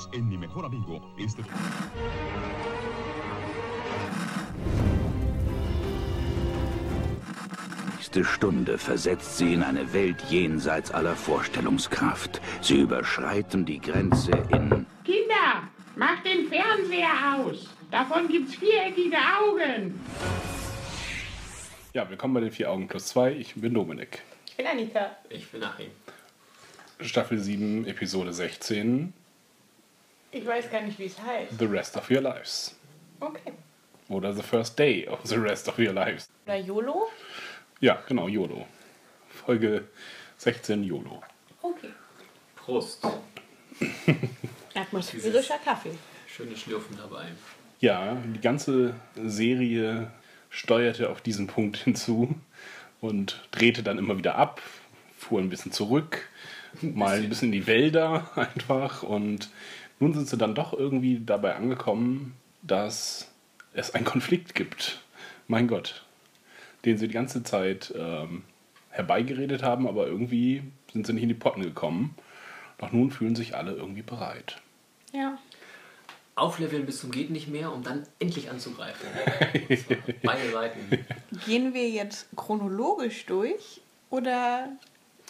Unidos en Mi Mejor Amigo. Este... nächste Stunde versetzt sie in eine Welt jenseits aller Vorstellungskraft. Sie überschreiten die Grenze in... Kinder, macht den Fernseher aus. Davon gibt's viereckige Augen. Ja, willkommen bei den vier Augen plus zwei. Ich bin Dominik. Ich bin Anita. Ich bin Achim. Staffel 7, Episode 16. Ich weiß gar nicht, wie es heißt. The Rest of Your Lives. Okay. Oder The First Day of the Rest of Your Lives. Oder YOLO? Ja, genau, YOLO. Folge 16 YOLO. Okay. Prost. Atmosphärischer Kaffee. Schönes Schlürfen dabei. Ja, die ganze Serie steuerte auf diesen Punkt hinzu und drehte dann immer wieder ab, fuhr ein bisschen zurück, mal ein bisschen in die Wälder einfach und nun sind sie dann doch irgendwie dabei angekommen, dass es einen Konflikt gibt. Mein Gott. Den sie die ganze Zeit ähm, herbeigeredet haben, aber irgendwie sind sie nicht in die Potten gekommen. Doch nun fühlen sich alle irgendwie bereit. Ja. Aufleveln bis zum geht nicht mehr, um dann endlich anzugreifen. Beide Seiten. Gehen wir jetzt chronologisch durch oder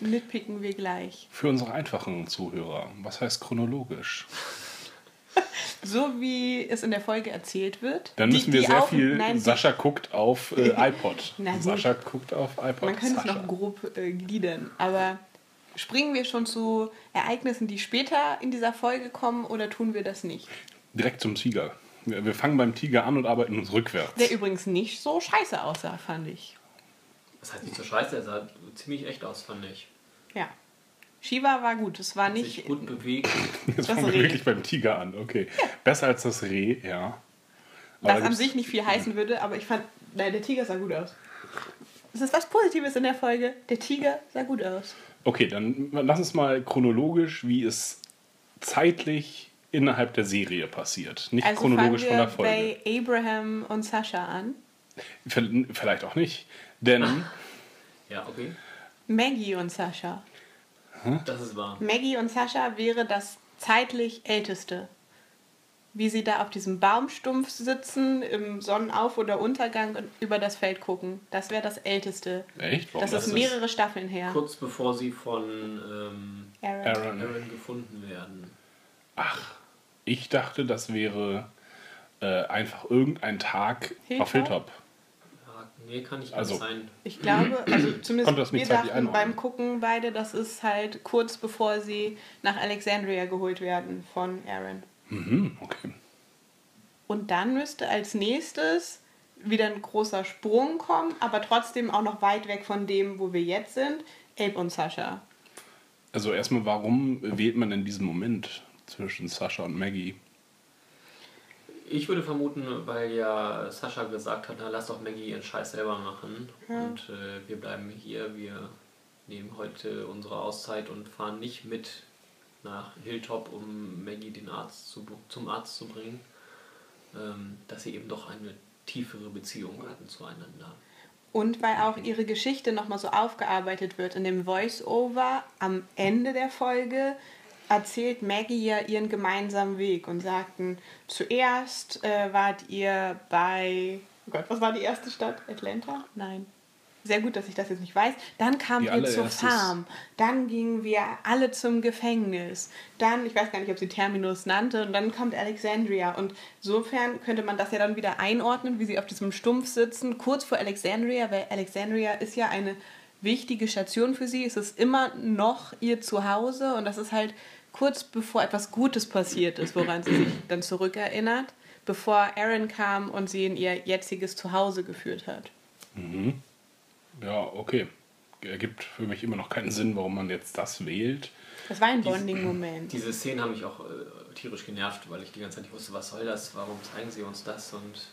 nitpicken wir gleich? Für unsere einfachen Zuhörer, was heißt chronologisch? So wie es in der Folge erzählt wird. Dann Die- müssen wir die sehr auf- viel. Nein, Sascha guckt auf äh, iPod. Gut. Sascha guckt auf iPod. Man es Sascha. noch grob äh, gliedern, aber springen wir schon zu Ereignissen, die später in dieser Folge kommen oder tun wir das nicht? Direkt zum Tiger. Wir, wir fangen beim Tiger an und arbeiten uns rückwärts. Der übrigens nicht so scheiße aussah, fand ich. Das heißt nicht so scheiße, er sah ziemlich echt aus, fand ich. Ja. Shiva war gut, es war Hat sich nicht. gut bewegt. Jetzt das fangen wir Reh. wirklich beim Tiger an. Okay. Besser als das Reh, ja. Aber Was da an sich nicht viel heißen würde, aber ich fand, nein, der Tiger sah gut aus. Das ist was Positives in der Folge. Der Tiger sah gut aus. Okay, dann lass uns mal chronologisch, wie es zeitlich innerhalb der Serie passiert. Nicht Also fangen chronologisch wir von der Folge. bei Abraham und Sascha an. Vielleicht auch nicht. Denn Ja, okay. Maggie und Sascha. Das ist wahr. Maggie und Sascha wäre das zeitlich älteste. Wie sie da auf diesem Baumstumpf sitzen, im Sonnenauf- oder Untergang und über das Feld gucken. Das wäre das älteste. Echt? Warum Das das ist ist- mehrere Staffeln her. Kurz bevor sie von ähm, Aaron. Aaron. Aaron gefunden werden. Ach, ich dachte, das wäre äh, einfach irgendein Tag auf Hilltop? Nee, kann nicht Also- sein. Ich glaube, also zumindest Konnte das nicht wir dachten beim Gucken beide, das ist halt kurz bevor sie nach Alexandria geholt werden von Aaron. Mhm, okay. Und dann müsste als nächstes wieder ein großer Sprung kommen, aber trotzdem auch noch weit weg von dem, wo wir jetzt sind. Abe und Sascha. Also erstmal, warum wählt man in diesem Moment zwischen Sascha und Maggie? Ich würde vermuten, weil ja Sascha gesagt hat, na lass doch Maggie ihren Scheiß selber machen. Und äh, wir bleiben hier, wir nehmen heute unsere Auszeit und fahren nicht mit nach Hilltop, um Maggie den Arzt zu, zum Arzt zu bringen. Ähm, dass sie eben doch eine tiefere Beziehung hatten zueinander. Und weil auch ihre Geschichte nochmal so aufgearbeitet wird in dem Voice-Over am Ende der Folge, erzählt Maggie ja ihren gemeinsamen Weg und sagten, zuerst äh, wart ihr bei, oh Gott, was war die erste Stadt? Atlanta? Nein. Sehr gut, dass ich das jetzt nicht weiß. Dann kamen wir zur Farm. Dann gingen wir alle zum Gefängnis. Dann, ich weiß gar nicht, ob sie Terminus nannte, und dann kommt Alexandria. Und insofern könnte man das ja dann wieder einordnen, wie sie auf diesem Stumpf sitzen, kurz vor Alexandria, weil Alexandria ist ja eine wichtige Station für sie. Es ist immer noch ihr Zuhause und das ist halt kurz bevor etwas Gutes passiert ist, woran sie sich dann zurückerinnert, bevor Aaron kam und sie in ihr jetziges Zuhause geführt hat. Ja, okay. Ergibt für mich immer noch keinen Sinn, warum man jetzt das wählt. Das war ein Bonding-Moment. Diese Szenen haben mich auch äh, tierisch genervt, weil ich die ganze Zeit nicht wusste, was soll das, warum zeigen sie uns das und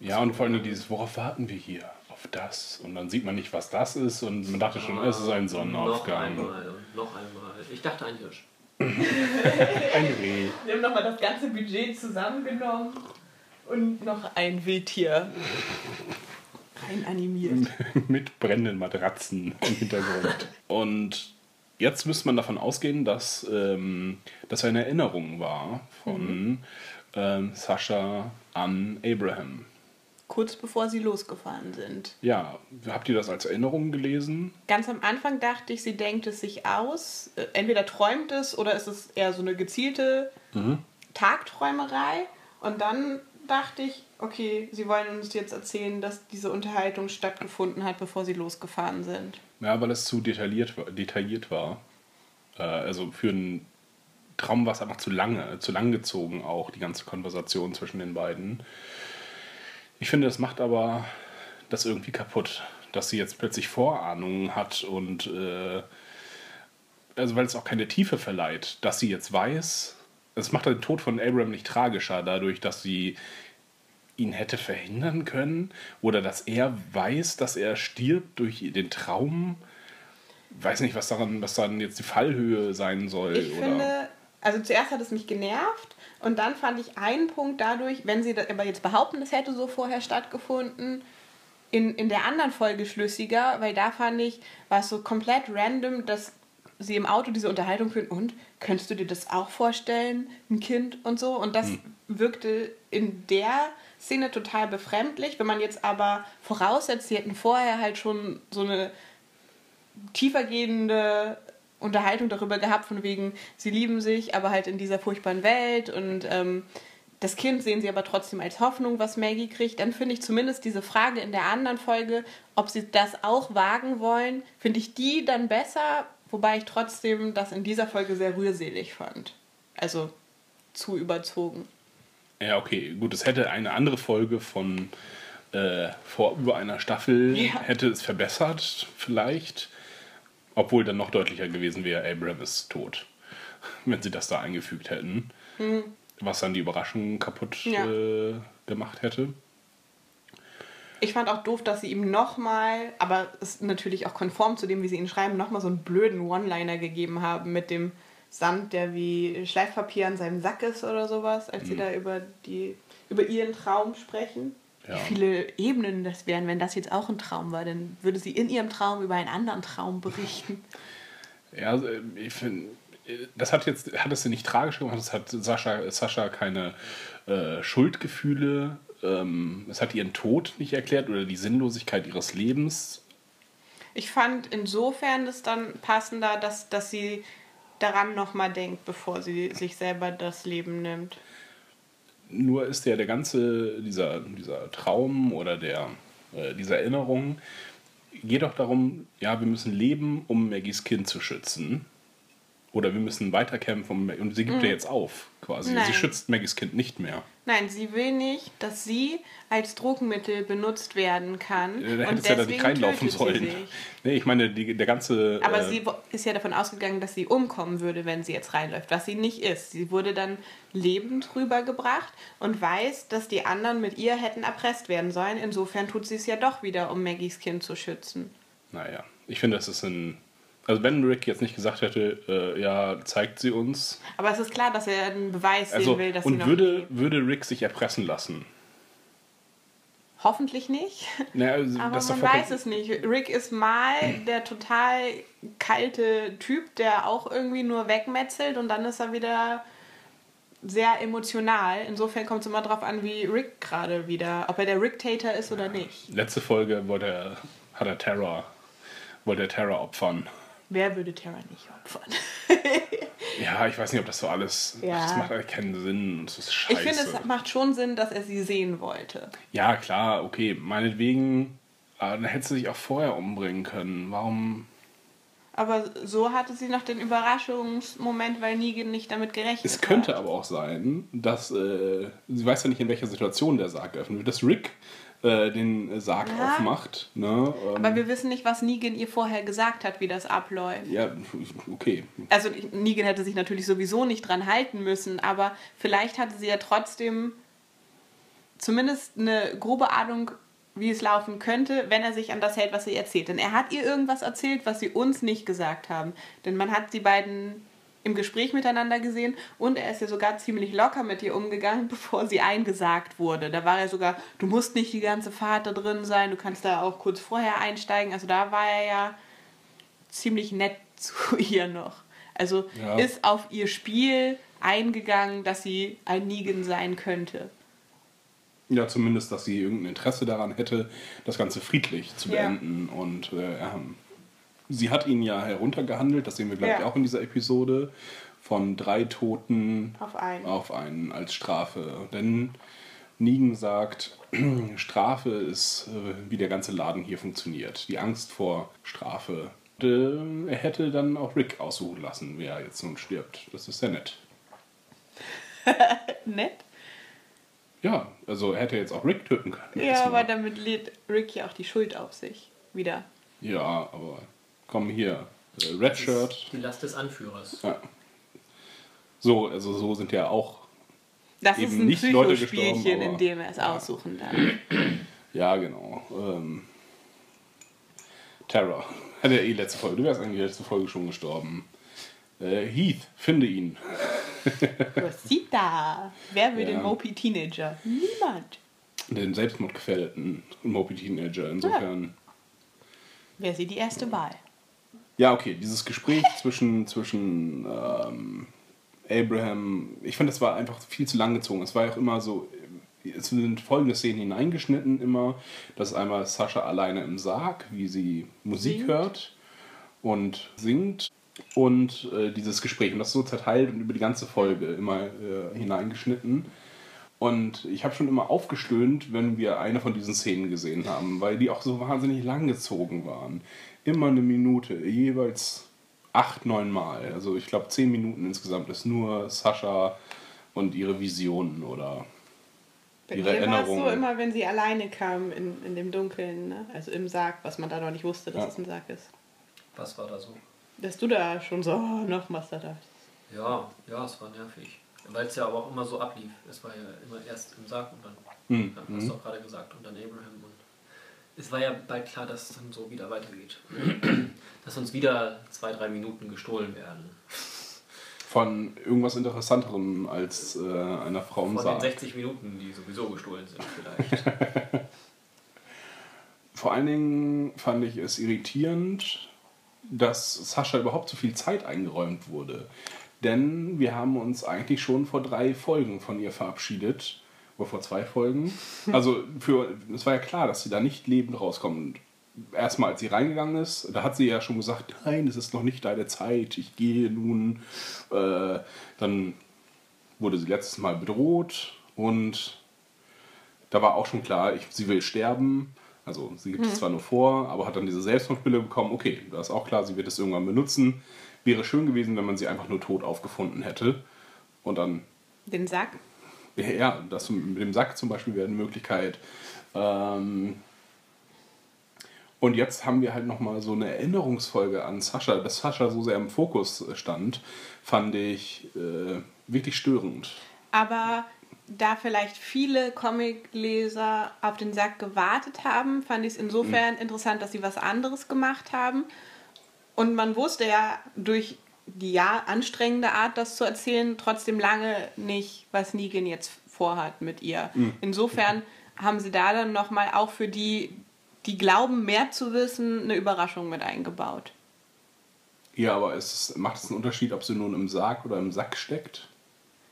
Ja, und vor allem dieses, worauf warten wir hier? Auf das. Und dann sieht man nicht, was das ist. Und man dachte schon, es ist ein Noch Sonnenaufgang. einmal und noch einmal. Ich dachte ein Hirsch. Ein Reh. Wir haben nochmal das ganze Budget zusammengenommen und noch ein Wildtier rein animiert. mit brennenden Matratzen im Hintergrund. Und jetzt müsste man davon ausgehen, dass ähm, das eine Erinnerung war von ähm, Sascha an Abraham. Kurz bevor sie losgefahren sind. Ja, habt ihr das als Erinnerung gelesen? Ganz am Anfang dachte ich, sie denkt es sich aus. Äh, Entweder träumt es oder ist es eher so eine gezielte Tagträumerei. Und dann dachte ich, okay, sie wollen uns jetzt erzählen, dass diese Unterhaltung stattgefunden hat, bevor sie losgefahren sind. Ja, weil es zu detailliert, war- detailliert war. Äh, also für einen Traum war es einfach zu lange, zu lang gezogen auch, die ganze Konversation zwischen den beiden. Ich finde, das macht aber das irgendwie kaputt, dass sie jetzt plötzlich Vorahnungen hat und äh, also weil es auch keine Tiefe verleiht, dass sie jetzt weiß, es macht den Tod von Abraham nicht tragischer, dadurch, dass sie ihn hätte verhindern können oder dass er weiß, dass er stirbt durch den Traum. Weiß nicht, was daran, was dann jetzt die Fallhöhe sein soll. Ich oder finde, also zuerst hat es mich genervt und dann fand ich einen Punkt dadurch, wenn sie das aber jetzt behaupten, das hätte so vorher stattgefunden, in, in der anderen Folge schlüssiger, weil da fand ich, war es so komplett random, dass sie im Auto diese Unterhaltung führen und könntest du dir das auch vorstellen, ein Kind und so? Und das wirkte in der Szene total befremdlich, wenn man jetzt aber voraussetzt, sie hätten vorher halt schon so eine tiefergehende Unterhaltung darüber gehabt, von wegen, sie lieben sich, aber halt in dieser furchtbaren Welt und ähm, das Kind sehen sie aber trotzdem als Hoffnung, was Maggie kriegt, dann finde ich zumindest diese Frage in der anderen Folge, ob sie das auch wagen wollen, finde ich die dann besser, wobei ich trotzdem das in dieser Folge sehr rührselig fand. Also zu überzogen. Ja, okay, gut, es hätte eine andere Folge von äh, vor über einer Staffel Ja. hätte es verbessert, vielleicht. Obwohl dann noch deutlicher gewesen wäre, Abraham ist tot. Wenn sie das da eingefügt hätten. Was dann die Überraschung kaputt Ja. äh, gemacht hätte. Ich fand auch doof, dass sie ihm nochmal, aber ist natürlich auch konform zu dem, wie sie ihn schreiben, nochmal so einen blöden One-Liner gegeben haben mit dem Sand, der wie Schleifpapier an seinem Sack ist oder sowas, als sie da über, die, über ihren Traum sprechen. Ja. Wie viele Ebenen das wären, wenn das jetzt auch ein Traum war, dann würde sie in ihrem Traum über einen anderen Traum berichten. Ja, also, äh, ich finde, das hat jetzt, hat es sie nicht tragisch gemacht, es hat Sascha, Sascha keine äh, Schuldgefühle, ähm, es hat ihren Tod nicht erklärt oder die Sinnlosigkeit ihres Lebens. Ich fand insofern das dann passender, dass, dass sie daran nochmal denkt, bevor sie sich selber das Leben nimmt. Nur ist ja der ganze, dieser, dieser Traum oder der, äh, diese Erinnerung, geht doch darum, ja, wir müssen leben, um Maggies Kind zu schützen. Oder wir müssen weiterkämpfen. Um, und sie gibt ja jetzt auf, quasi. Nein. Sie schützt Maggies Kind nicht mehr. Nein, sie will nicht, dass sie als Druckmittel benutzt werden kann. Da hätte und es ja nicht reinlaufen sollen. Nee, ich meine, die, der ganze. Aber äh, sie ist ja davon ausgegangen, dass sie umkommen würde, wenn sie jetzt reinläuft, was sie nicht ist. Sie wurde dann lebend rübergebracht und weiß, dass die anderen mit ihr hätten erpresst werden sollen. Insofern tut sie es ja doch wieder, um Maggies Kind zu schützen. Naja, ich finde, das ist ein. Also, wenn Rick jetzt nicht gesagt hätte, äh, ja, zeigt sie uns. Aber es ist klar, dass er einen Beweis Also, sehen will, dass sie und noch würde, würde Rick sich erpressen lassen? Hoffentlich nicht. Naja, also, Aber man weiß es nicht. Rick ist mal der total kalte Typ, der auch irgendwie nur wegmetzelt und dann ist er wieder sehr emotional. Insofern kommt es immer darauf an, wie Rick gerade wieder, ob er der Rick-Tater ist oder nicht. Letzte Folge wollte er, hat er Terror, wollte er Terror opfern. Wer würde Terra nicht opfern? Ja, ich weiß nicht, ob das so alles. Ja. Das macht eigentlich keinen Sinn. Das ist scheiße. Ich finde, es macht schon Sinn, dass er sie sehen wollte. ja, klar, okay. Meinetwegen. Aber dann hätte sie sich auch vorher umbringen können. Warum? Aber so hatte sie noch den Überraschungsmoment, weil Negan nicht damit gerechnet Es könnte hat. aber auch sein, dass. Äh, sie weiß ja nicht, in welcher Situation der Sarg geöffnet wird. Dass Rick äh, den Sarg Ja. aufmacht. Ne? Ähm, Aber wir wissen nicht, was Negan ihr vorher gesagt hat, wie das abläuft. ja, okay. Also Negan hätte sich natürlich sowieso nicht dran halten müssen, aber vielleicht hatte sie ja trotzdem zumindest eine grobe Ahnung, wie es laufen könnte, wenn er sich an das hält, was sie erzählt. Denn er hat ihr irgendwas erzählt, was sie uns nicht gesagt haben. Denn man hat die beiden im Gespräch miteinander gesehen und er ist ja sogar ziemlich locker mit ihr umgegangen, bevor sie eingesagt wurde. Da war er sogar, du musst nicht die ganze Fahrt da drin sein, du kannst da auch kurz vorher einsteigen. Also da war er ja ziemlich nett zu ihr noch. Also Ja. ist auf ihr Spiel eingegangen, dass sie ein Negan sein könnte. Ja, zumindest, dass sie irgendein Interesse daran hätte, das Ganze friedlich zu Ja. beenden. Und äh, ähm, sie hat ihn ja heruntergehandelt, das sehen wir, glaube ich, Ja. auch in dieser Episode, von drei Toten Auf einen. auf einen als Strafe. Denn Negan sagt, Strafe ist, äh, wie der ganze Laden hier funktioniert. Die Angst vor Strafe. Äh, er hätte dann auch Rick aussuchen lassen, wer jetzt nun stirbt. Das ist sehr nett. Nett? Ja, also er hätte jetzt auch Rick töten können. Ja, aber damit lädt Rick ja auch die Schuld auf sich. Wieder. Ja, aber komm hier, äh, Red Shirt. Die Last des Anführers. Ja. So, also so sind ja auch, Das Eben ist ein nicht Leute Psychospielchen, gestorben, aber- in dem er es ja. aussuchen darf. ja genau. Ähm, Terror. Hat er eh letzte Folge. Du wärst eigentlich letzte Folge schon gestorben. Äh, Heath, finde ihn. Rosita! Wer will Ja. den Mopey Teenager? Niemand. Den selbstmordgefährdeten Mopey Teenager. Insofern. Wäre sie die erste Wahl? Ja, okay, dieses Gespräch zwischen, zwischen ähm, Abraham, ich fand, das war einfach viel zu lang gezogen. Es war ja auch immer so, es sind folgende Szenen hineingeschnitten immer. Das ist einmal Sascha alleine im Sarg, wie sie Musik Singt. hört und singt. Und äh, dieses Gespräch. Und das so zerteilt und über die ganze Folge immer äh, hineingeschnitten. Und ich habe schon immer aufgestöhnt, wenn wir eine von diesen Szenen gesehen haben, weil die auch so wahnsinnig lang gezogen waren. Immer eine Minute, jeweils acht, neun Mal. Also ich glaube zehn Minuten insgesamt ist nur Sascha und ihre Visionen oder Bei ihre ihr war es so Erinnerungen. immer, wenn sie alleine kam in, in dem Dunkeln, ne? also im Sarg, was man da noch nicht wusste, dass Ja. es ein Sarg ist. Was war da so? Dass du da schon so, oh, noch was da da. Ja, ja, es war nervig. Weil es ja aber auch immer so ablief. Es war ja immer erst im Sarg und dann, Mhm. hast du auch gerade gesagt, und dann Abraham. Es war ja bald klar, dass es dann so wieder weitergeht. dass uns wieder zwei, drei Minuten gestohlen werden. von irgendwas Interessanterem als äh, einer Frau im Von den Sarg. 60 Minuten, die sowieso gestohlen sind vielleicht. Vor allen Dingen fand ich es irritierend, dass Sascha überhaupt so viel Zeit eingeräumt wurde. Denn wir haben uns eigentlich schon vor drei Folgen von ihr verabschiedet. Oder vor zwei Folgen. Also für, es war ja klar, dass sie da nicht lebend rauskommt. Erstmal, als sie reingegangen ist, da hat sie ja schon gesagt, nein, es ist noch nicht deine Zeit, ich gehe nun. Äh, dann wurde sie letztes Mal bedroht und da war auch schon klar, ich, sie will sterben. Also sie gibt es zwar nur vor, aber hat dann diese Selbstmordpille bekommen. Okay, da ist auch klar, sie wird es irgendwann benutzen. Wäre schön gewesen, wenn man sie einfach nur tot aufgefunden hätte. Und dann, Den Sack? Ja, das mit dem Sack zum Beispiel wäre eine Möglichkeit. Ähm und jetzt haben wir halt nochmal so eine Erinnerungsfolge an Sascha, dass Sascha so sehr im Fokus stand, fand ich äh, wirklich störend. Aber da vielleicht viele Comicleser auf den Sack gewartet haben, fand ich es insofern Mhm. interessant, dass sie was anderes gemacht haben. Und man wusste ja durch die ja anstrengende Art, das zu erzählen, trotzdem lange nicht, was Negan jetzt vorhat mit ihr. Mhm. Insofern haben sie da dann nochmal auch für die, die glauben, mehr zu wissen, eine Überraschung mit eingebaut. Ja, aber es macht es einen Unterschied, ob sie nun im Sarg oder im Sack steckt?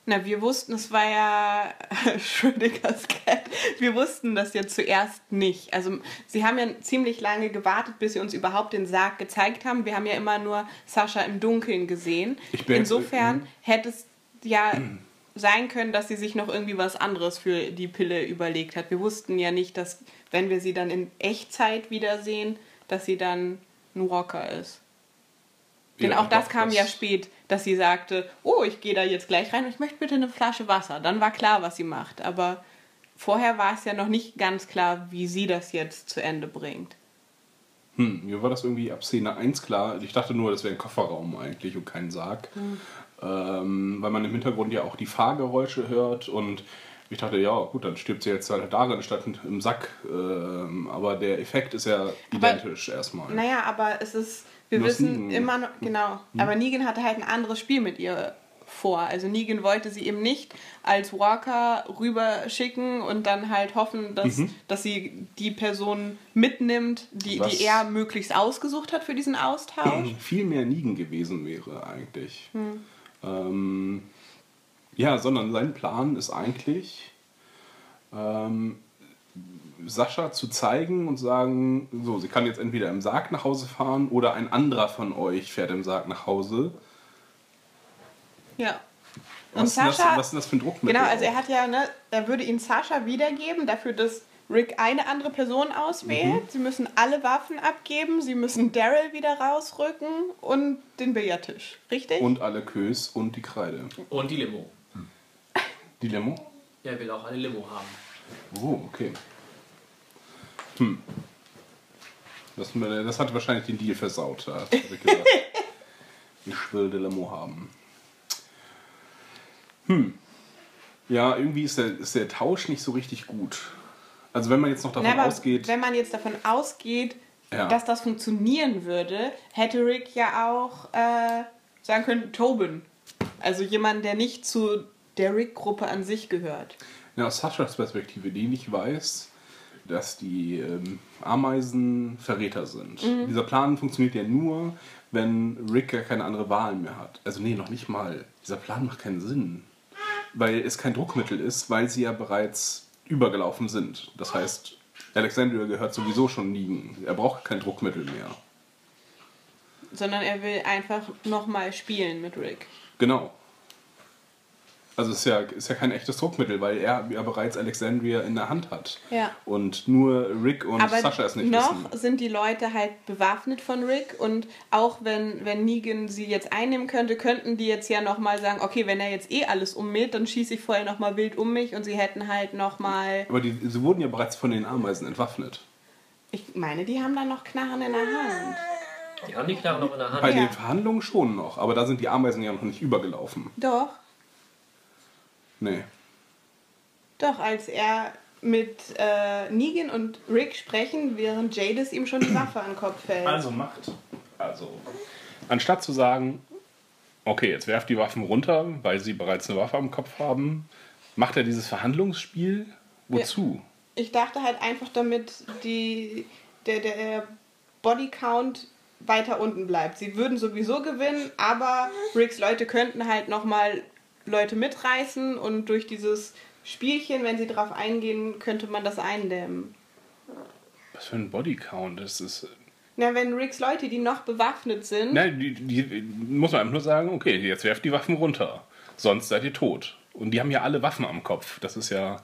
Na, wir wussten, es war ja Schrödingers Cat. Wir wussten das ja zuerst nicht. Also, sie haben ja ziemlich lange gewartet, bis sie uns überhaupt den Sarg gezeigt haben. Wir haben ja immer nur Sascha im Dunkeln gesehen. Bin- Insofern Mhm. hätte es ja sein können, dass sie sich noch irgendwie was anderes für die Pille überlegt hat. Wir wussten ja nicht, dass, wenn wir sie dann in Echtzeit wiedersehen, dass sie dann ein Rocker ist. Denn auch das kam das- ja spät, dass sie sagte, oh, ich gehe da jetzt gleich rein und ich möchte bitte eine Flasche Wasser. Dann war klar, was sie macht. Aber vorher war es ja noch nicht ganz klar, wie sie das jetzt zu Ende bringt. Hm, mir war das irgendwie ab Szene 1 klar. Ich dachte nur, das wäre ein Kofferraum eigentlich und kein Sarg. Ähm, weil man im Hintergrund ja auch die Fahrgeräusche hört und ich dachte, ja, gut, dann stirbt sie jetzt halt darin statt im Sack. Ähm, aber der Effekt ist ja identisch erstmal. Naja, aber es ist, wir Nur wissen Negan. immer noch, genau. Aber Negan hatte halt ein anderes Spiel mit ihr vor. Also Negan wollte sie eben nicht als Walker rüberschicken und dann halt hoffen, dass, dass sie die Person mitnimmt, die, Was- die er möglichst ausgesucht hat für diesen Austausch. viel mehr Nigen gewesen wäre eigentlich. Ähm, ja, sondern sein Plan ist eigentlich, ähm, Sascha zu zeigen und sagen, so, sie kann jetzt entweder im Sarg nach Hause fahren oder ein anderer von euch fährt im Sarg nach Hause. Ja. Und Was, ist denn das, Sascha, was ist das für ein Druckmittel? genau, also er hat ja, ne, er würde ihn Sascha wiedergeben, dafür, dass Rick eine andere Person auswählt. Sie müssen alle Waffen abgeben, sie müssen Daryl wieder rausrücken und den Billardtisch. Richtig? Und alle Kös und die Kreide. Und die Limo. Die Limo? Er will auch eine Limo haben. Oh, okay. Hm. Das, das hat wahrscheinlich den Deal versaut. Da hat gesagt, ich will die Limo haben. Hm. Ja, irgendwie ist der, ist der Tausch nicht so richtig gut. Also wenn man jetzt noch davon Na, ausgeht, wenn man jetzt davon ausgeht, Ja. dass das funktionieren würde, hätte Rick ja auch äh, sagen können, Tobin. Also jemand, der nicht zu der Rick-Gruppe an sich gehört. ja, aus Saschas Perspektive, die nicht weiß, dass die ähm, Ameisen Verräter sind. Dieser Plan funktioniert ja nur, wenn Rick ja keine andere Wahl mehr hat. Also nee, noch nicht mal. Dieser Plan macht keinen Sinn. Weil es kein Druckmittel ist, weil sie ja bereits übergelaufen sind. Das heißt, Alexandria gehört sowieso schon liegen. Er braucht kein Druckmittel mehr. Sondern er will einfach nochmal spielen mit Rick. Genau. Also es ist ja, ist ja kein echtes Druckmittel, weil er ja bereits Alexandria in der Hand hat. Ja. Und nur Rick und Aber Sascha es nicht noch wissen. sind die Leute halt bewaffnet von Rick und auch wenn, wenn Negan sie jetzt einnehmen könnte, könnten die jetzt ja nochmal sagen, okay, wenn er jetzt eh alles ummäht, dann schieße ich vorher nochmal wild um mich und sie hätten halt nochmal... Aber die, sie wurden ja bereits von den Ameisen entwaffnet. Ich meine, die haben dann noch Knarren in der Hand. Die haben die Knarre noch in der Hand. Bei Ja. den Verhandlungen schon noch, aber da sind die Ameisen ja noch nicht übergelaufen. Doch, Nee. doch, als er mit äh, Negan und Rick sprechen, während Jadis ihm schon die Waffe an den Kopf fällt. Also macht. Also. Anstatt zu sagen, okay, jetzt werft die Waffen runter, weil sie bereits eine Waffe am Kopf haben, macht er dieses Verhandlungsspiel. Wozu? Ich dachte halt einfach, damit die, der, der Bodycount weiter unten bleibt. Sie würden sowieso gewinnen, aber Ricks Leute könnten halt nochmal Leute mitreißen und durch dieses Spielchen, wenn sie drauf eingehen, könnte man das eindämmen. Was für ein Bodycount ist es? Na, wenn Ricks Leute, die noch bewaffnet sind, Nein, die, die muss man einfach nur sagen, okay, jetzt werft die Waffen runter. Sonst seid ihr tot. Und die haben ja alle Waffen am Kopf. Das ist ja.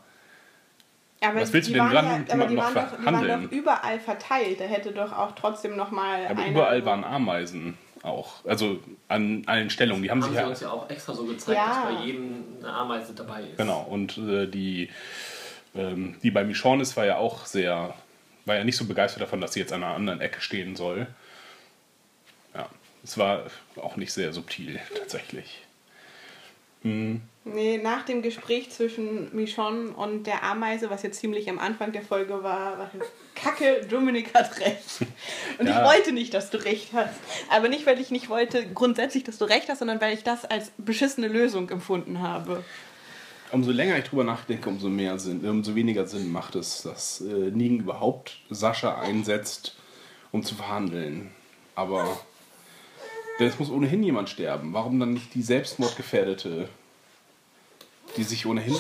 aber was willst du denn waren dran ja, aber die jemandem waren, noch doch, die waren doch überall verteilt. Da hätte doch auch trotzdem nochmal Aber überall waren Ameisen auch. Also an allen Stellungen. Die haben, Haben sich sie ja. uns ja auch extra so gezeigt, Ja. dass bei jedem eine Ameise dabei ist. Genau. Und äh, die, ähm, die bei Michonne ist, war ja auch sehr. War ja nicht so begeistert davon, dass sie jetzt an einer anderen Ecke stehen soll. Ja. Es war auch nicht sehr subtil, tatsächlich. Nee, nach dem Gespräch zwischen Michonne und der Ameise, was jetzt ziemlich am Anfang der Folge war, war ich, Kacke, Dominik hat recht. Und Ja. ich wollte nicht, dass du recht hast. Aber nicht, weil ich nicht wollte grundsätzlich, dass du recht hast, sondern weil ich das als beschissene Lösung empfunden habe. Umso länger ich drüber nachdenke, umso mehr Sinn, umso weniger Sinn macht es, dass äh, Negan überhaupt Sascha einsetzt, um zu verhandeln. Aber es muss ohnehin jemand sterben. Warum dann nicht die Selbstmordgefährdete, die sich ohnehin.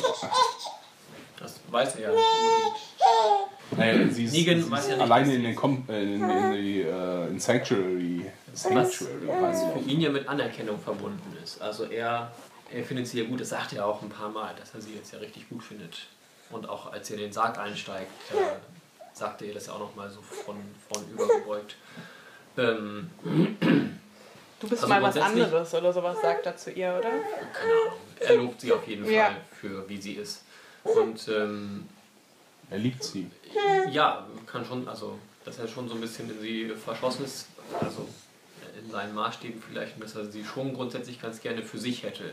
Das weiß er ja nicht unbedingt. naja, sie ist, Negan sie weiß ist ja nicht, alleine dass in den Kom äh, in, in, die, äh, in Sanctuary. Sanctuary Für reingelaufen. ihn ja mit Anerkennung verbunden ist. Also er, er findet sie ja gut, das sagt er auch ein paar Mal, dass er sie jetzt ja richtig gut findet. Und auch als er in den Sarg einsteigt, äh, sagt er das ja auch nochmal so von, von übergebeugt. Ähm, Du bist Also mal was anderes oder sowas, sagt er zu ihr, oder? keine Ahnung. Er lobt sie auf jeden Fall Ja. für wie sie ist. Und ähm, Er liebt sie. ja, kann schon, also dass er schon so ein bisschen in sie verschlossen ist, also in seinen Maßstäben vielleicht, und dass er sie schon grundsätzlich ganz gerne für sich hätte.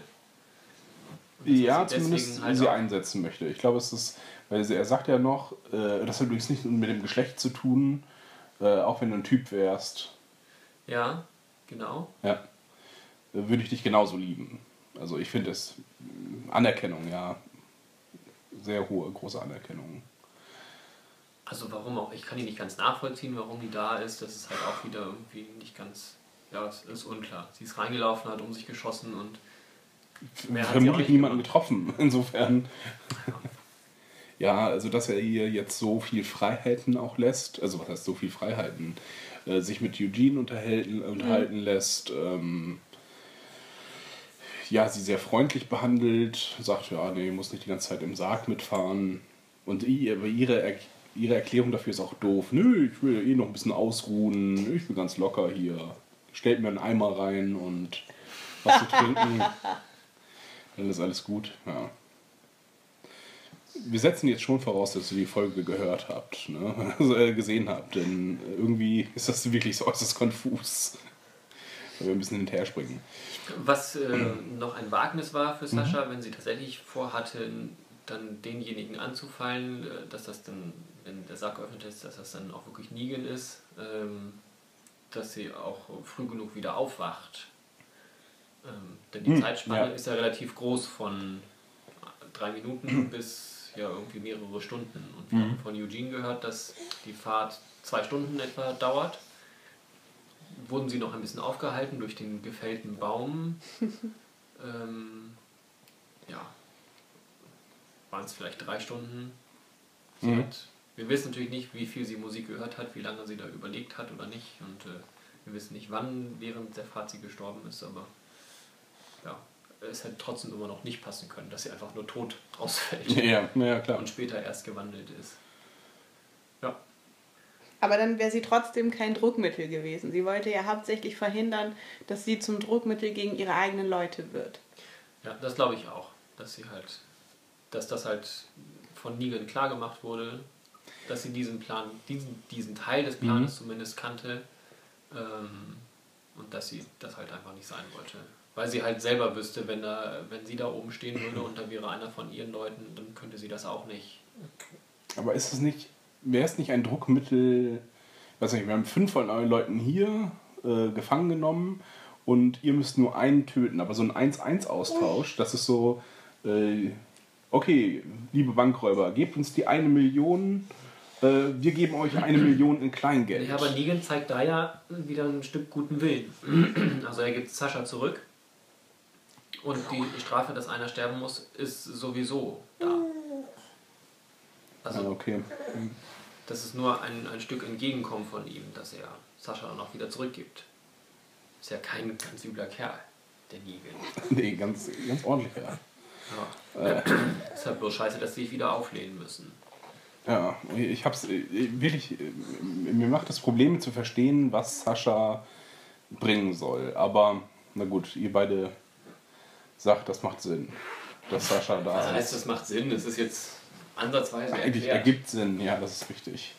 Ja, zumindest halt sie einsetzen möchte. Ich glaube, es ist, weil sie, er sagt ja noch, äh, das hat übrigens nicht mit dem Geschlecht zu tun, äh, auch wenn du ein Typ wärst, Ja, genau. ja, äh, würde ich dich genauso lieben. Also ich finde es mm, Anerkennung, ja. Sehr hohe, große Anerkennung. Also warum auch, ich kann die nicht ganz nachvollziehen, warum die da ist. Das ist halt auch wieder irgendwie nicht ganz, ja, es ist unklar. Sie ist reingelaufen, hat um sich geschossen und mehr Vermutlich niemanden getroffen, insofern. Ja, also dass er ihr jetzt so viel Freiheiten auch lässt, also was heißt so viel Freiheiten, äh, sich mit Eugene unterhalten, unterhalten lässt, ähm, ja, sie sehr freundlich behandelt, sagt, ja, nee, muss nicht die ganze Zeit im Sarg mitfahren. Und ihre, ihre Erklärung dafür ist auch doof. Nö, ich will eh noch ein bisschen ausruhen, ich bin ganz locker hier. Stellt mir einen Eimer rein und was zu trinken. Dann ist alles gut, ja. Wir setzen jetzt schon voraus, dass ihr die Folge gehört habt, ne? also, äh, gesehen habt, denn irgendwie ist das wirklich so äußerst konfus. Weil wir ein bisschen hinterher springen. Was äh, noch ein Wagnis war für Sascha, wenn sie tatsächlich vorhatte, dann denjenigen anzufallen, äh, dass das dann, wenn der Sarg geöffnet ist, dass das dann auch wirklich Negan ist, ähm, dass sie auch früh genug wieder aufwacht. Ähm, denn die Hm, Zeitspanne ja. ist ja relativ groß von drei Minuten bis ja irgendwie mehrere Stunden. Und wir haben von Eugene gehört, dass die Fahrt zwei Stunden etwa dauert. Wurden sie noch ein bisschen aufgehalten durch den gefällten Baum. ähm, ja, waren es vielleicht drei Stunden. Mhm. hat, wir wissen natürlich nicht, wie viel sie Musik gehört hat, wie lange sie da überlegt hat oder nicht. Und äh, wir wissen nicht, wann während der Fahrt sie gestorben ist, aber ja, es hätte trotzdem immer noch nicht passen können, dass sie einfach nur tot ausfällt Ja, ja klar. und später erst gewandelt ist. Ja, Aber dann wäre sie trotzdem kein Druckmittel gewesen. Sie wollte ja hauptsächlich verhindern, dass sie zum Druckmittel gegen ihre eigenen Leute wird. ja das glaube ich auch, dass sie halt, dass das halt von Negan klar gemacht wurde, dass sie diesen Plan, diesen, diesen Teil des Planes zumindest kannte ähm, und dass sie das halt einfach nicht sein wollte. Weil sie halt selber wüsste, wenn, da, wenn sie da oben stehen würde und da wäre einer von ihren Leuten, dann könnte sie das auch nicht. Aber ist es nicht, wäre es nicht ein Druckmittel, weiß nicht, wir haben fünf von euren Leuten hier äh, gefangen genommen und ihr müsst nur einen töten, aber so ein 1-1-Austausch, das ist so, äh, okay, liebe Bankräuber, gebt uns die eine Million, äh, wir geben euch eine Million in Kleingeld. Ja, aber Negan zeigt da ja wieder ein Stück guten Willen. Also er gibt Sascha zurück und die Strafe, dass einer sterben muss, ist sowieso da. Ah, Also okay. das ist nur ein, ein Stück Entgegenkommen von ihm, dass er Sascha dann auch wieder zurückgibt. Ist ja kein ganz übler Kerl, der Negan. Nee, ganz, ganz ordentlich, ja. Ja. Ist halt bloß scheiße, dass sie sich wieder auflehnen müssen. Ja, ich hab's äh, wirklich, äh, mir macht das Problem zu verstehen, was Sascha bringen soll. Aber na gut, ihr beide sagt, das macht Sinn, dass Sascha da Das heißt, das macht Sinn. Es ist jetzt ansatzweise Eigentlich erklärt. ergibt Sinn, ja, das ist richtig.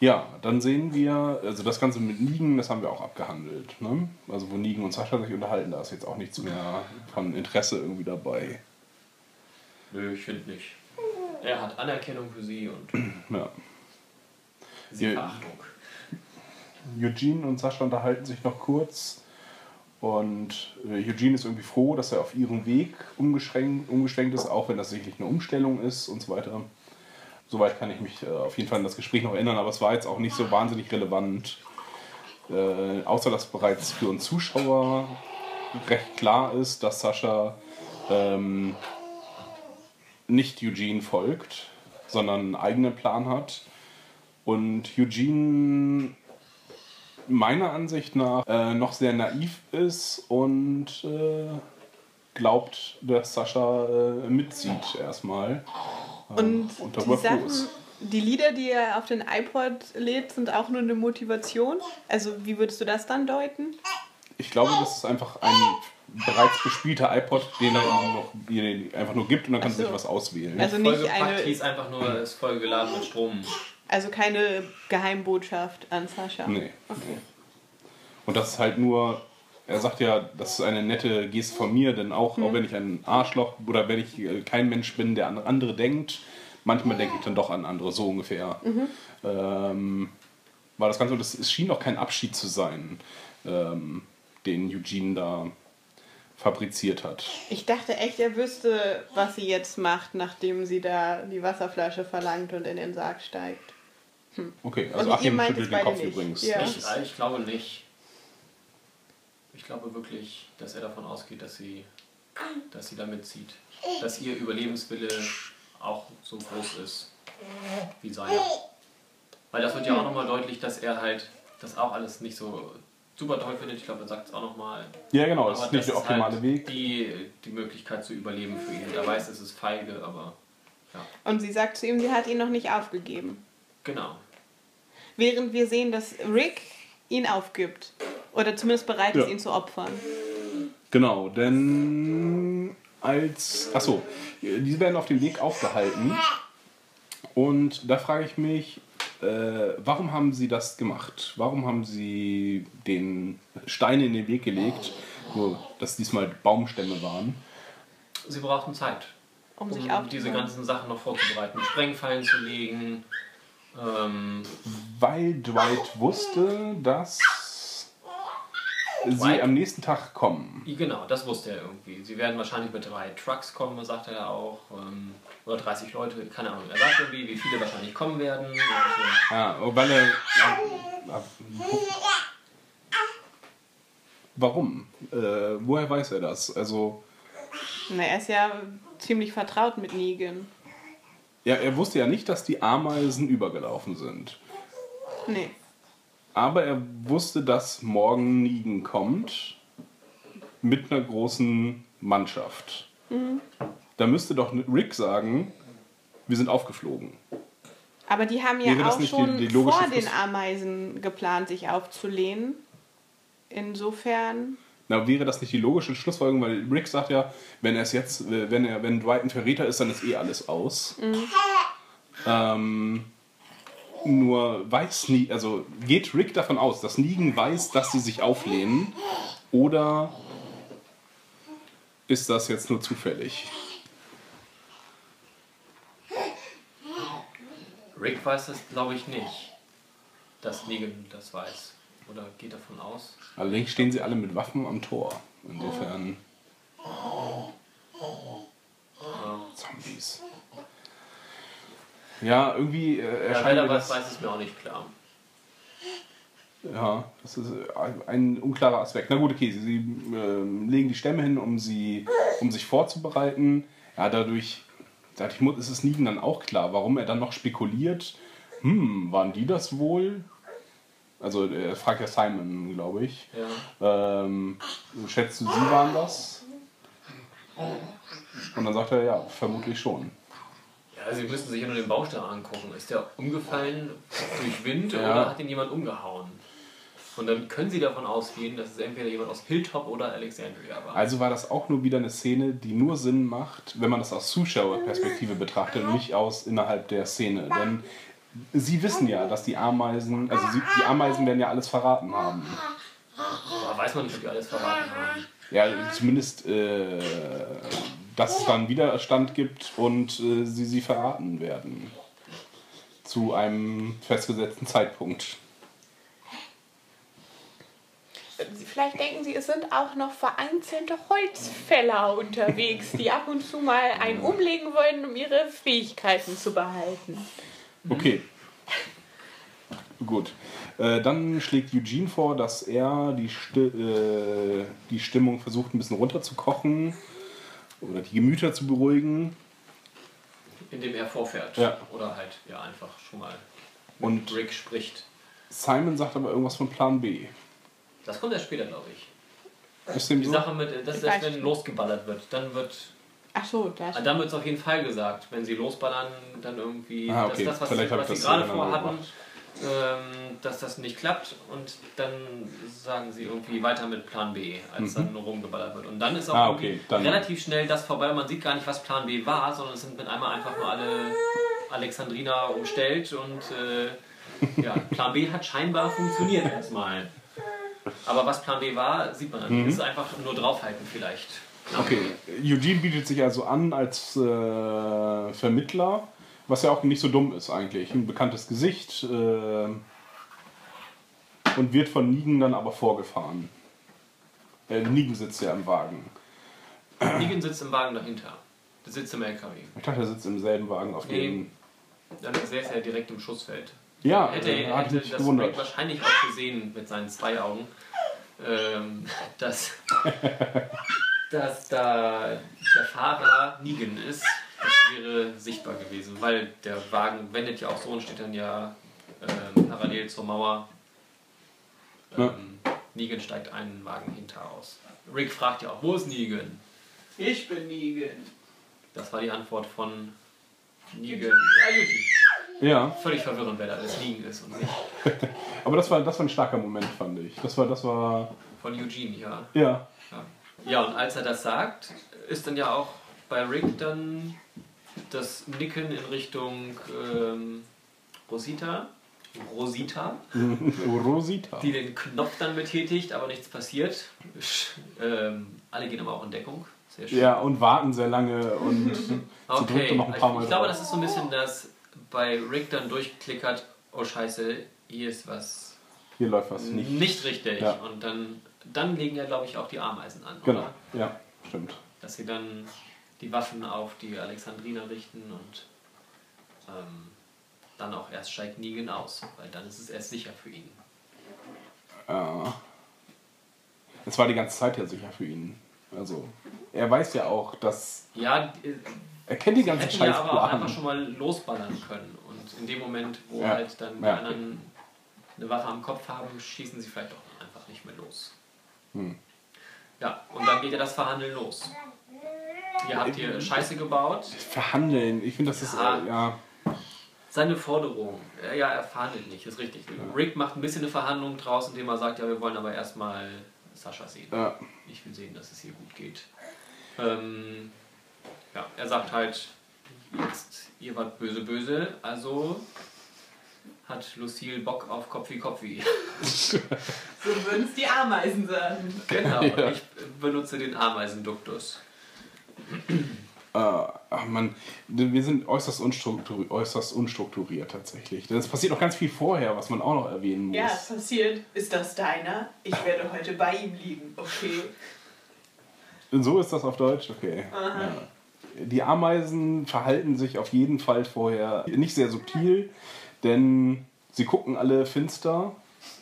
Ja, dann sehen wir, also das Ganze mit Nigen, das haben wir auch abgehandelt. Ne? Also wo Nigen und Sascha sich unterhalten, da ist jetzt auch nichts mehr von Interesse irgendwie dabei. Nö, ich finde nicht. Er hat Anerkennung für sie und Ja. sie Ja. Verachtung. Eugene und Sascha unterhalten sich noch kurz und äh, Eugene ist irgendwie froh, dass er auf ihrem Weg umgeschränkt, ist, auch wenn das sicherlich eine Umstellung ist und so weiter. Soweit kann ich mich äh, auf jeden Fall an das Gespräch noch erinnern, aber es war jetzt auch nicht so wahnsinnig relevant. Äh, außer dass bereits für uns Zuschauer recht klar ist, dass Sascha ähm, nicht Eugene folgt, sondern einen eigenen Plan hat. Und Eugene meiner Ansicht nach äh, noch sehr naiv ist und äh, glaubt, dass Sascha äh, mitzieht erstmal. Und und die Sachen, ist. die Lieder, die er auf den iPod lädt, sind auch nur eine Motivation. Also wie würdest du das dann deuten? Ich glaube, das ist einfach ein bereits bespielter iPod, den er noch, den einfach nur gibt und dann kann Ach er so. sich was auswählen. Also nicht Vollgepackt eine, hieß einfach nur, ist vollgeladen mit Strom. Also keine Geheimbotschaft an Sascha. Nee. nee. Und das ist halt nur, er sagt ja, das ist eine nette Geste von mir, denn auch, Mhm. auch wenn ich ein Arschloch oder wenn ich äh, kein Mensch bin, der an andere denkt, manchmal denke ich dann doch an andere, so ungefähr. Mhm. Ähm, war das Ganze, das, es schien auch kein Abschied zu sein, ähm, den Eugene da fabriziert hat. Ich dachte echt, er wüsste, was sie jetzt macht, nachdem sie da die Wasserflasche verlangt und in den Sarg steigt. Okay, also Und ihr Achim meint schüttelt es den Kopf nicht. übrigens. Ja. Ich, ist- ich glaube nicht. Ich glaube wirklich, dass er davon ausgeht, dass sie, dass sie da mitzieht. Dass ihr Überlebenswille auch so groß ist wie seiner. Weil das wird ja auch nochmal deutlich, dass er halt das auch alles nicht so super toll findet. Ich glaube, er sagt es auch nochmal. Ja, genau, das Aber ist nicht der optimale halt Weg. Die, die Möglichkeit zu überleben für ihn. Er weiß, es ist feige, aber ja, Und sie sagt zu ihm, sie hat ihn noch nicht aufgegeben. genau. Während wir sehen, dass Rick ihn aufgibt. Oder zumindest bereit ist, Ja. ihn zu opfern. Genau, denn als. Achso, diese werden auf dem Weg aufgehalten. Und da frage ich mich, äh, warum haben sie das gemacht? Warum haben sie den Stein in den Weg gelegt, nur dass diesmal Baumstämme waren? Sie brauchten Zeit. Um sich um aufzubauen. diese ganzen Sachen noch vorzubereiten, Sprengfallen zu legen. Ähm, Weil Dwight wusste, dass sie Dwight? am nächsten Tag kommen. genau, das wusste er irgendwie. Sie werden wahrscheinlich mit drei Trucks kommen, sagt er auch. Ähm, oder 30 Leute, keine Ahnung. Er sagt irgendwie, wie viele wahrscheinlich kommen werden. Und, äh, Ja, weil er. Ja, warum? Äh, woher weiß er das? Also, Na, er ist ja ziemlich vertraut mit Negan. Ja, er wusste ja nicht, dass die Ameisen übergelaufen sind. Nee. Aber er wusste, dass morgen Negan kommt mit einer großen Mannschaft. Da müsste doch Rick sagen, wir sind aufgeflogen. Aber die haben ja auch die- schon die logische vor den Schluss- Ameisen geplant, sich aufzulehnen. Insofern. Na, wäre das nicht die logische Schlussfolgerung, weil Rick sagt ja, wenn er es jetzt, wenn er, wenn Dwight ein Verräter ist, dann ist eh alles aus. Ähm, nur weiß nie, also geht Rick davon aus, dass Negan weiß, dass sie sich auflehnen, oder ist das jetzt nur zufällig? Rick weiß das, glaube ich, nicht, dass Negan das weiß. Oder geht davon aus? Allerdings stehen sie alle mit Waffen am Tor. Insofern. Zombies. Ja, irgendwie äh, Ja, er das. weiß, ist mir auch nicht klar. Ja, das ist äh, ein unklarer Aspekt. Na gut, okay, sie, sie ähm, legen die Stämme hin, um sie, um sich vorzubereiten. Ja, dadurch, dadurch ist es Negan dann auch klar, warum er dann noch spekuliert. Hm, waren die das wohl? Also er fragt ja Simon, glaube ich. Ja. Ähm, schätzt du, sie waren das? Und dann sagt er, ja, vermutlich schon. Ja, Sie müssen sich ja nur den Baustein angucken. Ist der umgefallen durch Wind Ja. oder hat ihn jemand umgehauen? Und dann können Sie davon ausgehen, dass es entweder jemand aus Hilltop oder Alexandria war. Also war das auch nur wieder eine Szene, die nur Sinn macht, wenn man das aus Zuschauerperspektive betrachtet und nicht aus innerhalb der Szene. Denn sie wissen ja, dass die Ameisen, also sie, die Ameisen werden ja alles verraten haben. Aber weiß man nicht, ob die alles verraten haben. Ja, zumindest, äh, dass es dann Widerstand gibt und äh, sie sie verraten werden. Zu einem festgesetzten Zeitpunkt. Vielleicht denken sie, es sind auch noch vereinzelte Holzfäller unterwegs, die ab und zu mal einen umlegen wollen, um ihre Fähigkeiten zu behalten. Okay. Gut. Äh, dann schlägt Eugene vor, dass er die, Sti äh, die Stimmung versucht ein bisschen runterzukochen oder die Gemüter zu beruhigen. Indem er vorfährt. Ja. Oder halt, ja, einfach schon mal Und mit Rick spricht. Simon sagt aber irgendwas von Plan B. Das kommt erst später, glaube ich. Ist dem Die so? Sache mit, das Ich ist erst, wenn losgeballert wird. Dann wird Ach so, das. Ah, Dann wird es auf jeden Fall gesagt, wenn sie losballern, dann irgendwie, Ah, okay. dass das, was, Vielleicht was sie gerade vorhatten, ähm, dass das nicht klappt und dann sagen sie irgendwie weiter mit Plan B, als dann nur rumgeballert wird. Und dann ist auch Mhm. Ah, okay, dann- relativ schnell das vorbei. Man sieht gar nicht, was Plan B war, sondern es sind mit einmal einfach nur alle Alexandrina umstellt und äh, ja, Plan B hat scheinbar funktioniert erstmal. Aber was Plan B war, sieht man dann nicht. Es ist einfach nur draufhalten vielleicht. Okay, Eugene bietet sich also an als äh, Vermittler, was ja auch nicht so dumm ist eigentlich. Ein bekanntes Gesicht äh, und wird von Negan dann aber vorgefahren. Äh, Negan sitzt ja im Wagen. Negan sitzt im Wagen dahinter. Der sitzt im LKW. Ich dachte, er sitzt im selben Wagen auf Nee. dem. Dann ist er direkt im Schussfeld. Ja, hätte, äh, hat hätte mich das gewundert. Rick wahrscheinlich auch gesehen mit seinen zwei Augen, ähm, dass, dass da der Fahrer Negan ist. Das wäre sichtbar gewesen, weil der Wagen wendet ja auch so und steht dann ja ähm, parallel zur Mauer. Ähm, Negan steigt einen Wagen hinter aus. Rick fragt ja auch, wo ist Negan? Ich bin Negan. Das war die Antwort von Negan. Ah, Eugene. Ja, Völlig verwirrend, wer da alles Negan ist und nicht aber das war, das war ein starker Moment, fand ich. Das war, das war, von Eugene, ja. ja. Ja. und als er das sagt, ist dann ja auch bei Rick dann das Nicken in Richtung ähm, Rosita, Rosita, Rosita. die den Knopf dann betätigt, aber nichts passiert. Ähm, alle gehen aber auch in Deckung. Sehr schön. Ja, und warten sehr lange und drückt okay, dann noch ein paar Mal ich, ich glaube, das ist so ein bisschen, dass bei Rick dann durchklickert, oh scheiße, hier ist was Hier läuft was nicht. nicht richtig. Ja. Und dann, dann legen ja, glaube ich, auch die Ameisen an, Genau, oder? ja, stimmt. dass sie dann die Waffen auf die Alexandriner richten und ähm, dann auch erst steigt Negan aus, weil dann ist es erst sicher für ihn. Ja. Es war die ganze Zeit ja sicher für ihn. Also, er weiß ja auch, dass. Ja, äh, Er kennt die ganze hätten ja aber auch einfach schon mal losballern können und in dem Moment, wo Ja. halt dann die Ja. anderen eine Waffe am Kopf haben, schießen sie vielleicht auch einfach nicht mehr los. Hm. Ja, und dann geht ja das Verhandeln los. Ihr habt hier Scheiße gebaut, Verhandeln, ich finde, das ist. Ja. Äh, ja. Seine Forderung, ja, ja, er verhandelt nicht, ist richtig. Rick macht ein bisschen eine Verhandlung draus, indem er sagt, ja, wir wollen aber erstmal Sascha sehen. Ja. Ich will sehen, dass es hier gut geht. Ähm, ja, er sagt halt, jetzt, ihr wart böse, böse, also hat Lucille Bock auf Kopfi Kopfi. So würden es die Ameisen sagen. genau, Ja. ich benutze den Ameisenduktus. Äh, ach man, wir sind äußerst unstrukturiert, äußerst unstrukturiert tatsächlich. Denn es passiert auch ganz viel vorher, was man auch noch erwähnen muss. Ja, es passiert. Ist das deiner? Ich werde heute bei ihm liegen. Okay. Und so ist das auf Deutsch, okay. Ja. Die Ameisen verhalten sich auf jeden Fall vorher nicht sehr subtil, denn sie gucken alle finster.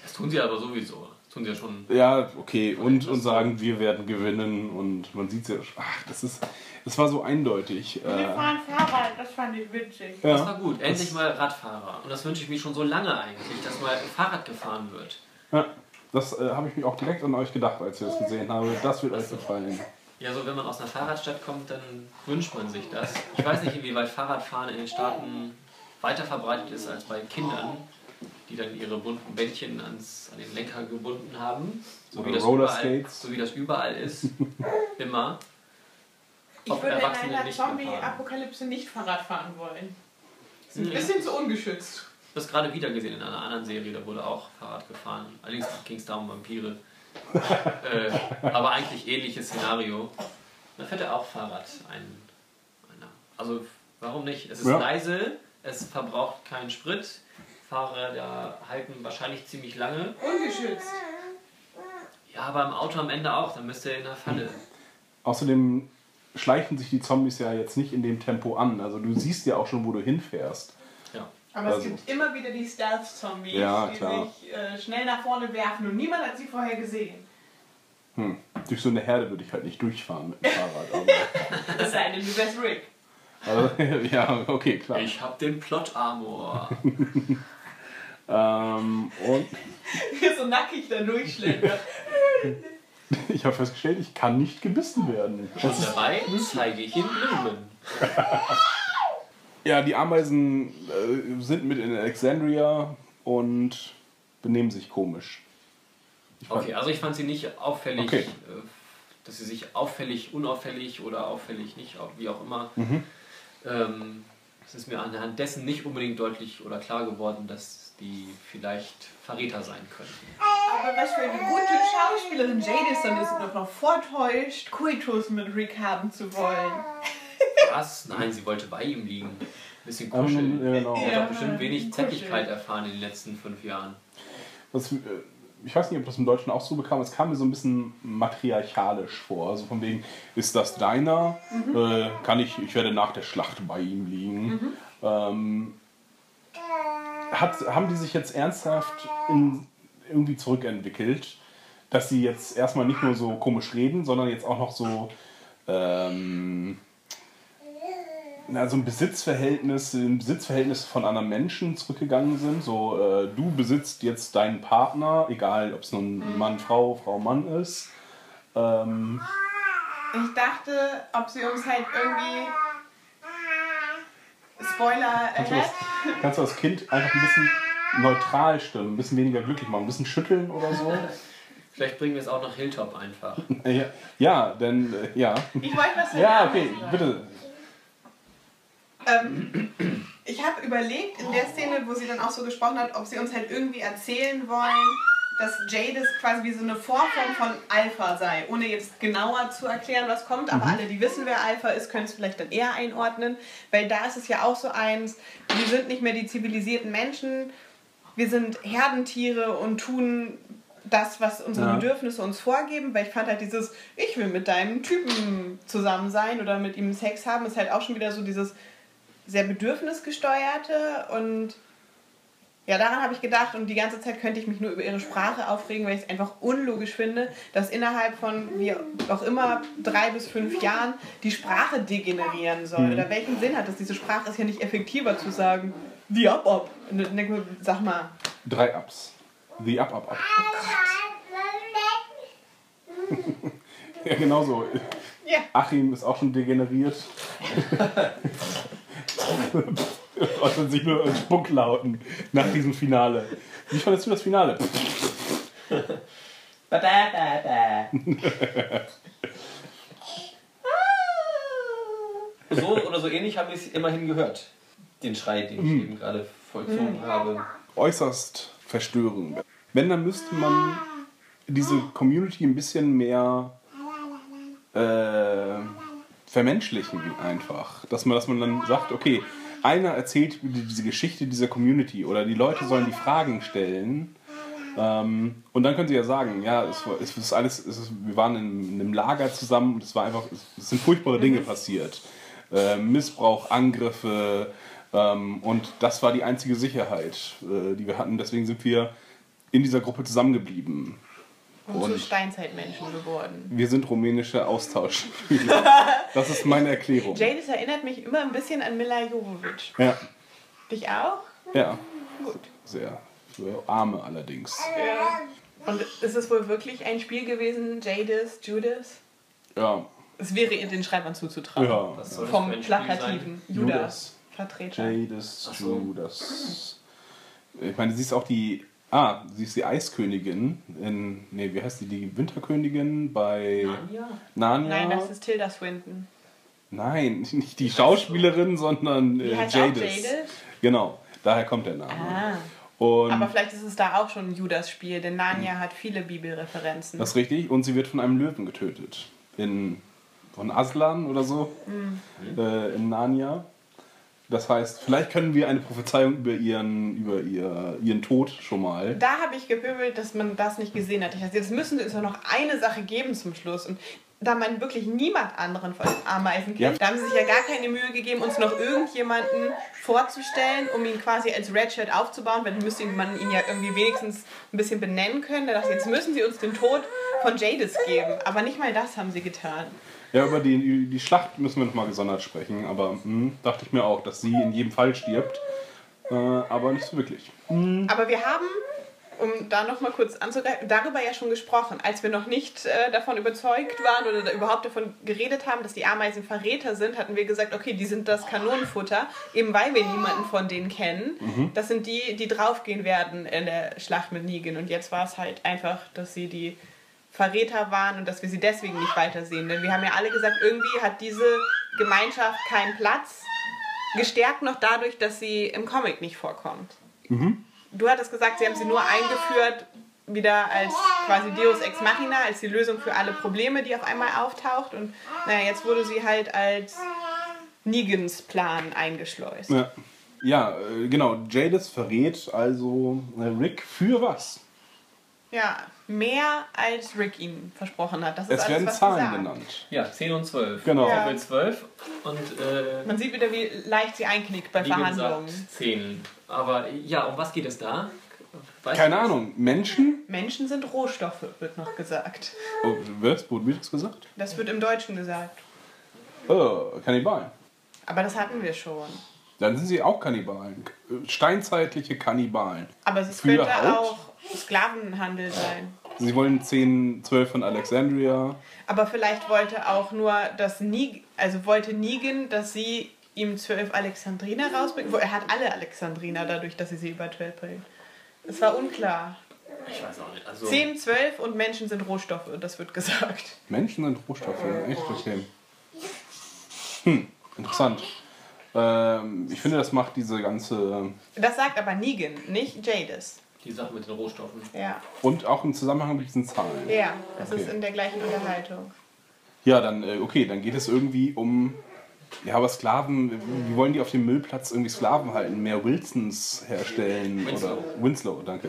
Das tun sie aber sowieso. Das tun sie ja schon. Ja, okay, und, und sagen, wir werden gewinnen und man sieht ja, ach, das ist, das war so eindeutig. Wir Äh, fahren Fahrrad, das fand ich witzig. Das war ja, gut. Endlich mal Radfahrer. Und das wünsche ich mir schon so lange eigentlich, dass mal Fahrrad gefahren wird. ja, das äh, habe ich mir auch direkt an euch gedacht, als ich das gesehen habe. Das wird euch gefallen. Ja, so wenn man aus einer Fahrradstadt kommt, dann wünscht man sich das. Ich weiß nicht, inwieweit Fahrradfahren in den Staaten weiter verbreitet ist als bei Kindern, die dann ihre bunten Bändchen ans, an den Lenker gebunden haben. So wie, das überall, so wie das überall ist. Immer. Ich Ob würde in Erwachsene einer. Zombie-Apokalypse nicht Fahrrad fahren wollen. Ist ein Nee. bisschen zu ungeschützt. Das gerade wieder gesehen in einer anderen Serie, da wurde auch Fahrrad gefahren. Allerdings ging es da um Vampire. äh, aber eigentlich ähnliches Szenario. Da fährt er auch Fahrrad. Ein, einer. Also warum nicht? Es ist Ja. leise, es verbraucht keinen Sprit. Fahrräder halten wahrscheinlich ziemlich lange. Ungeschützt. Ja, aber im Auto am Ende auch, dann müsst ihr in der Falle. Außerdem schleichen sich die Zombies ja jetzt nicht in dem Tempo an. Also du siehst ja auch schon, wo du hinfährst. Ja. Aber Also. es gibt immer wieder die Stealth-Zombies, Ja, die klar. sich äh, schnell nach vorne werfen und niemand hat sie vorher gesehen. Hm. Durch so eine Herde würde ich halt nicht durchfahren mit dem Fahrrad. Es sei denn, du wärst Rick. Also, ja, okay, klar. Ich hab den Plot-Armor. Ähm, und so nackig da durchschlägt. ich habe festgestellt, ich kann nicht gebissen werden. Und dabei zeige ich ihm Blumen. Ja, die Ameisen äh, sind mit in Alexandria und benehmen sich komisch. Okay, also ich fand sie nicht auffällig, Okay. äh, dass sie sich auffällig, unauffällig oder auffällig nicht, wie auch immer. Mhm. Ähm, es ist mir anhand dessen nicht unbedingt deutlich oder klar geworden, dass die vielleicht Verräter sein können. Aber was für eine gute Schauspielerin Jadison ist, noch noch vortäuscht, Coitus mit Rick haben zu wollen. Was? Nein, sie wollte bei ihm liegen. Bisschen Ähm, kuscheln. genau. Sie hat Ja. doch bestimmt wenig. Zärtlichkeit erfahren in den letzten fünf Jahren. Was, äh, ich weiß nicht, ob das im Deutschen auch so bekam, es kam mir so ein bisschen matriarchalisch vor. Also von wegen, ist das deiner? Äh, kann ich, ich werde nach der Schlacht bei ihm liegen. Ähm, hat, haben die sich jetzt ernsthaft in, irgendwie zurückentwickelt, dass sie jetzt erstmal nicht nur so komisch reden, sondern jetzt auch noch so ähm, na, so ein Besitzverhältnis, ein Besitzverhältnis von anderen Menschen zurückgegangen sind. So, äh, du besitzt jetzt deinen Partner, egal ob es nun Mann, Frau, Frau, Mann ist. Ähm, Ich dachte, ob sie uns halt irgendwie. Spoiler kannst, du das, kannst du das Kind einfach ein bisschen neutral stimmen, ein bisschen weniger glücklich machen, ein bisschen schütteln oder so? Vielleicht bringen wir es auch nach Hilltop einfach. ja, ja, denn, äh, ja. Ich wollte was Ja, okay, bitte. Ähm, ich habe überlegt, in der Szene, wo sie dann auch so gesprochen hat, ob sie uns halt irgendwie erzählen wollen, dass Jadis quasi wie so eine Vorform von Alpha sei, ohne jetzt genauer zu erklären, was kommt. Aber alle, die wissen, wer Alpha ist, können es vielleicht dann eher einordnen, weil da ist es ja auch so eins, wir sind nicht mehr die zivilisierten Menschen, wir sind Herdentiere und tun das, was unsere Ja. Bedürfnisse uns vorgeben, weil ich fand halt dieses, ich will mit deinem Typen zusammen sein oder mit ihm Sex haben, ist halt auch schon wieder so dieses sehr bedürfnisgesteuerte und ja, daran habe ich gedacht und die ganze Zeit könnte ich mich nur über ihre Sprache aufregen, weil ich es einfach unlogisch finde, dass innerhalb von wie auch immer drei bis fünf Jahren die Sprache degenerieren soll. Oder welchen Sinn hat das? Diese Sprache ist ja nicht effektiver zu sagen, wie ab, ab. Und dann denke ich mir, Sag mal, Drei Ups. The Up, Up, Up. Ja, genau so. ja, Achim ist auch schon degeneriert. Äußert sich nur in Spucklauten nach diesem Finale. Wie fandest du das Finale? So oder so ähnlich habe ich es immerhin gehört. Den Schrei, den ich eben gerade vollzogen habe. Äußerst verstörend. Wenn, dann müsste man diese Community ein bisschen mehr äh, vermenschlichen einfach. Dass man, dass man dann sagt, okay, einer erzählt diese Geschichte dieser Community oder die Leute sollen die Fragen stellen. Ähm, und dann können sie ja sagen, ja, es, war, es ist alles, es ist, wir waren in, in einem Lager zusammen und es war einfach, es sind furchtbare Dinge passiert. Äh, Missbrauch, Angriffe ähm, und das war die einzige Sicherheit, äh, die wir hatten. Deswegen sind wir in dieser Gruppe zusammengeblieben. Und, zu Steinzeitmenschen geworden. Wir sind rumänische Austausch. das ist meine Erklärung. Jadis erinnert mich immer ein bisschen an Mila Jovovich. Ja, Dich auch? ja, Gut. sehr. Für Arme allerdings. Ja. Und ist es wohl wirklich ein Spiel gewesen, Jadis, Judas? Ja, Es wäre ihr den Schreibern zuzutrauen. ja. Das Vom ein Spiel Plakativen. Judas. Judas. Vertreter. Jadis. Judas. Ich meine, sie ist auch die. Ah, sie ist die Eiskönigin in. Nee, wie heißt die? Die Winterkönigin bei Ja. Narnia? Nein, das ist Tilda Swinton. Nein, nicht die Schauspielerin, sondern äh. Jadis? Genau, daher kommt der Name. Ah. Und Aber vielleicht ist es da auch schon ein Judas-Spiel, denn Narnia hat viele Bibelreferenzen. das ist richtig. Und sie wird von einem Löwen getötet. In, von Aslan oder so. Mhm. Äh, in Narnia. Das heißt, vielleicht können wir eine Prophezeiung über ihren, über ihr, ihren Tod schon mal. Da habe ich gepöbelt, dass man das nicht gesehen hat. Ich dachte, jetzt müssen es doch noch eine Sache geben zum Schluss. Und da man wirklich niemand anderen von den Ameisen kennt, Ja. da haben sie sich ja gar keine Mühe gegeben, uns noch irgendjemanden vorzustellen, um ihn quasi als Redshirt aufzubauen, weil dann müsste man ihn ja irgendwie wenigstens ein bisschen benennen können. Da dachte ich, jetzt müssen sie uns den Tod von Jadis geben. Aber nicht mal das haben sie getan. Ja, über die, die Schlacht müssen wir nochmal gesondert sprechen. Aber hm, dachte ich mir auch, dass sie in jedem Fall stirbt. Äh, aber nicht so wirklich. Aber wir haben, um da nochmal kurz anzugreifen, darüber ja schon gesprochen, als wir noch nicht äh, davon überzeugt waren oder da überhaupt davon geredet haben, dass die Ameisen Verräter sind, hatten wir gesagt, okay, die sind das Kanonenfutter, eben weil wir niemanden von denen kennen. Das sind die, die draufgehen werden in der Schlacht mit Negan. Und jetzt war es halt einfach, dass sie die Verräter waren und dass wir sie deswegen nicht weitersehen. Denn wir haben ja alle gesagt, irgendwie hat diese Gemeinschaft keinen Platz. Gestärkt noch dadurch, dass sie im Comic nicht vorkommt. Du hattest gesagt, sie haben sie nur eingeführt, wieder als quasi Deus Ex Machina, als die Lösung für alle Probleme, die auf einmal auftaucht. Und naja, jetzt wurde sie halt als Negans Plan eingeschleust. Ja, ja äh, genau. Jadis verrät also Rick für was? Ja, mehr als Rick ihnen versprochen hat. Das ist Es alles, werden was Zahlen genannt. Ja, 10 und 12. Genau. Ja. Ich will 12 und äh, Man sieht wieder, wie leicht sie einknickt bei wie Verhandlungen. gesagt 10. Aber ja, um was geht es da? Weißt Keine? Ahnung. Menschen? Menschen sind Rohstoffe, wird noch gesagt. Oh, was? Wurde mir das gesagt? Das wird im Deutschen gesagt. Oh, Kannibalen. Aber das hatten wir schon. Dann sind sie auch Kannibalen. Steinzeitliche Kannibalen. Aber es Für könnte Haut? auch Sklavenhandel sein. Sie wollen 10, 12 von Alexandria. Aber vielleicht wollte auch nur das Nig also wollte Negan, dass sie ihm zwölf Alexandriner rausbringt. Wo- Er hat alle Alexandriner dadurch, dass sie sie über Twelve bringt. Es war unklar. Ich weiß auch nicht. Also, 10, 12 und Menschen sind Rohstoffe, das wird gesagt. Menschen sind Rohstoffe. Echt okay. Hm, interessant. Ähm, ich finde, das macht diese ganze. Das sagt aber Negan, nicht Jadis. Die Sache mit den Rohstoffen. Ja, Und auch im Zusammenhang mit diesen Zahlen. ja das ist Okay. in der gleichen Unterhaltung. Ja, dann, äh, okay, dann geht es irgendwie um. Ja, aber Sklaven, wie wollen die auf dem Müllplatz irgendwie Sklaven halten? Mehr Wilsons herstellen? Winslow. Oder Winslow, danke.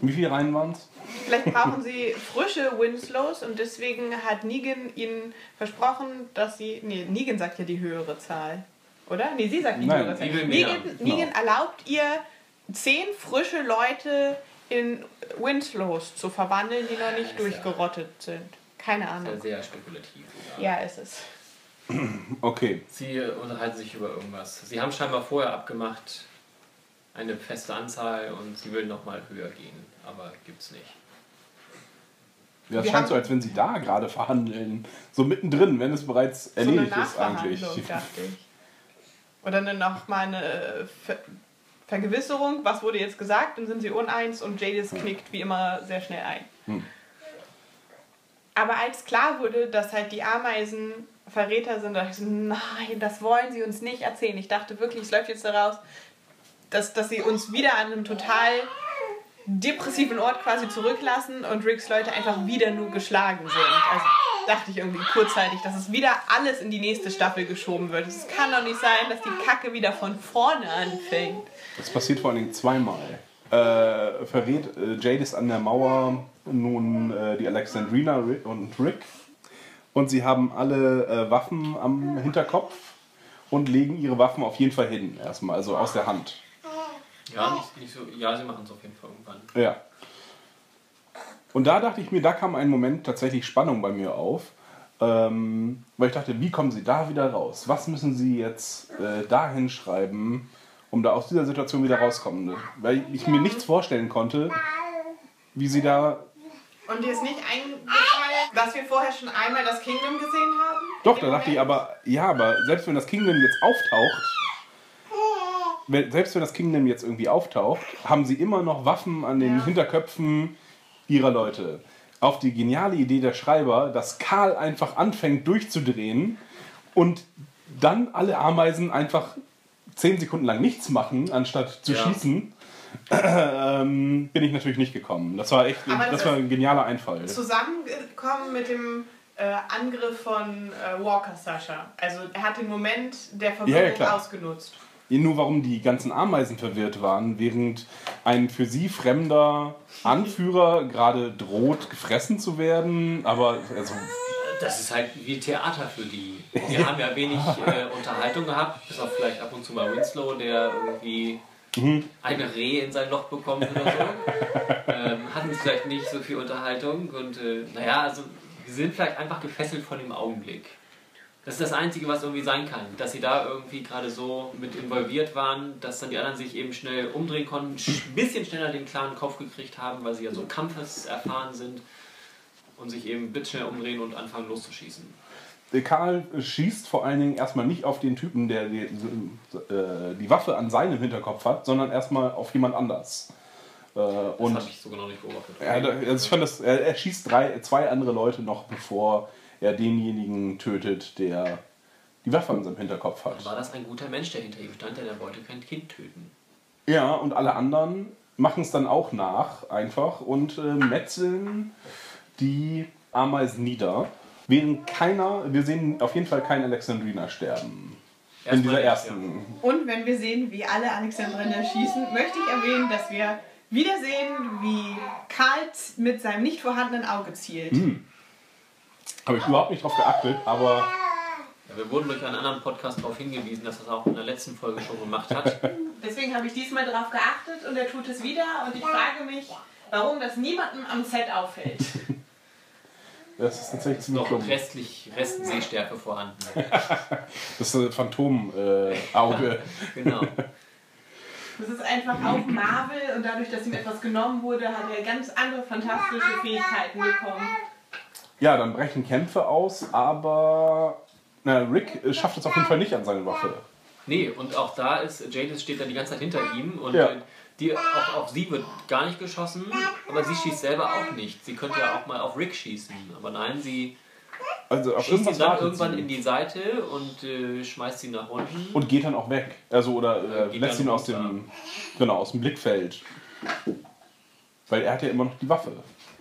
Wie viele Reihen waren es? Vielleicht brauchen sie frische Winslows und deswegen hat Negan ihnen versprochen, dass sie. Nee, Negan sagt ja die höhere Zahl. Oder? Nee, sie sagt die Nein, höhere Zahl. Negan, Negan erlaubt ihr, zehn frische Leute in Winslows zu verwandeln, die noch nicht durchgerottet sind. Keine Ahnung. sehr spekulativ. Ja, ist es. Okay. Sie unterhalten sich über irgendwas. Sie haben scheinbar vorher abgemacht, eine feste Anzahl und sie will nochmal höher gehen. Aber gibt's nicht. Ja, es scheint so, als wenn sie da gerade verhandeln. So mittendrin, wenn es bereits So eine erledigt ist eigentlich. Nachverhandlung, dachte ich. Oder dann noch mal eine äh, Ver Vergewisserung, was wurde jetzt gesagt, dann sind sie uneins und Jadis knickt wie immer sehr schnell ein. Hm. Aber als klar wurde, dass halt die Ameisen Verräter sind, dachte ich so, nein, das wollen sie uns nicht erzählen. Ich dachte wirklich, es läuft jetzt daraus, dass, dass sie uns wieder an einem total depressiven Ort quasi zurücklassen und Ricks Leute einfach wieder nur geschlagen sind. Also dachte ich irgendwie kurzzeitig, dass es wieder alles in die nächste Staffel geschoben wird. Es kann doch nicht sein, dass die Kacke wieder von vorne anfängt. Das passiert vor allen Dingen zweimal. Äh, verrät äh, Jadis an der Mauer nun äh, die Alexandrina Ri- und Rick. Und sie haben alle äh, Waffen am Hinterkopf und legen ihre Waffen auf jeden Fall hin, erstmal, also aus der Hand. Ja, nicht, nicht so, ja, sie machen es auf jeden Fall irgendwann. Ja. Und da dachte ich mir, da kam ein Moment tatsächlich Spannung bei mir auf. Ähm, weil ich dachte, wie kommen sie da wieder raus? Was müssen sie jetzt äh, da hinschreiben, um da aus dieser Situation wieder rauskommen? Weil ich mir nichts vorstellen konnte, wie sie da. Und dir ist nicht eingefallen, dass wir vorher schon einmal das Kingdom gesehen haben? Doch, da dachte ich aber, ja, aber selbst wenn das Kingdom jetzt auftaucht, wenn, selbst wenn das Kingdom jetzt irgendwie auftaucht, haben sie immer noch Waffen an den Ja. Hinterköpfen ihrer Leute. Auf die geniale Idee der Schreiber, dass Karl einfach anfängt durchzudrehen und dann alle Ameisen einfach zehn Sekunden lang nichts machen, anstatt zu Ja. schießen, ähm, bin ich natürlich nicht gekommen. Das war echt, das das war ein genialer Einfall. zusammengekommen mit dem äh, Angriff von äh, Walker Sascha. Also er hat den Moment der Verwirrung ja, ausgenutzt. Nur warum die ganzen Ameisen verwirrt waren, während ein für sie fremder Anführer gerade droht, gefressen zu werden. Aber also, Das ist halt wie Theater für die. Die haben ja wenig äh, Unterhaltung gehabt, bis auf vielleicht ab und zu mal Winslow, der irgendwie ein Reh in sein Loch bekommt oder so. ähm, hatten vielleicht nicht so viel Unterhaltung und äh, naja, also sie sind vielleicht einfach gefesselt von dem Augenblick. Das ist das Einzige, was irgendwie sein kann, dass sie da irgendwie gerade so mit involviert waren, dass dann die anderen sich eben schnell umdrehen konnten, ein bisschen schneller den klaren Kopf gekriegt haben, weil sie ja so kampfeserfahren sind und sich eben blitzschnell umdrehen und anfangen loszuschießen. Karl schießt vor allen Dingen erstmal nicht auf den Typen, der die, äh, die Waffe an seinem Hinterkopf hat, sondern erstmal auf jemand anders. Äh, Das und habe ich so genau nicht beobachtet. er, hat- also ich fand das, er, er schießt drei, zwei andere Leute noch, bevor er denjenigen tötet, der die Waffe an seinem Hinterkopf hat. War das ein guter Mensch, der hinter ihm stand, der wollte kein Kind töten? Ja, und alle anderen machen es dann auch nach, einfach, und äh, metzeln die Ameisen nieder. Während keiner, wir sehen auf jeden Fall keinen Alexandrina sterben. In Erstmal dieser nicht, ersten. Und wenn wir sehen, wie alle Alexandriner schießen, möchte ich erwähnen, dass wir wieder sehen, wie Karl mit seinem nicht vorhandenen Auge zielt. Habe ich überhaupt nicht drauf geachtet, aber Ja, wir wurden durch einen anderen Podcast darauf hingewiesen, dass er es auch in der letzten Folge schon gemacht hat. Deswegen habe ich diesmal darauf geachtet und er tut es wieder. Und ich frage mich, warum das niemandem am Set auffällt. das ist tatsächlich ziemlich Noch dumm. restlich Rest Sehstärke vorhanden. Das ist ein Phantom-Auge. Genau. Das ist einfach auch Marvel und dadurch, dass ihm etwas genommen wurde, hat er ganz andere fantastische Fähigkeiten bekommen. ja, dann brechen Kämpfe aus, aber na, Rick äh, schafft es auf jeden Fall nicht an seine Waffe. Nee, und auch da ist, Jadis steht da die ganze Zeit hinter ihm und Ja. Äh, die, auch auf sie wird gar nicht geschossen, aber sie schießt selber auch nicht. Sie könnte ja auch mal auf Rick schießen, aber nein, sie Also auf schießt ihn dann irgendwann sie. in die Seite und äh, schmeißt ihn nach unten. und geht dann auch weg. Also oder äh, geht lässt ihn aus dem genau aus dem Blickfeld. Weil er hat ja immer noch die Waffe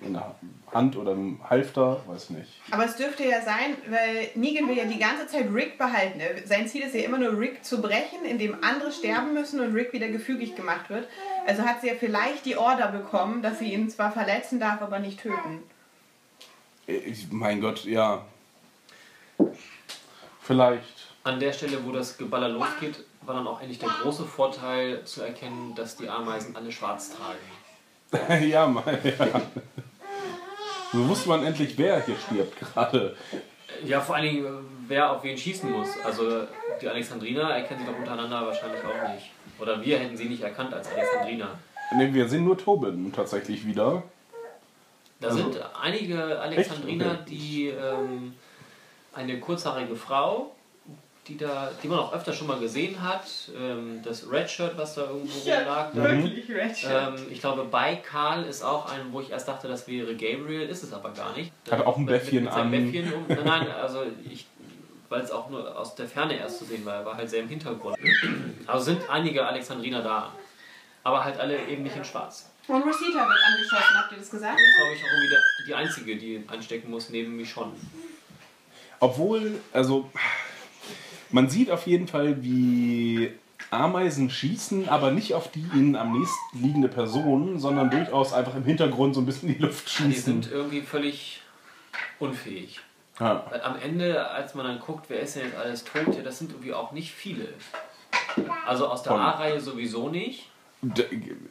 in der Hand oder im Halfter, weiß nicht. Aber es dürfte ja sein, weil Negan will ja die ganze Zeit Rick behalten. Sein Ziel ist ja immer nur Rick zu brechen, indem andere sterben müssen und Rick wieder gefügig gemacht wird. Also hat sie ja vielleicht die Order bekommen, dass sie ihn zwar verletzen darf, aber nicht töten. Ich, mein Gott, ja. Vielleicht. An der Stelle, wo das Geballer losgeht, war dann auch endlich der große Vorteil zu erkennen, dass die Ameisen alle schwarz tragen. ja, mal, ja. So wusste man endlich, wer hier stirbt gerade. Ja, vor allen Dingen, wer auf wen schießen muss. Also die Alexandriner erkennen sie doch untereinander wahrscheinlich auch nicht. Oder wir hätten sie nicht erkannt als Alexandriner. Ne, wir sehen nur Tobin tatsächlich wieder. Da Also- sind einige Alexandriner? Okay. die ähm, eine kurzhaarige Frau, die, da, die man auch öfter schon mal gesehen hat, ähm, das Redshirt, was da irgendwo rumlag. wirklich Red Ähm, ich glaube, bei Karl ist auch ein, wo ich erst dachte, das wäre Gabriel, ist es aber gar nicht. Hat auch ein Bäffchen an. Bäffchen um, nein, nein, also ich, weil es auch nur aus der Ferne erst zu sehen war, er war halt sehr im Hintergrund. Also sind einige Alexandriner da, aber halt alle eben nicht in Schwarz. Und Rosita wird angeschossen, habt ihr das gesagt? Das ist, glaube ich, auch irgendwie die einzige, die einstecken muss, neben Michonne. Obwohl, also, man sieht auf jeden Fall, wie Ameisen schießen, aber nicht auf die ihnen am nächsten liegende Person, sondern durchaus einfach im Hintergrund so ein bisschen in die Luft Die sind schießen. irgendwie völlig unfähig. Ja. Weil am Ende, als man dann guckt, wer ist denn jetzt alles tot, ja, das sind irgendwie auch nicht viele. Also aus der A-Reihe sowieso nicht.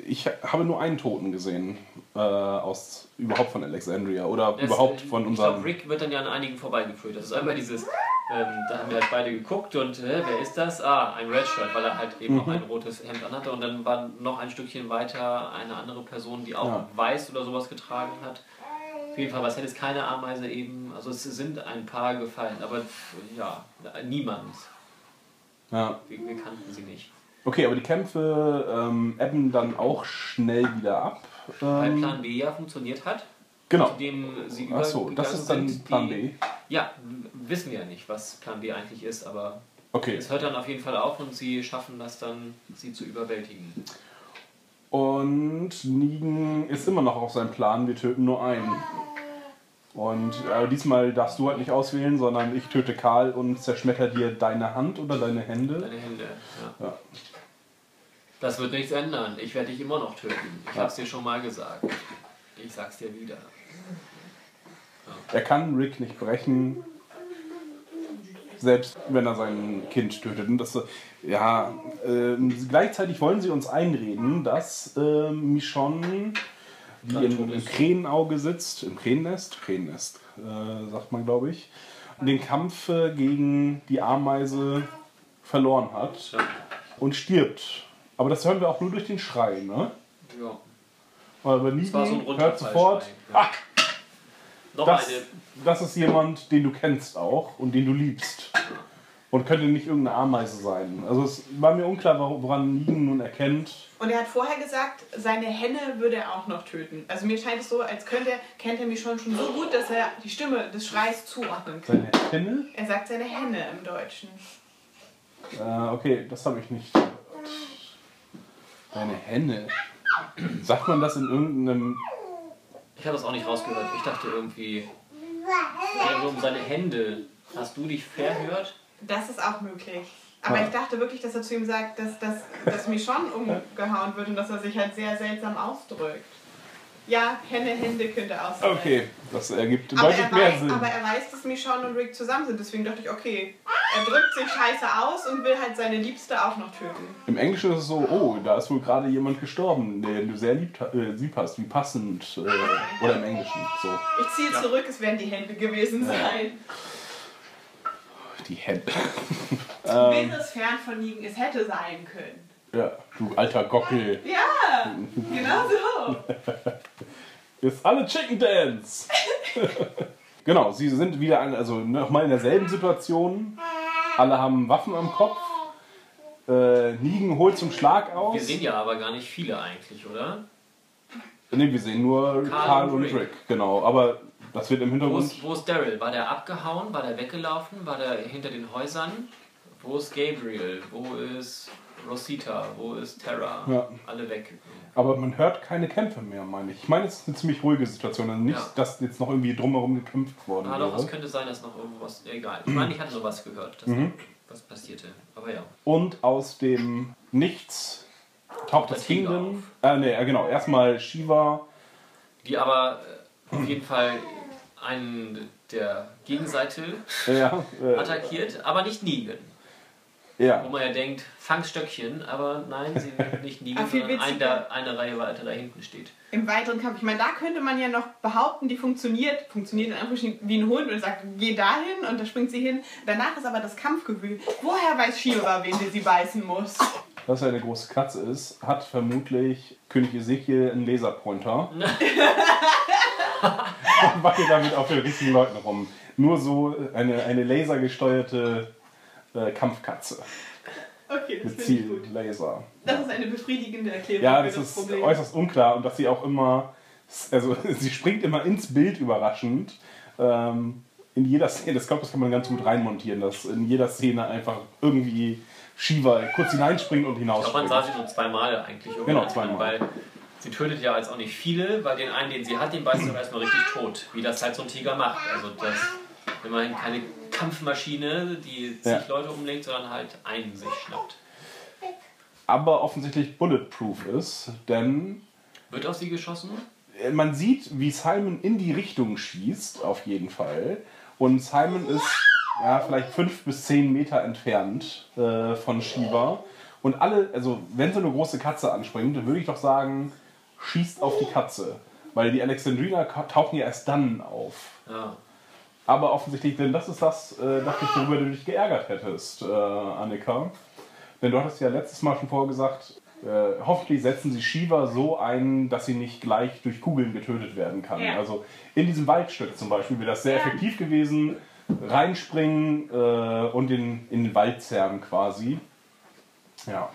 Ich habe nur einen Toten gesehen, äh, aus überhaupt von Alexandria oder Das, überhaupt äh, von Ich glaube, unserem. Rick wird dann ja an einigen vorbeigeführt. Das ist einmal dieses, ähm, da haben wir halt beide geguckt und äh, wer ist das? Ah, ein Redshirt, weil er halt eben Mhm. auch ein rotes Hemd anhatte. Und dann war noch ein Stückchen weiter eine andere Person, die auch Ja. weiß oder sowas getragen hat. Auf jeden Fall, was hätte es keine Ameise eben. Also es sind ein paar gefallen, aber ja, niemand. Ja. Wir, wir kannten sie nicht. Okay, aber die Kämpfe ähm, ebben dann auch schnell wieder ab. Weil Ähm, Plan B ja funktioniert hat, genau. zu dem sie Ach so, übergegangen das ist dann Plan die, B. Ja, wissen wir ja nicht, was Plan B eigentlich ist, aber Okay. es hört dann auf jeden Fall auf und sie schaffen das dann, sie zu überwältigen. Und Negan ist immer noch auf seinem Plan, wir töten nur einen. Und äh, diesmal darfst du halt nicht auswählen, sondern ich töte Karl und zerschmetter dir deine Hand oder deine Hände. Deine Hände, ja. Ja. Das wird nichts ändern. Ich werde dich immer noch töten. Ich Ja. hab's dir schon mal gesagt. Ich sag's dir wieder. Er kann Rick nicht brechen, selbst wenn er sein Kind tötet. Und das, äh, ja, ähm, gleichzeitig wollen sie uns einreden, dass ähm, Michonne, die Gerade im. Krähenauge sitzt, im Krähennest, Krähennest, äh, sagt man, glaube ich, den Kampf äh, gegen die Ameise verloren hat Ja. und stirbt. Aber das hören wir auch nur durch den Schrei, ne? ja. Aber Negan hört sofort, Ja. Noch das, eine. das ist jemand, den du kennst auch und den du liebst. Und könnte nicht irgendeine Ameise sein. Also es war mir unklar, wor- woran Negan nun erkennt. Und er hat vorher gesagt, seine Henne würde er auch noch töten. Also mir scheint es so, als könnte er, kennt er mich schon, schon so gut, dass er die Stimme des Schreis zuordnen kann. Seine Henne? Er sagt seine Henne im Deutschen. Äh, okay, das habe ich nicht gehört. Seine Henne. Sagt man das in irgendeinem. Ich habe das auch nicht rausgehört. Ich dachte irgendwie. Also um seine Hände. Hast du dich verhört? Das ist auch möglich. Aber Ja. ich dachte wirklich, dass er zu ihm sagt, dass, dass, dass Michonne umgehauen wird und dass er sich halt sehr seltsam ausdrückt. Ja, Henne, Hände könnte ausdrücken. Okay, das ergibt Aber deutlich er, mehr weiß, Sinn. aber er weiß, dass Michonne und Rick zusammen sind. Deswegen dachte ich, okay, er drückt sich scheiße aus und will halt seine Liebste auch noch töten. Im Englischen ist es so, oh, da ist wohl gerade jemand gestorben, den du sehr lieb, äh, lieb hast, wie passend. Äh, oder im Englischen so. Ich ziehe zurück, es werden die Hände gewesen sein. Die Hände. Wäre es fern von liegen, es hätte sein können. Ja, du alter Gockel. Ja, genau so. Ist alle Chicken Dance. genau, sie sind wieder an, also nochmal in derselben Situation. Alle haben Waffen am Kopf. Äh, Negan holt zum Schlag aus. Wir sehen ja aber gar nicht viele eigentlich, oder? Ne, wir sehen nur Karl, und und Rick. Rick. genau. Aber das wird im Wo Hintergrund. ist, wo ist Daryl? War der abgehauen? War der weggelaufen? War der hinter den Häusern? Wo ist Gabriel? Wo ist Rosita? Wo ist Terra? Ja. Alle weg. Aber man hört keine Kämpfe mehr, meine ich. Ich meine, es ist eine ziemlich ruhige Situation. Also nicht, Ja. dass jetzt noch irgendwie drumherum gekämpft worden Ah, doch, es könnte sein, dass noch irgendwas. Egal. Ich meine, ich hatte nur was gehört, dass Mhm. was passierte. Aber ja. Und aus dem Nichts taucht das Kingdom. Äh, nee, äh, genau. Erstmal Shiva. Die aber äh, auf jeden Fall einen der Gegenseite ja, äh, attackiert, aber nicht Negan. Ja. Wo man ja denkt, Fangstöckchen, aber nein, sie nimmt nicht Negan, Ah, viel sondern ein, der eine Reihe weiter da hinten steht. Im weiteren Kampf, ich meine, da könnte man ja noch behaupten, die funktioniert, funktioniert in Anführungsstrichen wie ein Hund und sagt, geh dahin und da springt sie hin. Danach ist aber das Kampfgefühl. Woher weiß Shiva, wen sie sie beißen muss? Dass er eine große Katze ist, hat vermutlich König Ezekiel einen Laserpointer. und wackelt damit auf den richtigen Leuten rum. Nur so eine, eine lasergesteuerte äh, Kampfkatze Okay, das mit finde ich gut. Ziel-Laser. Das ist eine befriedigende Erklärung Ja, für das das ist Problem. äußerst unklar und dass sie auch immer, also sie springt immer ins Bild überraschend. Ähm, in jeder Szene, das glaube das kann man ganz gut reinmontieren, dass in jeder Szene einfach irgendwie Shiva kurz hineinspringt und Ich glaube, man sah sie nur zweimal eigentlich. irgendwann Genau, zweimal. Weil sie tötet ja jetzt auch nicht viele, weil den einen, den sie hat, den beißt sie doch erstmal richtig tot. Wie das halt so ein Tiger macht. Also das immerhin keine Kampfmaschine, die zig Ja. Leute umlegt, sondern halt einen sich schnappt. Aber offensichtlich bulletproof ist, denn Wird auf sie geschossen? man sieht, wie Simon in die Richtung schießt, auf jeden Fall. Und Simon ist ja, vielleicht fünf bis zehn Meter entfernt äh, von Shiva. Und alle, also wenn so eine große Katze anspringt, dann würde ich doch sagen, schießt auf die Katze. Weil die Alexandriner ka- tauchen ja erst dann auf. Ja. Aber offensichtlich, denn das ist das, äh, dachte ich, worüber du dich geärgert hättest, äh, Annika. Denn du hattest ja letztes Mal schon vorgesagt, äh, hoffentlich setzen sie Shiva so ein, dass sie nicht gleich durch Kugeln getötet werden kann. Ja. Also in diesem Waldstück zum Beispiel wäre das sehr effektiv gewesen. Reinspringen äh, und in, in den Wald zerren quasi. Ja.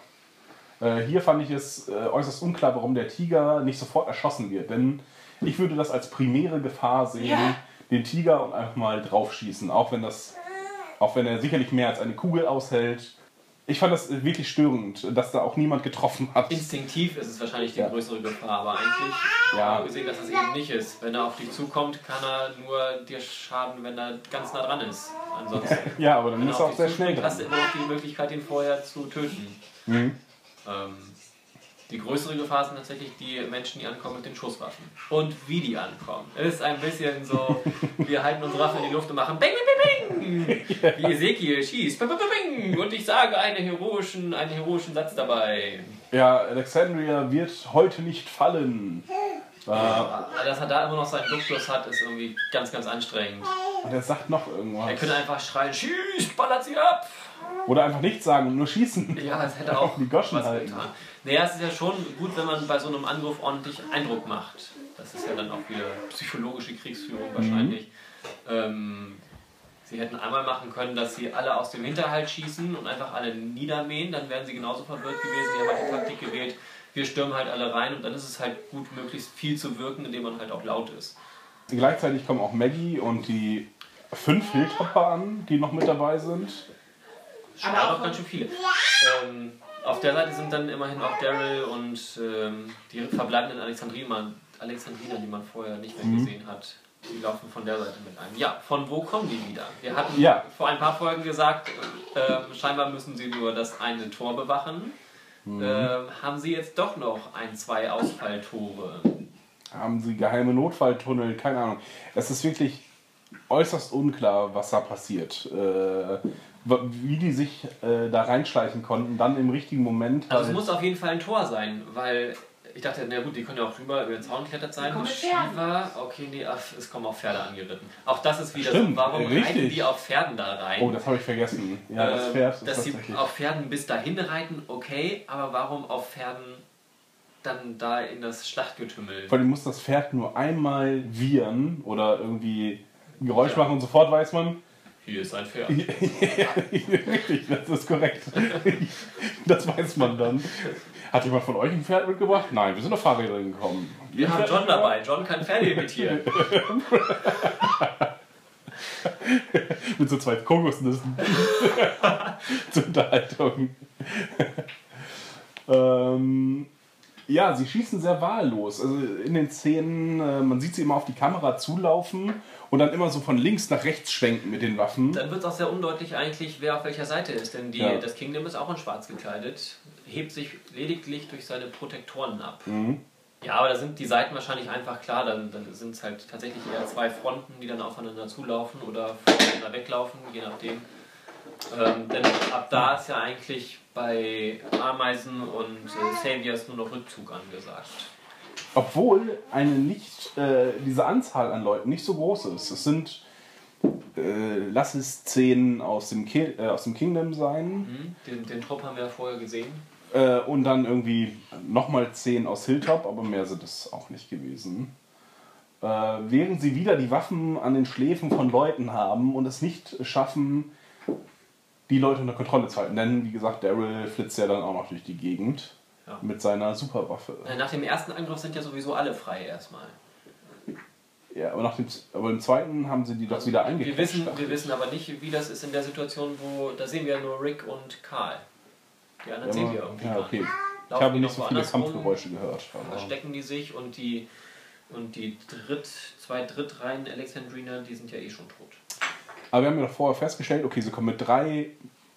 Äh, hier fand ich es äh, äußerst unklar, warum der Tiger nicht sofort erschossen wird. Denn ich würde das als primäre Gefahr sehen, Ja. Den Tiger und einfach mal draufschießen. Auch wenn das, auch wenn er sicherlich mehr als eine Kugel aushält. Ich fand das wirklich störend, dass da auch niemand getroffen hat. Instinktiv ist es wahrscheinlich die Ja. größere Gefahr, aber eigentlich Ja. haben wir gesehen, dass das eben nicht ist. Wenn er auf dich zukommt, kann er nur dir schaden, wenn er ganz nah dran ist. Ansonsten, Ja, aber dann ist er auch sehr schnell zuspringt, hast du dran. immer noch die Möglichkeit, ihn vorher zu töten. Mhm. Ähm, die größere Gefahr sind tatsächlich die Menschen, die ankommen mit den Schusswaffen. Und wie die ankommen. Es ist ein bisschen so, wir halten unsere Waffen in die Luft und machen Bing, Bing, Bing, Bing. Wie Ezekiel schießt. Bing, Bing, Bing, Bing. Und ich sage einen heroischen, einen heroischen Satz dabei. Ja, Alexandria wird heute nicht fallen. Äh, Dass er da immer noch seinen Duktus hat, ist irgendwie ganz, ganz anstrengend. und er sagt noch Er irgendwas. könnte einfach schreien, schießt, ballert sie ab. Oder einfach nichts sagen und nur schießen. Ja, das hätte auch Die Goschen was halten. getan. Naja, es ist ja schon gut, wenn man bei so einem Angriff ordentlich Eindruck macht. Das ist ja dann auch wieder psychologische Kriegsführung wahrscheinlich. Ähm, sie hätten einmal machen können, dass sie alle aus dem Hinterhalt schießen und einfach alle niedermähen, dann wären sie genauso verwirrt gewesen. Sie haben halt die Taktik gewählt, wir stürmen halt alle rein und dann ist es halt gut, möglichst viel zu wirken, indem man halt auch laut ist. Gleichzeitig kommen auch Maggie und die fünf Hilltopper an, die noch mit dabei sind. Aber Aber auch auch ganz schön viele. Ähm, auf der Seite sind dann immerhin auch Daryl und ähm, die verbleibenden Alexandriner, Alexandriner, die man vorher nicht mehr gesehen hat. die laufen von der Seite mit ein. Ja, von wo kommen die wieder? Wir hatten Ja. vor ein paar Folgen gesagt, ähm, scheinbar müssen sie nur das eine Tor bewachen. Mhm. Ähm, haben sie jetzt doch noch ein, zwei Ausfalltore? Haben sie geheime Notfalltunnel? Keine Ahnung. Es ist wirklich äußerst unklar, was da passiert. Äh, wie die sich äh, da reinschleichen konnten, dann im richtigen Moment. Also es muss auf jeden Fall ein Tor sein, weil ich dachte, na gut, die können ja auch drüber über den Zaun geklettert sein. Shiva, okay, nee, ach, es kommen auch Pferde angeritten. Auch das ist wieder Stimmt, so, warum richtig. reiten die auf Pferden da rein? oh, das habe ich vergessen. Ja, das Ähm, Pferd ist dass sie auf Pferden bis dahin reiten, okay, aber warum auf Pferden dann da in das Schlachtgetümmel? Vor allem muss das Pferd nur einmal wiehern oder irgendwie ein Geräusch Ja. machen und sofort weiß man, Hier ist ein Pferd. richtig, das ist korrekt. Das weiß man dann. Hat jemand von euch ein Pferd mitgebracht? Nein, wir sind auf Fahrrädern gekommen. Wir haben John dabei. John kann Pferde imitieren. Mit so zwei Kokosnüssen. Zur Unterhaltung. ähm, ja, sie schießen sehr wahllos. Also in den Szenen, äh, man sieht sie immer auf die Kamera zulaufen und dann immer so von links nach rechts schwenken mit den Waffen. Dann wird es auch sehr undeutlich eigentlich, wer auf welcher Seite ist. Denn die, Ja. das Kingdom ist auch in schwarz gekleidet, hebt sich lediglich durch seine Protektoren ab. Mhm. Ja, aber da sind die Seiten wahrscheinlich einfach klar. Dann, dann sind es halt tatsächlich eher zwei Fronten, die dann aufeinander zulaufen oder voneinander weglaufen, je nachdem. Ähm, denn ab da ist ja eigentlich bei Ameisen und äh, Saviors nur noch Rückzug angesagt. Obwohl eine nicht, äh, diese Anzahl an Leuten nicht so groß ist. Es sind, äh, lass es zehn aus dem, Ki äh, aus dem Kingdom sein. Hm? Den, den Trupp haben wir ja vorher gesehen. Äh, und dann irgendwie nochmal 10 aus Hilltop, aber mehr sind es auch nicht gewesen. Äh, während sie wieder die Waffen an den Schläfen von Leuten haben und es nicht schaffen, die Leute unter Kontrolle zu halten. Denn, wie gesagt, Daryl flitzt ja dann auch noch durch die Gegend Ja. mit seiner Superwaffe. Äh, Nach dem ersten Angriff sind ja sowieso alle frei erstmal. Ja, aber, nach dem, aber im zweiten haben sie die doch wieder wir eingekriegt. wissen, wir wissen aber nicht, wie das ist in der Situation, wo. Da sehen wir ja nur Rick und Karl. Die anderen sehen wir irgendwie ja, okay. Ich habe nicht so viele woanders rum? Kampfgeräusche gehört. Verstecken die sich und die. Und die Dritt, zwei Drittreihen Alexandriner, die sind ja eh schon tot. Aber wir haben ja doch vorher festgestellt, okay, sie kommen mit drei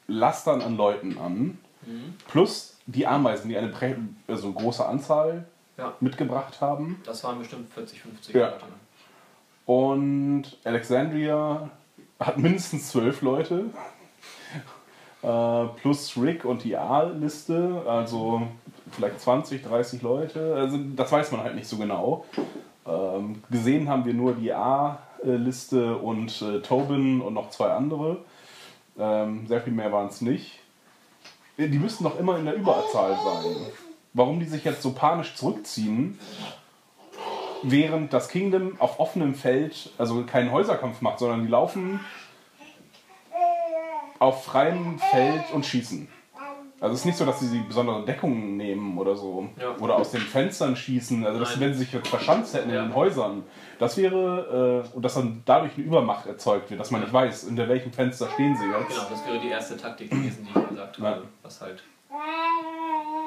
Lastern an Leuten an, Mhm. plus die Ameisen, die eine also große Anzahl Ja. mitgebracht haben. Das waren bestimmt 40, 50 Ja. Leute. Und Alexandria hat mindestens zwölf Leute. Äh, plus Rick und die A-Liste, also vielleicht 20, 30 Leute. Also das weiß man halt nicht so genau. Ähm, gesehen haben wir nur die A-Liste und äh, Tobin und noch zwei andere. Ähm, sehr viel mehr waren es nicht. Die müssten doch immer in der Überzahl sein. Warum die sich jetzt so panisch zurückziehen, während das Kingdom auf offenem Feld, also keinen Häuserkampf macht, sondern die laufen auf freiem Feld und schießen. Also es ist nicht so, dass sie besondere Deckungen nehmen oder so. Ja. Oder aus den Fenstern schießen. Also dass, Nein. wenn sie sich jetzt verschanzt hätten Ja. in den Häusern, das wäre, äh, und dass dann dadurch eine Übermacht erzeugt wird, dass man nicht weiß, in welchem Fenster stehen sie jetzt. Genau, das wäre die erste Taktik gewesen, die ich gesagt habe. Ja. Was halt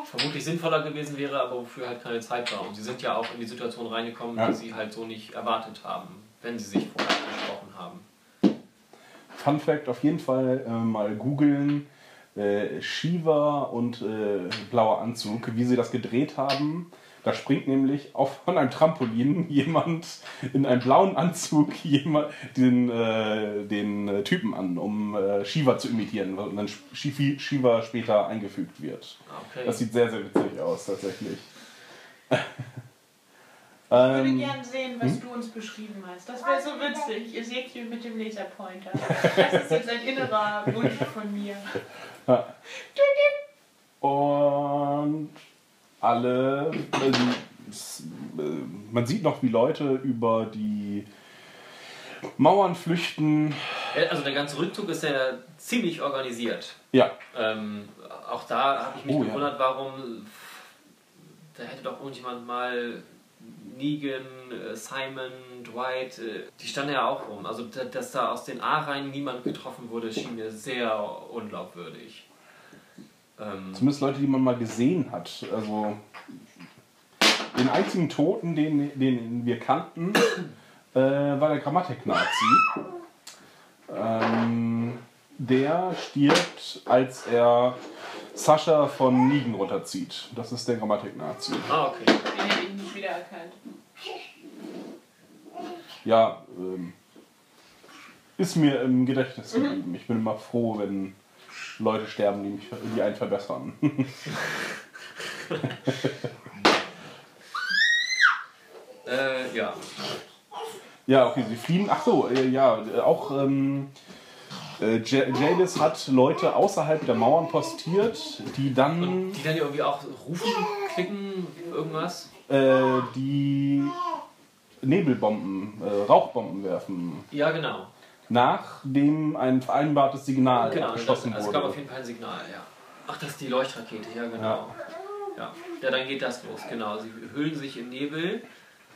vermutlich sinnvoller gewesen wäre, aber wofür halt keine Zeit war. Und sie sind ja auch in die Situation reingekommen, Ja. die sie halt so nicht erwartet haben, wenn sie sich vorher abgesprochen haben. Fun Fact: auf jeden Fall äh, mal googeln. Äh, Shiva und äh, blauer Anzug, wie sie das gedreht haben. Da springt nämlich auf, von einem Trampolin jemand in einem blauen Anzug jemand, den, äh, den äh, Typen an, um äh, Shiva zu imitieren, und dann Shiva später eingefügt wird. Okay. Das sieht sehr, sehr witzig aus, tatsächlich. Ich würde ähm, gern sehen, was du uns beschrieben hast. Das wäre so witzig. Ezekiel mit dem Laserpointer. Das ist jetzt ein innerer Wunsch von mir. Und alle, also, äh, man sieht noch, wie Leute über die Mauern flüchten. Ja, Also der ganze Rückzug ist ja ziemlich organisiert. Ja, Ähm, auch da habe ich mich Oh, ja. gewundert, warum da hätte doch irgendjemand mal Negan, äh, Simon, Dwight, äh, die standen ja auch rum. Also da- dass da aus den A-Reihen niemand getroffen wurde, schien mir sehr unglaubwürdig. Ähm, zumindest Leute, die man mal gesehen hat. Also den einzigen Toten, den, den wir kannten, äh, war der Grammatik-Nazi. Ähm, der stirbt, als er Sascha von Nigen runterzieht. Das ist der Grammatik-Nazi. Ah, okay. Wiedererkannt. Ja, ähm, ist mir im Gedächtnis geblieben. Ich bin immer froh, wenn Leute sterben, die, mich, die einen verbessern. Äh, ja. ja, okay, sie fliehen. Ach so, äh, ja, äh, auch ähm, äh, Ja- Jalis hat Leute außerhalb der Mauern postiert, die dann Die dann irgendwie auch rufen, klicken, irgendwas. Äh, die Nebelbomben, äh, Rauchbomben werfen, Ja, genau. nachdem ein vereinbartes Signal Genau, das, abgeschossen also es gab auf wurde. jeden Fall ein Signal, ja. Ach, das ist die Leuchtrakete, ja genau. Ja. ja, dann geht das los, genau. Sie hüllen sich in Nebel,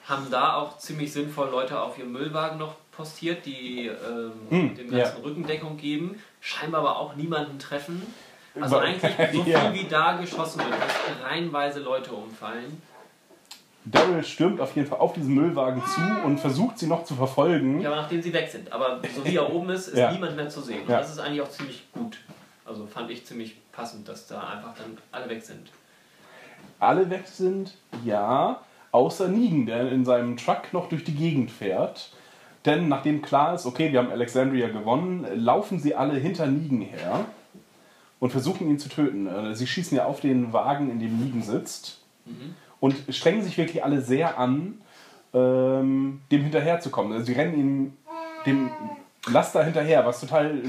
haben da auch ziemlich sinnvoll Leute auf ihrem Müllwagen noch postiert, die ähm, Hm, dem ja. ganzen Rückendeckung geben, scheinbar aber auch niemanden treffen. Also eigentlich so viel Ja. wie da geschossen wird, dass reihenweise Leute umfallen. Daryl stürmt auf jeden Fall auf diesen Müllwagen zu und versucht sie noch zu verfolgen. Ja, aber nachdem sie weg sind. Aber so wie er oben ist, ist Ja. niemand mehr zu sehen. Und Ja. das ist eigentlich auch ziemlich gut. Also fand ich ziemlich passend, dass da einfach dann alle weg sind. Alle weg sind, ja, außer Negan, der in seinem Truck noch durch die Gegend fährt. Denn nachdem klar ist, okay, wir haben Alexandria gewonnen, laufen sie alle hinter Negan her und versuchen ihn zu töten. Äh, Sie schießen ja auf den Wagen, in dem Negan sitzt und strengen sich wirklich alle sehr an, ähm, dem hinterherzukommen. Also sie rennen ihm dem Laster hinterher, was total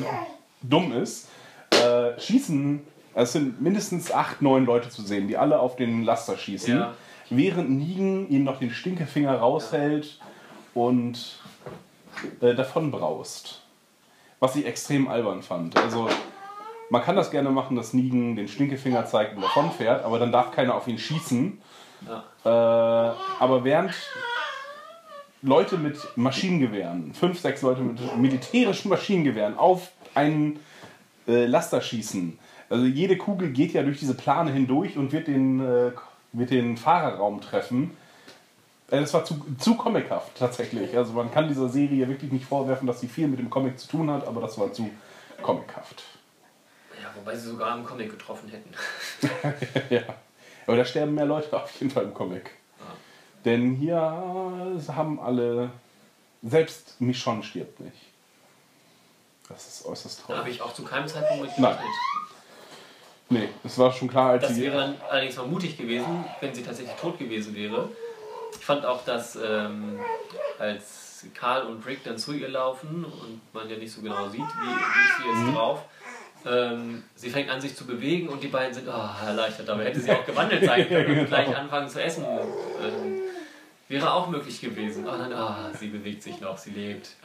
dumm ist. Äh, schießen, es sind mindestens acht, neun Leute zu sehen, die alle auf den Laster schießen, Ja. während Negan ihm noch den Stinkefinger raushält und äh, davon braust. Was ich extrem albern fand. Also, man kann das gerne machen, dass Negan den Stinkefinger zeigt und davonfährt, aber dann darf keiner auf ihn schießen. Ja. Äh, aber während Leute mit Maschinengewehren, fünf, sechs Leute mit militärischen Maschinengewehren auf einen äh, Laster schießen, also jede Kugel geht ja durch diese Plane hindurch und wird den, äh, wird den Fahrerraum treffen. Äh, Das war zu, zu comichaft tatsächlich. Also man kann dieser Serie wirklich nicht vorwerfen, dass sie viel mit dem Comic zu tun hat, aber das war zu comichaft. Ja, wobei sie sogar im Comic getroffen hätten. ja. Aber da sterben mehr Leute auf jeden Fall im Comic. Denn hier haben alle. Selbst Michonne stirbt nicht. Das ist äußerst Da habe traurig. ich auch zu keinem Zeitpunkt mit Nein. Nee, es war schon klar, als Das sie. wäre dann allerdings mal mutig gewesen, wenn sie tatsächlich tot gewesen wäre. Ich fand auch, dass ähm, als Karl und Rick dann zu ihr laufen und man ja nicht so genau sieht, wie, wie ist sie Mhm. jetzt drauf, ähm, sie fängt an sich zu bewegen und die beiden sind oh, erleichtert. Aber hätte sie auch gewandelt sein können und gleich anfangen zu essen. Ähm, wäre auch möglich gewesen. Oh, dann, ah, sie bewegt sich noch, sie lebt.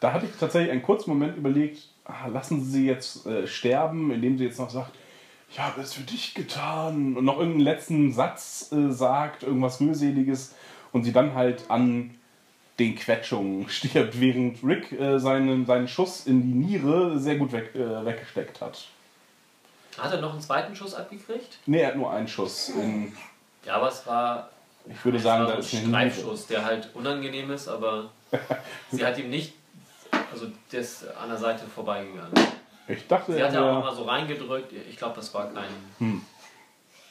Da hatte ich tatsächlich einen kurzen Moment überlegt, ah, lassen Sie sie jetzt äh, sterben, indem sie jetzt noch sagt, ich habe es für dich getan und noch irgendeinen letzten Satz äh, sagt, irgendwas Mühseliges und sie dann halt an den Quetschungen stirbt, während Rick äh, seinen, seinen Schuss in die Niere sehr gut weg, äh, weggesteckt hat. Hat er noch einen zweiten Schuss abgekriegt? Nee, er hat nur einen Schuss. In, Ja, aber es war ich würde sagen, da ein ist Niere. Streifschuss, der halt unangenehm ist, aber sie hat ihm nicht, also der ist an der Seite vorbeigegangen. Ich dachte, Sie hat ja auch mal so reingedrückt, ich glaube, das war kein. Hm.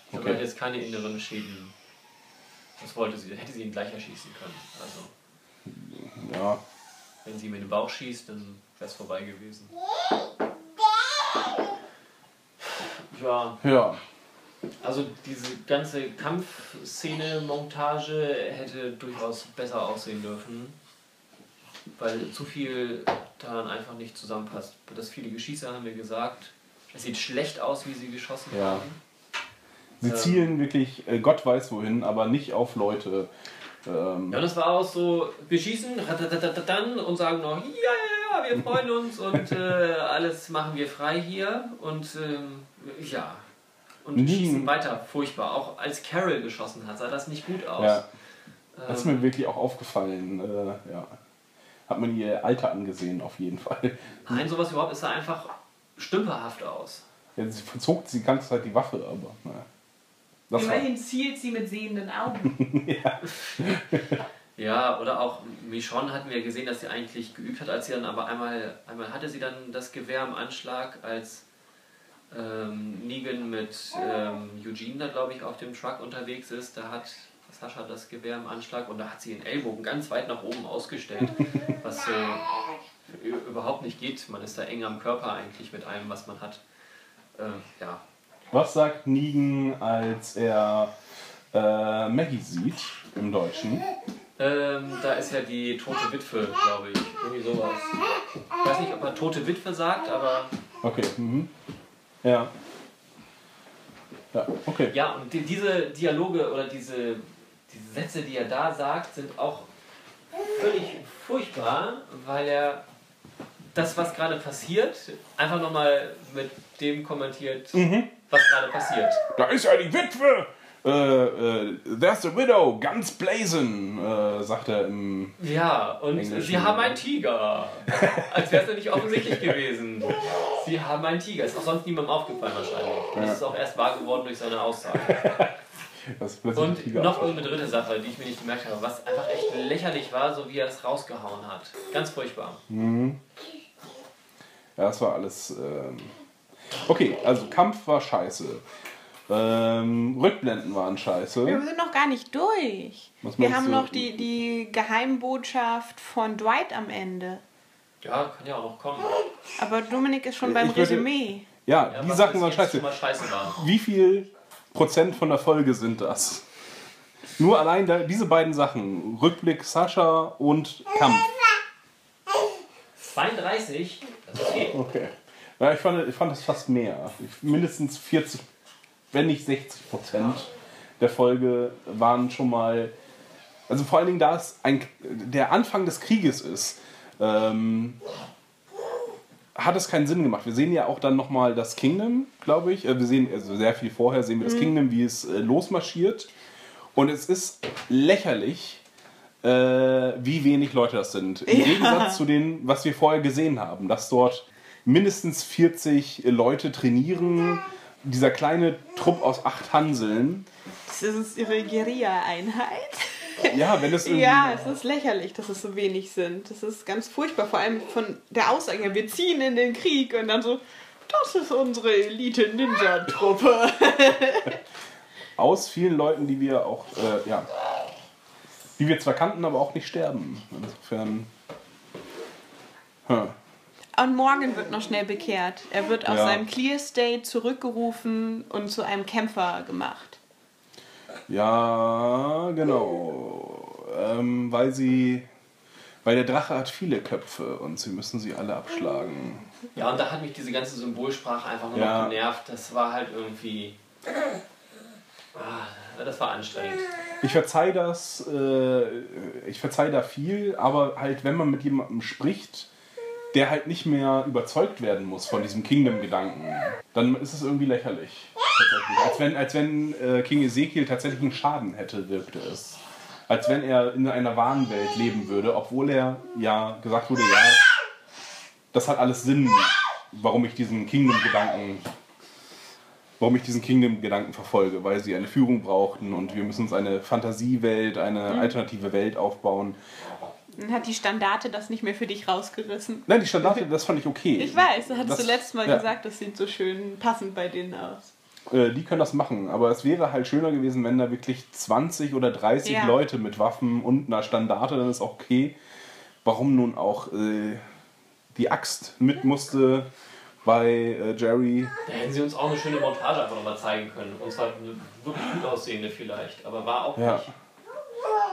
Ich glaube, Okay. er hat jetzt keine inneren Schäden. Das wollte sie, hätte sie ihn gleich erschießen können. Also, ja, wenn sie ihm in den Bauch schießt, dann wäre es vorbei gewesen. Ja, ja, also diese ganze Kampfszene-Montage hätte durchaus besser aussehen dürfen, weil zu viel daran einfach nicht zusammenpasst. Das viele Geschieße haben wir gesagt. Es sieht schlecht aus, wie sie geschossen Ja. haben. sie Ähm. zielen wirklich, äh, Gott weiß wohin, aber nicht auf Leute. Ähm, Ja, und es war auch so, wir schießen und sagen noch, ja, ja, ja, wir freuen uns und äh, alles machen wir frei hier und ähm, ja. Und Nie- schießen weiter, furchtbar. Auch als Carol geschossen hat, sah das nicht gut aus. ja, das ist Ähm, mir wirklich auch aufgefallen. Äh, ja. Hat man ihr Alter angesehen, auf jeden Fall. Nein, sowas überhaupt, es sah einfach stümperhaft aus. Ja, sie verzog die ganze Zeit die Waffe, aber naja. War, Immerhin zielt sie mit sehenden Augen. Ja, Ja, oder auch Michonne hatten wir gesehen, dass sie eigentlich geübt hat, als sie dann aber einmal, einmal hatte sie dann das Gewehr im Anschlag, als ähm, Negan mit ähm, Eugene da glaube ich auf dem Truck unterwegs ist. Da hat Sascha das Gewehr im Anschlag und da hat sie den Ellbogen ganz weit nach oben ausgestellt, was äh, ü- überhaupt nicht geht. Man ist da eng am Körper eigentlich mit allem, was man hat. Äh, ja, Was sagt Negan, als er äh, Maggie sieht im Deutschen? Ähm, da ist ja die tote Witwe, glaube ich. Irgendwie sowas. Ich weiß nicht, ob er tote Witwe sagt, aber Okay. Mhm. Ja. Ja, okay. ja, und die, diese Dialoge oder diese, diese Sätze, die er da sagt, sind auch völlig furchtbar, weil er das, was gerade passiert, einfach nochmal mit dem kommentiert, was gerade passiert. Da ist ja die Witwe! Äh, äh, there's the widow, ganz blazing, äh, sagt er im. Ja, und Englischen, sie haben ja. einen Tiger. Als wäre es ja nicht offensichtlich gewesen. Sie haben einen Tiger. Ist auch sonst niemandem aufgefallen wahrscheinlich. Das ist auch erst wahr geworden durch seine Aussage. Und noch eine dritte Sache, die ich mir nicht gemerkt habe, was einfach echt lächerlich war, so wie er es rausgehauen hat. Ganz furchtbar. Ja, das war alles. Ähm okay, also Kampf war scheiße. Ähm, Rückblenden waren scheiße. Wir sind noch gar nicht durch. Was Wir haben du? noch die, die Geheimbotschaft von Dwight am Ende. Ja, kann ja auch noch kommen. Aber Dominik ist schon beim Ich würde- Resümee. Ja, Ja, die Sachen waren scheiße. scheiße war. Wie viel Prozent von der Folge sind das? Nur allein da, diese beiden Sachen, Rückblick Sascha und Kampf. 32? Das ist okay. Okay. Ja, ich fand, ich fand das fast mehr. Mindestens 40, wenn nicht 60 Prozent der Folge waren schon mal. Also vor allen Dingen, da es ein, der Anfang des Krieges ist, ähm, hat es keinen Sinn gemacht. Wir sehen ja auch dann nochmal das Kingdom, glaube ich. Äh, Wir sehen, also sehr viel vorher sehen wir das Kingdom, wie es äh, losmarschiert. Und es ist lächerlich, äh, wie wenig Leute das sind. Im Ja. Gegensatz zu dem, was wir vorher gesehen haben, dass dort mindestens 40 Leute trainieren. Dieser kleine Trupp aus acht Hanseln. Das ist ihre Guerilla-Einheit. Ja, wenn es irgendwie. Ja, es ist lächerlich, dass es so wenig sind. Das ist ganz furchtbar, vor allem von der Aussage, wir ziehen in den Krieg und dann so, das ist unsere Elite-Ninja-Truppe. aus vielen Leuten, die wir auch, äh, ja, die wir zwar kannten, aber auch nicht sterben. Insofern. Hm. Und Morgan wird noch schnell bekehrt. Er wird aus Ja. seinem Clear State zurückgerufen und zu einem Kämpfer gemacht. Ja, genau. Ähm, weil sie. Weil der Drache hat viele Köpfe und sie müssen sie alle abschlagen. Ja, und da hat mich diese ganze Symbolsprache einfach nur Ja. noch genervt. Das war halt irgendwie. Ah, das war anstrengend. Ich verzeih das, äh, ich verzeih da viel, aber halt, wenn man mit jemandem spricht, der halt nicht mehr überzeugt werden muss von diesem Kingdom-Gedanken, dann ist es irgendwie lächerlich. Als wenn, als wenn äh, King Ezekiel tatsächlich einen Schaden hätte, wirkte es. Als wenn er in einer wahren Welt leben würde, obwohl er ja gesagt wurde, ja, das hat alles Sinn, warum ich diesen Kingdom-Gedanken warum ich diesen Kingdom-Gedanken verfolge, weil sie eine Führung brauchten und wir müssen uns eine Fantasiewelt, eine alternative Welt aufbauen. Dann hat die Standarte das nicht mehr für dich rausgerissen. Nein, die Standarte, das fand ich okay. Ich weiß, da hattest Das- du letztes Mal ja. gesagt, das sieht so schön passend bei denen aus. Äh, die können das machen, aber es wäre halt schöner gewesen, wenn da wirklich 20 oder 30 Ja. Leute mit Waffen und einer Standarte, dann ist auch okay. Warum nun auch äh, die Axt mit musste bei äh, Jerry? Da hätten sie uns auch eine schöne Montage einfach nochmal zeigen können. Und zwar eine wirklich gut aussehende vielleicht. Aber war auch Ja. nicht.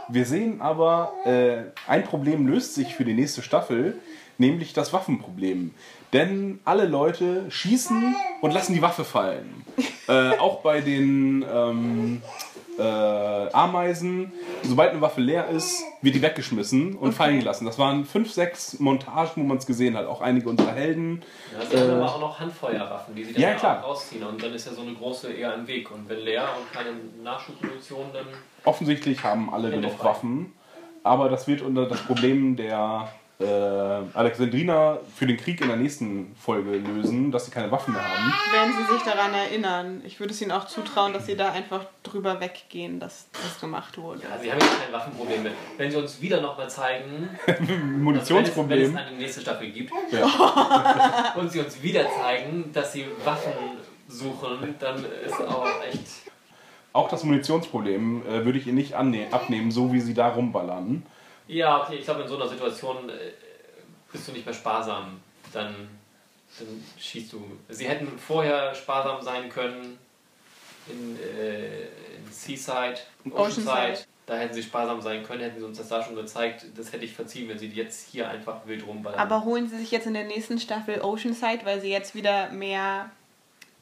Wir sehen aber, äh, ein Problem löst sich für die nächste Staffel, nämlich das Waffenproblem. Denn alle Leute schießen und lassen die Waffe fallen. äh, auch bei den ähm, äh, Ameisen, sobald eine Waffe leer ist, wird die weggeschmissen und fallen gelassen. Das waren fünf, sechs Montagen, wo man es gesehen hat. Auch einige unserer Helden. Ja, sie haben aber auch noch Handfeuerwaffen, die sie dann Ja, klar. auch rausziehen. Und dann ist ja so eine große eher im Weg. Und wenn leer und keine Nachschubmunition, dann. Offensichtlich haben alle genug. Waffen. Aber das wird unter das Problem der äh, Alexandrina für den Krieg in der nächsten Folge lösen, dass sie keine Waffen mehr haben. Wenn sie sich daran erinnern. Ich würde es ihnen auch zutrauen, dass sie da einfach drüber weggehen, dass das gemacht wurde. Also wir haben jetzt kein Waffenproblem mehr. Wenn sie uns wieder nochmal zeigen, also wenn, es, wenn Munitionsproblem. es eine nächste Staffel gibt, Ja. und sie uns wieder zeigen, dass sie Waffen suchen, dann ist auch echt. Auch das Munitionsproblem äh, würde ich ihr nicht abnehmen, so wie sie da rumballern. Ja, okay, ich glaube, in so einer Situation äh, bist du nicht mehr sparsam. Dann, dann schießt du. Sie hätten vorher sparsam sein können in, äh, in Seaside, Oceanside. Oceanside. Da hätten sie sparsam sein können, hätten sie uns das da schon gezeigt. Das hätte ich verziehen, wenn sie jetzt hier einfach wild rumballern. Aber holen sie sich jetzt in der nächsten Staffel Oceanside, weil sie jetzt wieder mehr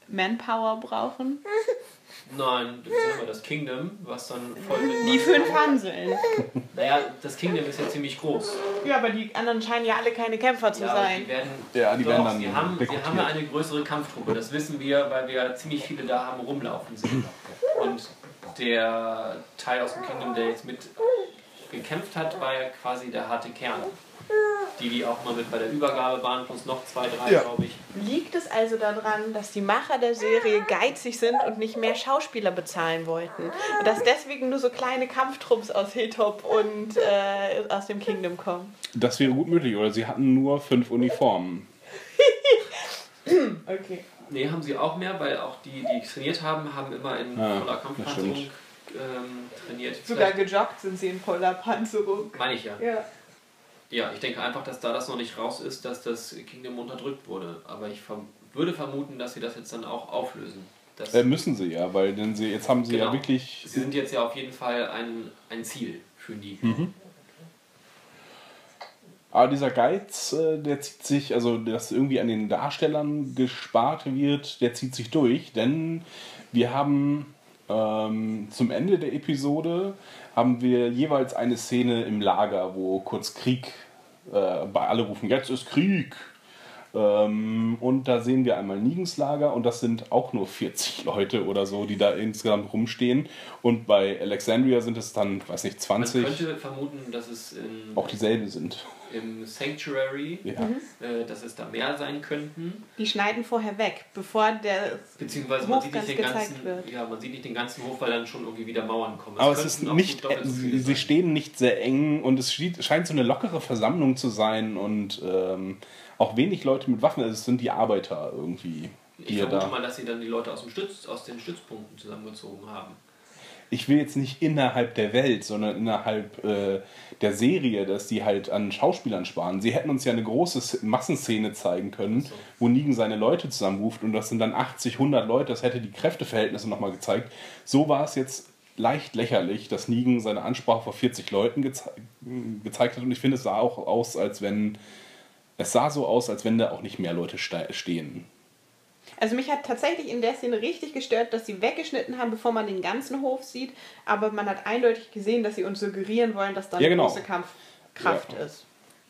Manpower brauchen? Nein, das ist immer das Kingdom, was dann voll mit. Die fünf Hanseln. Naja, das Kingdom ist ja ziemlich groß. Ja, aber die anderen scheinen ja alle keine Kämpfer zu Ja, sein. die werden, Ja, die doch, werden dann wir haben, wir haben ja eine größere Kampftruppe, das wissen wir, weil wir ziemlich viele da haben rumlaufen sehen. Und der Teil aus dem Kingdom, der jetzt mit gekämpft hat, war ja quasi der harte Kern. Die, die auch mal mit bei der Übergabe waren, plus noch zwei, drei, Ja. glaube ich. Liegt es also daran, dass die Macher der Serie geizig sind und nicht mehr Schauspieler bezahlen wollten? Und dass deswegen nur so kleine Kampftrupps aus Hilltop und äh, aus dem Kingdom kommen? Das wäre gut möglich. Oder sie hatten nur fünf Uniformen. Okay. Nee, haben sie auch mehr, weil auch die, die trainiert haben, haben immer in Ja, voller Kampfpanzerung ähm, trainiert. Sogar Vielleicht- gejoggt sind sie in Polarpanzerung. Meine ich ja. Ja. Ja, ich denke einfach, dass da das noch nicht raus ist, dass das Kingdom unterdrückt wurde. Aber ich verm würde vermuten, dass sie das jetzt dann auch auflösen. Äh, müssen sie ja, weil denn sie, jetzt haben sie ja Genau. wirklich. sie sind jetzt ja auf jeden Fall ein, ein Ziel für die. Mhm. Aber dieser Geiz, äh, der zieht sich, also dass irgendwie an den Darstellern gespart wird, der zieht sich durch, denn wir haben ähm, zum Ende der Episode haben wir jeweils eine Szene im Lager, wo kurz Krieg, äh, bei alle rufen, jetzt ist Krieg. Ähm, und da sehen wir einmal Nigens Lager und das sind auch nur 40 Leute oder so, die da insgesamt rumstehen. Und bei Alexandria sind es dann, weiß nicht, Man 20, könnte vermuten, dass es in, auch dieselben sind. im Sanctuary, Ja. äh, dass es da mehr sein könnten. Die schneiden vorher weg, bevor der. Beziehungsweise man Hof sieht, ganz nicht den ganzen, wird. ja, man sieht nicht den ganzen Hof, weil dann schon irgendwie wieder Mauern kommen. Aber es ist nicht, äh, sie, sie stehen nicht sehr eng und es scheint so eine lockere Versammlung zu sein und ähm, auch wenig Leute mit Waffen. Also es sind die Arbeiter irgendwie, Ich die vermute da. mal, dass sie dann die Leute aus, dem Stütz, aus den Stützpunkten zusammengezogen haben. Ich will jetzt nicht innerhalb der Welt, sondern innerhalb äh, der Serie, dass die halt an Schauspielern sparen. Sie hätten uns ja eine große Massenszene zeigen können, so. wo Negan seine Leute zusammenruft und das sind dann 80, 100 Leute. Das hätte die Kräfteverhältnisse nochmal gezeigt. So war es jetzt leicht lächerlich, dass Negan seine Ansprache vor 40 Leuten geze gezeigt hat und ich finde, es sah auch aus, als wenn es sah so aus, als wenn da auch nicht mehr Leute ste stehen. Also mich hat tatsächlich in der Szene richtig gestört, dass sie weggeschnitten haben, bevor man den ganzen Hof sieht. Aber man hat eindeutig gesehen, dass sie uns suggerieren wollen, dass da Ja, eine genau. große Kampfkraft Ja. ist.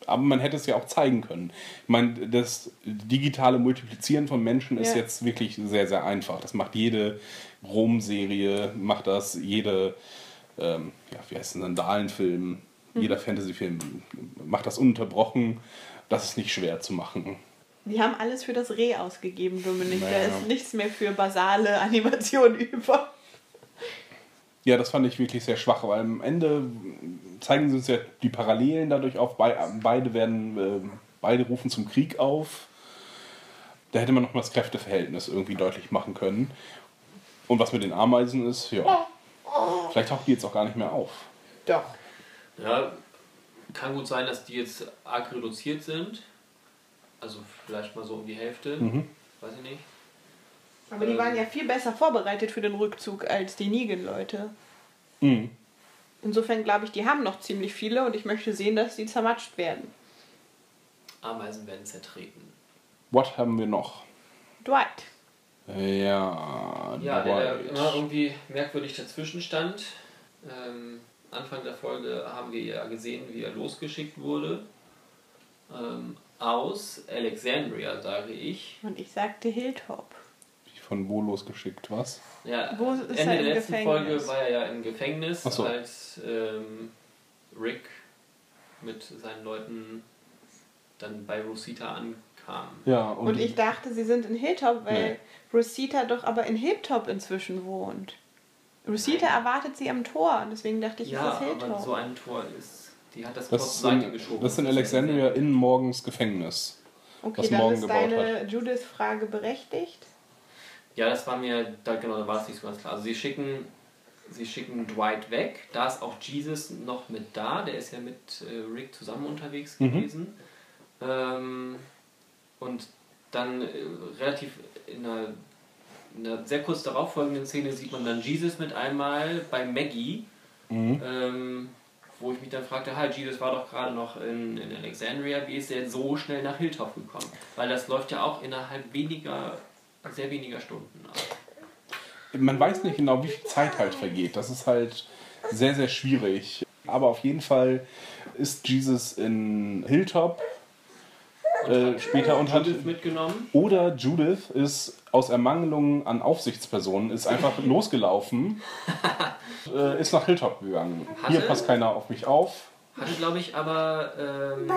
Aber man hätte es ja auch zeigen können. Ich meine, das digitale Multiplizieren von Menschen ist Ja. jetzt wirklich sehr, sehr einfach. Das macht jede Rom-Serie, macht das, jede, ähm, ja, wie heißt es, Sandalenfilm, Mhm. jeder Fantasy-Film macht das ununterbrochen. Das ist nicht schwer zu machen. Die haben alles für das Reh ausgegeben, Dominik. Da Naja. ist nichts mehr für basale Animation über. Ja, das fand ich wirklich sehr schwach, weil am Ende zeigen sie uns ja die Parallelen dadurch auf. Bei- Beide werden, äh, beide rufen zum Krieg auf. Da hätte man noch mal das Kräfteverhältnis irgendwie deutlich machen können. Und was mit den Ameisen ist, ja. Vielleicht taucht die jetzt auch gar nicht mehr auf. Doch. Ja, kann gut sein, dass die jetzt arg reduziert sind. Also vielleicht mal so um die Hälfte. Mhm. Weiß ich nicht. Aber die Ähm. waren ja viel besser vorbereitet für den Rückzug als die Negan-Leute. Mhm. Insofern glaube ich, die haben noch ziemlich viele und ich möchte sehen, dass die zermatscht werden. Ameisen werden zertreten. What haben wir noch? Dwight. Ja, Ja, der da Dwight. immer irgendwie merkwürdig dazwischen stand. Ähm, Anfang der Folge haben wir ja gesehen, wie er losgeschickt wurde. Ähm, aus Alexandria, sage ich. Und ich sagte Hilltop. Von wo losgeschickt, was? Ja, Wo ist Ende er der letzten Gefängnis? Folge war er ja im Gefängnis, so. als ähm, Rick mit seinen Leuten dann bei Rosita ankamen. Ja, und, Und ich dachte, sie sind in Hilltop, weil Nee. Rosita doch aber in Hilltop inzwischen wohnt. Rosita erwartet sie am Tor und deswegen dachte ich, Ja, ist das so ein Tor ist, die hat das Tor das, zur Seite sind, geschoben. das ist in Alexandria in Morgens Gefängnis. okay, was dann Morgan ist deine Judith-Frage berechtigt. Ja, das war mir, da, genau, da war es nicht so ganz klar. Also sie schicken, sie schicken Dwight weg, da ist auch Jesus noch mit da, der ist ja mit äh, Rick zusammen unterwegs Mhm. gewesen. Ähm, und dann äh, relativ in einer, in einer sehr kurz darauf folgenden Szene sieht man dann Jesus mit einmal bei Maggie, Mhm. ähm, wo ich mich dann fragte, halt, Jesus war doch gerade noch in, in Alexandria, wie ist er jetzt so schnell nach Hilltop gekommen? Weil das läuft ja auch innerhalb weniger, sehr weniger Stunden ab. Man weiß nicht genau, wie viel Zeit halt vergeht. Das ist halt sehr, sehr schwierig. Aber auf jeden Fall ist Jesus in Hilltop äh, später und hat. Judith mitgenommen. Oder Judith ist aus Ermangelung an Aufsichtspersonen ist einfach losgelaufen, äh, ist nach Hilltop gegangen. Hier Hatte- passt keiner auf mich auf. Hatte, glaube ich, aber, ähm,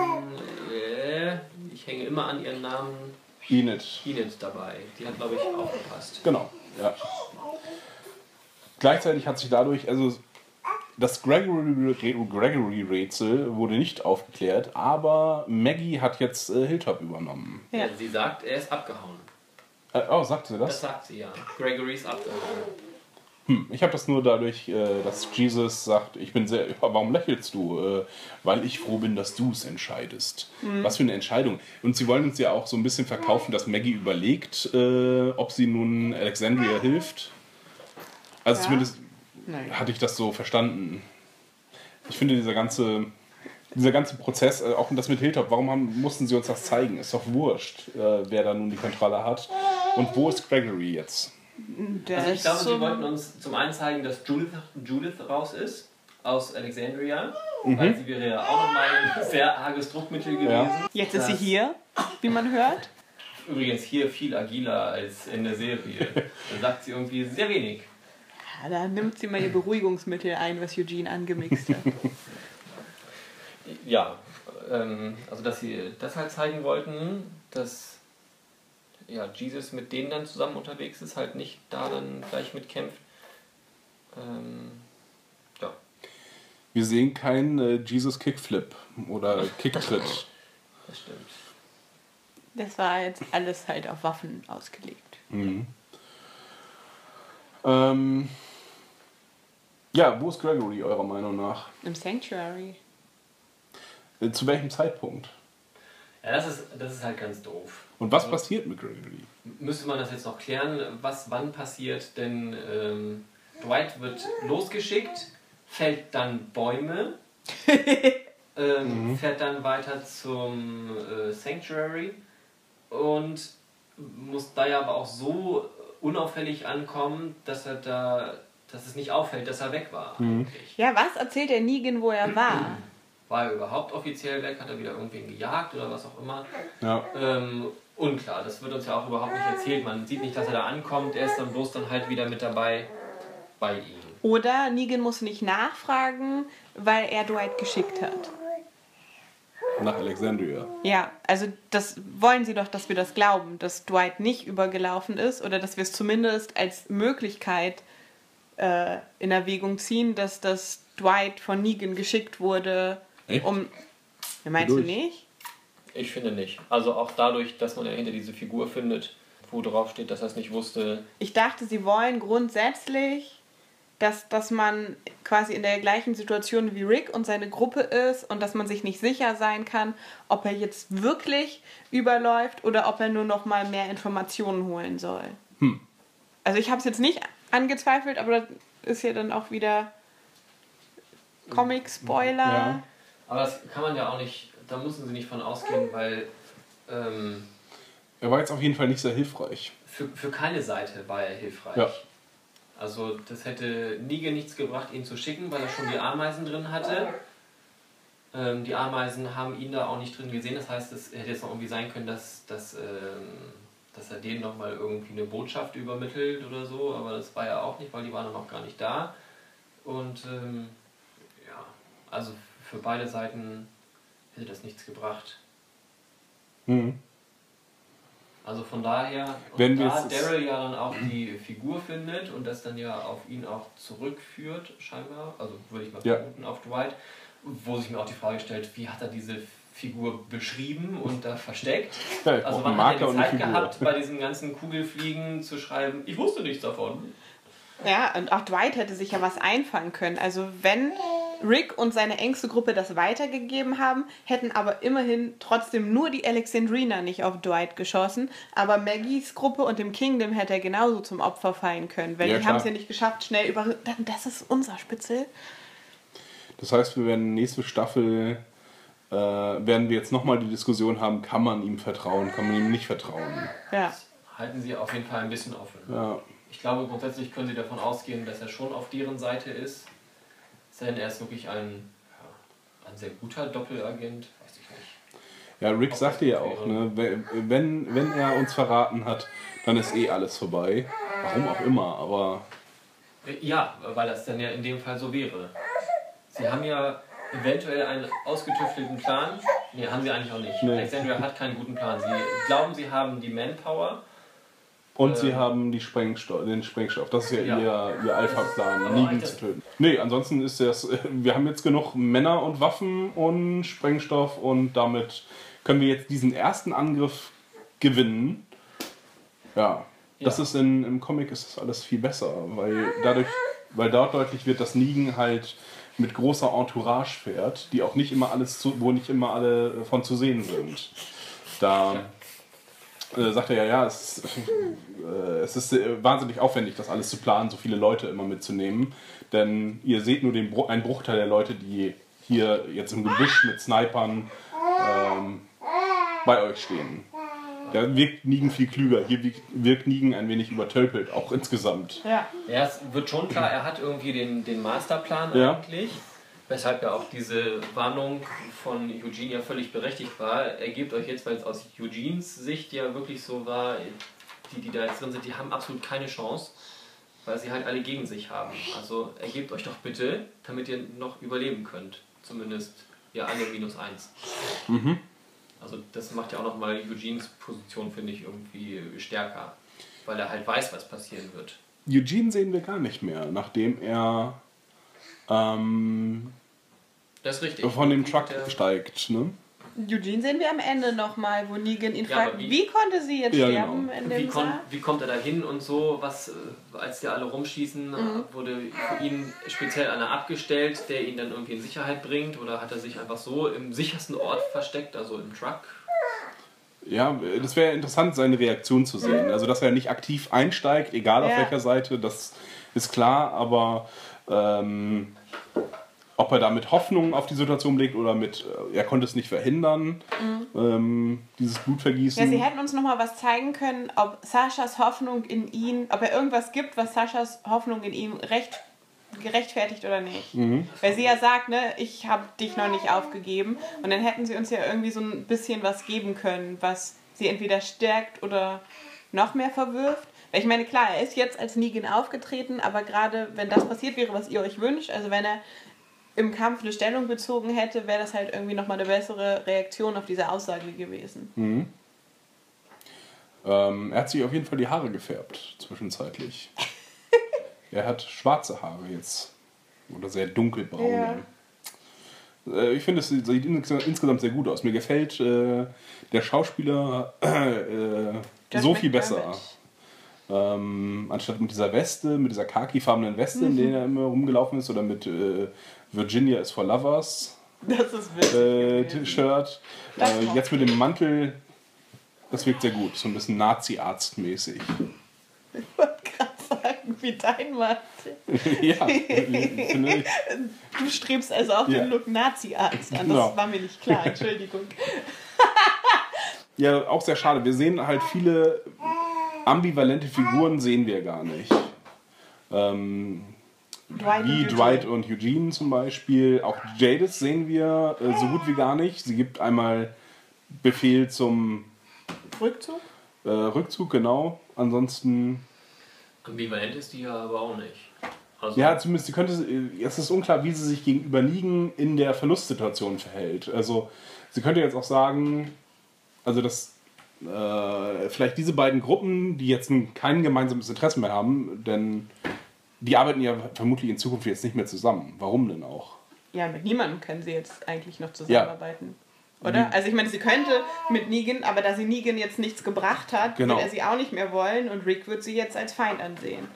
äh, ich hänge immer an ihren Namen Enid. Enid dabei. Die hat, glaube ich, aufgepasst. Genau, ja. Gleichzeitig hat sich dadurch, also das Gregory- Gregory-Rätsel wurde nicht aufgeklärt, aber Maggie hat jetzt äh, Hilltop übernommen. Ja. Sie sagt, er ist abgehauen. Äh, oh, sagte sie Das das? sagt sie ja. Gregory ist abgehauen. Hm, ich habe das nur dadurch, äh, dass Jesus sagt, ich bin sehr, warum lächelst du? Äh, weil ich froh bin, dass du es entscheidest. Was für eine Entscheidung. Und sie wollen uns ja auch so ein bisschen verkaufen, dass Maggie überlegt, äh, ob sie nun Alexandria hilft. Also Ja. zumindest Nein. hatte ich das so verstanden. Ich finde dieser ganze, dieser ganze Prozess, äh, auch das mit Hilltop, warum haben, mussten sie uns das zeigen? Ist doch wurscht, äh, wer da nun die Kontrolle hat. Und wo ist Gregory jetzt? Der Also ich glaube, sie wollten uns zum einen zeigen, dass Judith, Judith raus ist aus Alexandria. Mhm. Weil sie wäre ja auch nochmal ein sehr arges Druckmittel gewesen. Ja. Jetzt ist sie hier, wie man hört. Übrigens hier viel agiler als in der Serie. Da sagt sie irgendwie sehr wenig. Ja, da nimmt sie mal ihr Beruhigungsmittel ein, was Eugene angemixt hat. Ja, ähm, also dass sie das halt zeigen wollten, dass ja, Jesus mit denen dann zusammen unterwegs ist, halt nicht da dann gleich mitkämpft. Ähm, ja, Wir sehen keinen äh, Jesus Kickflip oder Kicktritt. das stimmt. Das war jetzt alles halt auf Waffen ausgelegt. Mhm. Ähm, ja, wo ist Gregory eurer Meinung nach? Im Sanctuary. Äh, Zu welchem Zeitpunkt? Ja, das ist, das ist halt ganz doof. Und was passiert mit Gregory? Müsste man das jetzt noch klären, was wann passiert, denn ähm, Dwight wird losgeschickt, fällt dann Bäume, ähm, fährt dann weiter zum äh, Sanctuary und muss da ja aber auch so unauffällig ankommen, dass er da, dass es nicht auffällt, dass er weg war. Eigentlich. Ja, was erzählt der Negan, wo er war? War er überhaupt offiziell weg? Hat er wieder irgendwen gejagt oder was auch immer? Ja. Ähm, unklar, das wird uns ja auch überhaupt nicht erzählt. Man sieht nicht, dass er da ankommt, er ist dann bloß dann halt wieder mit dabei bei ihm. Oder Negan muss nicht nachfragen, weil er Dwight geschickt hat. Nach Alexandria. Ja, also das wollen sie doch, dass wir das glauben, dass Dwight nicht übergelaufen ist oder dass wir es zumindest als Möglichkeit äh, in Erwägung ziehen, dass das Dwight von Negan geschickt wurde, Echt? um. Ja, meinst du Durch? nicht? Ich finde nicht. Also auch dadurch, dass man ja hinter diese Figur findet, wo drauf steht, dass er es nicht wusste. Ich dachte, sie wollen grundsätzlich, dass, dass man quasi in der gleichen Situation wie Rick und seine Gruppe ist und dass man sich nicht sicher sein kann, ob er jetzt wirklich überläuft oder ob er nur noch mal mehr Informationen holen soll. Also ich habe es jetzt nicht angezweifelt, aber das ist ja dann auch wieder Comic-Spoiler. Ja. Aber das kann man ja auch nicht, da müssen sie nicht von ausgehen, weil ähm, Er war jetzt auf jeden Fall nicht sehr hilfreich. für, für keine Seite war er hilfreich. Ja. Also das hätte Negan nichts gebracht, ihn zu schicken, weil er schon die Ameisen drin hatte. Ähm, die Ameisen haben ihn da auch nicht drin gesehen. Das heißt, es hätte jetzt noch irgendwie sein können, dass, dass, ähm, dass er denen nochmal irgendwie eine Botschaft übermittelt oder so. Aber das war ja auch nicht, weil die waren dann auch gar nicht da. Und ähm, ja, also für beide Seiten hätte das nichts gebracht. Also von daher, und Wenn da Daryl ja dann auch die Figur findet und das dann ja auf ihn auch zurückführt, scheinbar, also würde ich mal Ja. vermuten, auf Dwight, wo sich mir auch die Frage stellt, wie hat er diese Figur beschrieben und da versteckt? Ja, Also wann hat er und die Zeit gehabt, bei diesen ganzen Kugelfliegen zu schreiben, ich wusste nichts davon. Ja, und auch Dwight hätte sich ja was einfangen können. Also wenn Rick und seine engste Gruppe das weitergegeben haben, hätten aber immerhin trotzdem nur die Alexandrina nicht auf Dwight geschossen. Aber Maggies Gruppe und dem Kingdom hätte er genauso zum Opfer fallen können. Weil Ja, die haben es ja nicht geschafft, schnell über... Das ist unser Spitzel. Das heißt, wir werden nächste Staffel, äh, werden wir jetzt nochmal die Diskussion haben, kann man ihm vertrauen, kann man ihm nicht vertrauen. Ja. Halten sie auf jeden Fall ein bisschen offen. Ja, Ich glaube, grundsätzlich können Sie davon ausgehen, dass er schon auf deren Seite ist. Denn er ist wirklich ein, ja, ein sehr guter Doppelagent. Weiß ich nicht. ja Rick sagte ja auch, ne, wenn, wenn er uns verraten hat, dann ist eh alles vorbei. Warum auch immer, aber Äh, Ja, weil das dann ja in dem Fall so wäre. Sie haben ja eventuell einen ausgetüftelten Plan. Nee, haben sie eigentlich auch nicht. Nee. Alexandria hat keinen guten Plan. Sie glauben, sie haben die Manpower. Und sie Ähm. haben die Sprengstoff, den Sprengstoff. Das ist ja, Ja. ihr, ihr Alpha-Plan, Nigen zu töten. Nee, ansonsten ist das, äh, wir haben jetzt genug Männer und Waffen und Sprengstoff und damit können wir jetzt diesen ersten Angriff gewinnen. Ja, das Ja. ist in, im Comic ist das alles viel besser, weil dadurch, weil dort deutlich wird, dass Nigen halt mit großer Entourage fährt, die auch nicht immer alles zu, wo nicht immer alle von zu sehen sind. Da äh, sagt er ja, ja, es ist, äh, es ist äh, wahnsinnig aufwendig, das alles zu planen, so viele Leute immer mitzunehmen. Denn ihr seht nur den Bru einen Bruchteil der Leute, die hier jetzt im Gebüsch mit Snipern ähm, bei euch stehen. Da wirkt Nigen viel klüger. Hier wirkt, wirkt Nigen ein wenig übertölpelt, auch insgesamt. Ja. Ja, es wird schon klar, er hat irgendwie den, den Masterplan Ja. eigentlich. Weshalb ja auch diese Warnung von Eugene ja völlig berechtigt war. Er gibt euch jetzt, weil es aus Eugenes Sicht ja wirklich so war, die, die da jetzt drin sind, die haben absolut keine Chance, weil sie halt alle gegen sich haben. Also ergebt euch doch bitte, damit ihr noch überleben könnt. Zumindest ja alle minus eins. Also das macht ja auch nochmal Eugenes Position, finde ich, irgendwie stärker. Weil er halt weiß, was passieren wird. Eugene sehen wir gar nicht mehr, nachdem er ähm, Das ist richtig. von dem Truck Der- steigt. Ne? Eugene sehen wir am Ende nochmal, wo Negan ihn Ja, fragt, wie, wie- konnte sie jetzt Ja, sterben genau. in Wie, dem kon, Saal? wie kommt er da hin und so? Was, äh, als die alle rumschießen, Mhm. wurde für ihn speziell einer abgestellt, der ihn dann irgendwie in Sicherheit bringt? Oder hat er sich einfach so im sichersten Ort versteckt, also im Truck? Ja, das wäre interessant, seine Reaktion zu sehen. Also, dass er nicht aktiv einsteigt, egal auf Ja. welcher Seite, das ist klar, aber ähm, ob er da mit Hoffnung auf die Situation blickt oder mit, äh, er konnte es nicht verhindern, ähm, dieses Blutvergießen. Ja, sie hätten uns nochmal was zeigen können, ob Saschas Hoffnung in ihn, ob er irgendwas gibt, was Saschas Hoffnung in ihm recht gerechtfertigt oder nicht. Weil sie ja sagt, ne, ich habe dich noch nicht aufgegeben. Und dann hätten sie uns ja irgendwie so ein bisschen was geben können, was sie entweder stärkt oder noch mehr verwirft. Weil ich meine, klar, er ist jetzt als Negan aufgetreten, aber gerade wenn das passiert wäre, was ihr euch wünscht, also wenn er im Kampf eine Stellung bezogen hätte, wäre das halt irgendwie nochmal eine bessere Reaktion auf diese Aussage gewesen. Ähm, er hat sich auf jeden Fall die Haare gefärbt, zwischenzeitlich. er hat schwarze Haare jetzt. Oder sehr dunkelbraune. Äh, ich finde, es sieht ins- insgesamt sehr gut aus. Mir gefällt äh, der Schauspieler äh, Josh so viel besser. Ähm, anstatt mit dieser Weste, mit dieser khakifarbenen Weste, in Mhm. der er immer rumgelaufen ist, oder mit äh, Virginia is for Lovers Das ist witzig. äh. Das Äh, jetzt mit dem Mantel, das wirkt sehr gut. So ein bisschen Nazi-Arzt-mäßig. Ich wollte gerade sagen, wie dein Mantel. ja. Du strebst also auch Ja. den Look Nazi-Arzt an. Genau. Das war mir nicht klar, Entschuldigung. Ja, auch sehr schade. Wir sehen halt viele ambivalente Figuren sehen wir gar nicht. Ähm, Dwight wie und Dwight und Eugene zum Beispiel. Auch Jadis sehen wir äh, so gut wie gar nicht. Sie gibt einmal Befehl zum Rückzug? äh, Rückzug, genau. Ansonsten Ambivalent ist die ja aber auch nicht. Also, Ja, zumindest sie könnte, äh, es ist unklar, wie sie sich gegenüber Nigen in der Verlustsituation verhält. Also sie könnte jetzt auch sagen, Also dass äh, vielleicht diese beiden Gruppen, die jetzt ein, kein gemeinsames Interesse mehr haben, denn die arbeiten ja vermutlich in Zukunft jetzt nicht mehr zusammen. Warum denn auch? Ja, mit niemandem können sie jetzt eigentlich noch zusammenarbeiten. Oder? Also ich meine, sie könnte mit Negan, aber da sie Negan jetzt nichts gebracht hat, Genau. wird er sie auch nicht mehr wollen und Rick wird sie jetzt als Feind ansehen.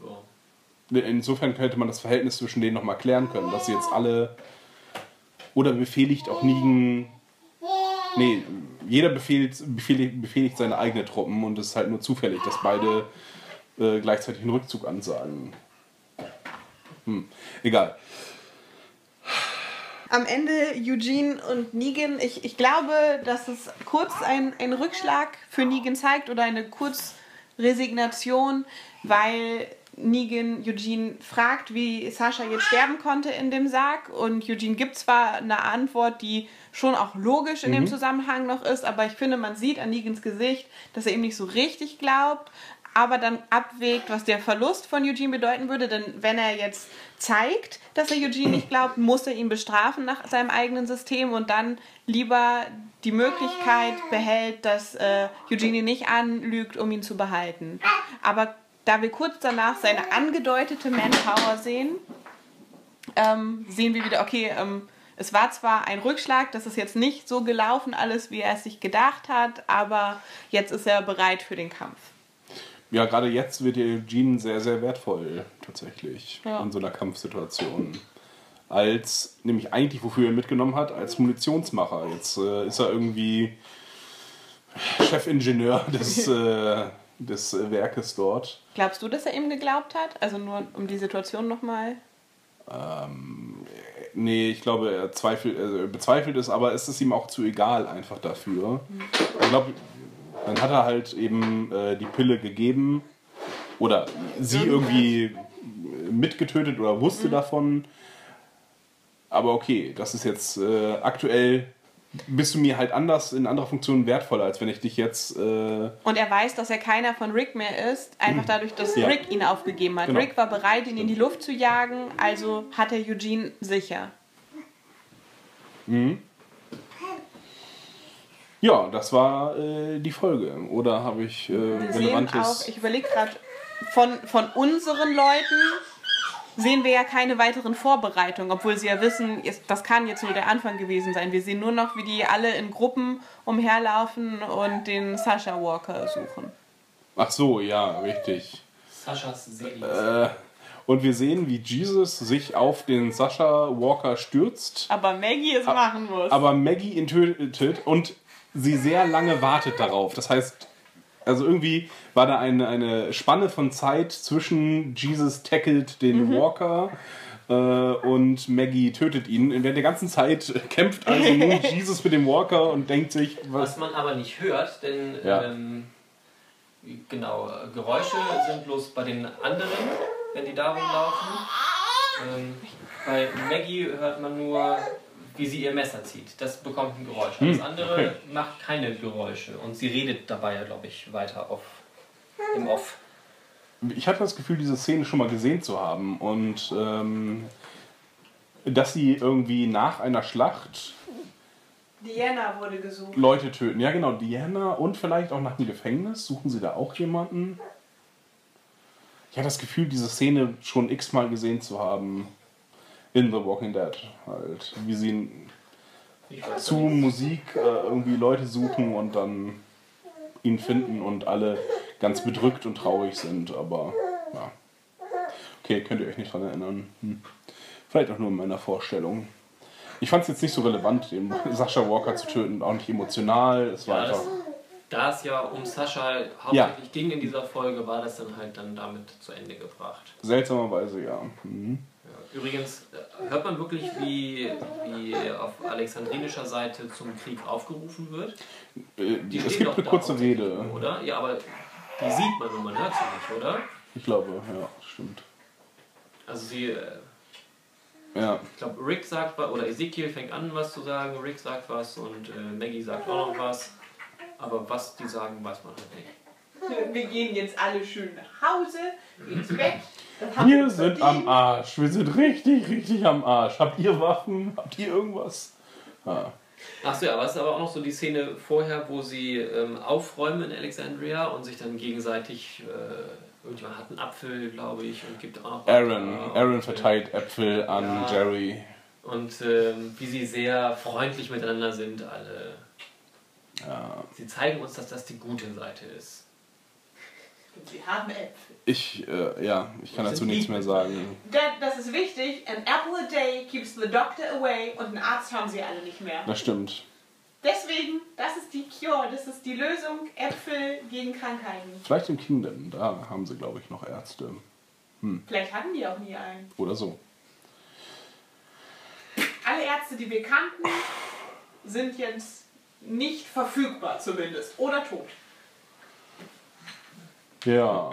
Ja. Insofern könnte man das Verhältnis zwischen denen nochmal klären können, dass sie jetzt alle. Oder befehligt auch Negan. Nee, jeder befehligt, befehligt, befehligt seine eigenen Truppen und es ist halt nur zufällig, dass beide äh, gleichzeitig einen Rückzug ansagen. Hm, egal. Am Ende Eugene und Negan, ich, ich glaube, dass es kurz ein, ein Rückschlag für Negan zeigt oder eine Kurzresignation, weil Negan Eugene fragt, wie Sascha jetzt sterben konnte in dem Sarg und Eugene gibt zwar eine Antwort, die schon auch logisch in dem Zusammenhang noch ist, aber ich finde, man sieht an Negans Gesicht, dass er ihm nicht so richtig glaubt, aber dann abwägt, was der Verlust von Eugene bedeuten würde, denn wenn er jetzt zeigt, dass er Eugene nicht glaubt, muss er ihn bestrafen nach seinem eigenen System und dann lieber die Möglichkeit behält, dass äh, Eugene ihn nicht anlügt, um ihn zu behalten. Aber da wir kurz danach seine angedeutete Manpower sehen, ähm, sehen wir wieder, okay, ähm, es war zwar ein Rückschlag, das ist jetzt nicht so gelaufen alles, wie er es sich gedacht hat, aber jetzt ist er bereit für den Kampf. Ja, gerade jetzt wird der Eugene sehr, sehr wertvoll, tatsächlich, Ja. in so einer Kampfsituation. Als, nämlich eigentlich, wofür er mitgenommen hat, als Munitionsmacher. Jetzt äh, ist er irgendwie Chefingenieur des, äh, des äh, Werkes dort. Glaubst du, dass er ihm geglaubt hat? Also nur um die Situation nochmal. Nee, ich glaube, er, zweifelt, also bezweifelt es, aber es ist ihm auch zu egal einfach dafür. Ich glaube, dann hat er halt eben äh, die Pille gegeben oder sie irgendwie mitgetötet oder wusste davon. Aber okay, das ist jetzt äh, aktuell bist du mir halt anders in anderer Funktion wertvoller, als wenn ich dich jetzt. Äh, Und er weiß, dass er keiner von Rick mehr ist, einfach dadurch, dass Ja. Rick ihn aufgegeben hat. Genau. Rick war bereit, ihn in die Luft zu jagen, also hat er Eugene sicher. ja, das war äh, die Folge. Oder habe ich äh, Wir sehen relevantes. auch, ich überlege gerade, von, von unseren Leuten sehen wir ja keine weiteren Vorbereitungen, obwohl sie ja wissen, das kann jetzt nur der Anfang gewesen sein. Wir sehen nur noch, wie die alle in Gruppen umherlaufen und den Sasha Walker suchen. Ach so, ja, richtig. Saschas Seele. Äh, und wir sehen, wie Jesus sich auf den Sascha Walker stürzt, Aber Maggie es machen muss. aber Maggie ihn tötet und sie sehr lange wartet darauf. Das heißt, also irgendwie war da eine, eine Spanne von Zeit zwischen Jesus tackelt den Walker äh, und Maggie tötet ihn. In der ganzen Zeit kämpft also nun Jesus mit dem Walker und denkt sich, was. Was man aber nicht hört, denn Ja. ähm, genau, äh, Geräusche sind bloß bei den anderen, wenn die da rumlaufen. Ähm, bei Maggie hört man nur, wie sie ihr Messer zieht. Das bekommt ein Geräusch. Das andere okay. macht keine Geräusche und sie redet dabei ja, glaube ich, weiter auf, im Off. Ich hatte das Gefühl, diese Szene schon mal gesehen zu haben und ähm, dass sie irgendwie nach einer Schlacht Diana wurde gesucht. Leute töten. Ja, genau, Diana und vielleicht auch nach dem Gefängnis. Suchen sie da auch jemanden? Ich hatte das Gefühl, diese Szene schon x-mal gesehen zu haben. In The Walking Dead halt. Wie sie zu Musik äh, irgendwie Leute suchen und dann ihn finden und alle ganz bedrückt und traurig sind. Aber ja. Okay, könnt ihr euch nicht dran erinnern. Hm. Vielleicht auch nur in meiner Vorstellung. Ich fand es jetzt nicht so relevant, den Sascha Walker zu töten, auch nicht emotional. Es war Ja, einfach. da es ja um Sascha hauptsächlich ging in dieser Folge, war das dann halt dann damit zu Ende gebracht. Seltsamerweise, ja. Mhm. Übrigens äh, hört man wirklich, wie, wie auf alexandrinischer Seite zum Krieg aufgerufen wird. Äh, Die es gibt doch eine kurze Rede. Oder? Ja, aber die sieht man und man hört sie nicht, oder? Ich glaube, ja, stimmt. Also sie, äh, Ja. ich glaube, Rick sagt was, oder Ezekiel fängt an, was zu sagen, Rick sagt was und äh, Maggie sagt auch noch was. Aber was die sagen, weiß man halt nicht. Wir gehen jetzt alle schön nach Hause, ins Bett. Wir sind am Arsch. Wir sind richtig, richtig am Arsch. Habt ihr Waffen? Habt ihr irgendwas? Ah. Achso, ja, aber es ist aber auch noch so die Szene vorher, wo sie ähm, aufräumen in Alexandria und sich dann gegenseitig. Äh, irgendjemand hat einen Apfel, glaube ich, und gibt auch noch. Aaron, weiter. Aaron verteilt Äpfel an Ja. Jerry. Und ähm, wie sie sehr freundlich miteinander sind, alle. Ja. Sie zeigen uns, dass das die gute Seite ist. Sie haben Äpfel. Ich, äh, ja, ich kann dazu nichts mehr sagen. Da- Das ist wichtig. An apple a day keeps the doctor away und einen Arzt haben sie alle nicht mehr. Das stimmt. Deswegen, das ist die Cure, das ist die Lösung. Äpfel gegen Krankheiten. Vielleicht im Kingdom, da haben sie, glaube ich, noch Ärzte. Vielleicht hatten die auch nie einen. Oder so. Alle Ärzte, die wir kannten, sind jetzt nicht verfügbar zumindest. Oder tot. Ja.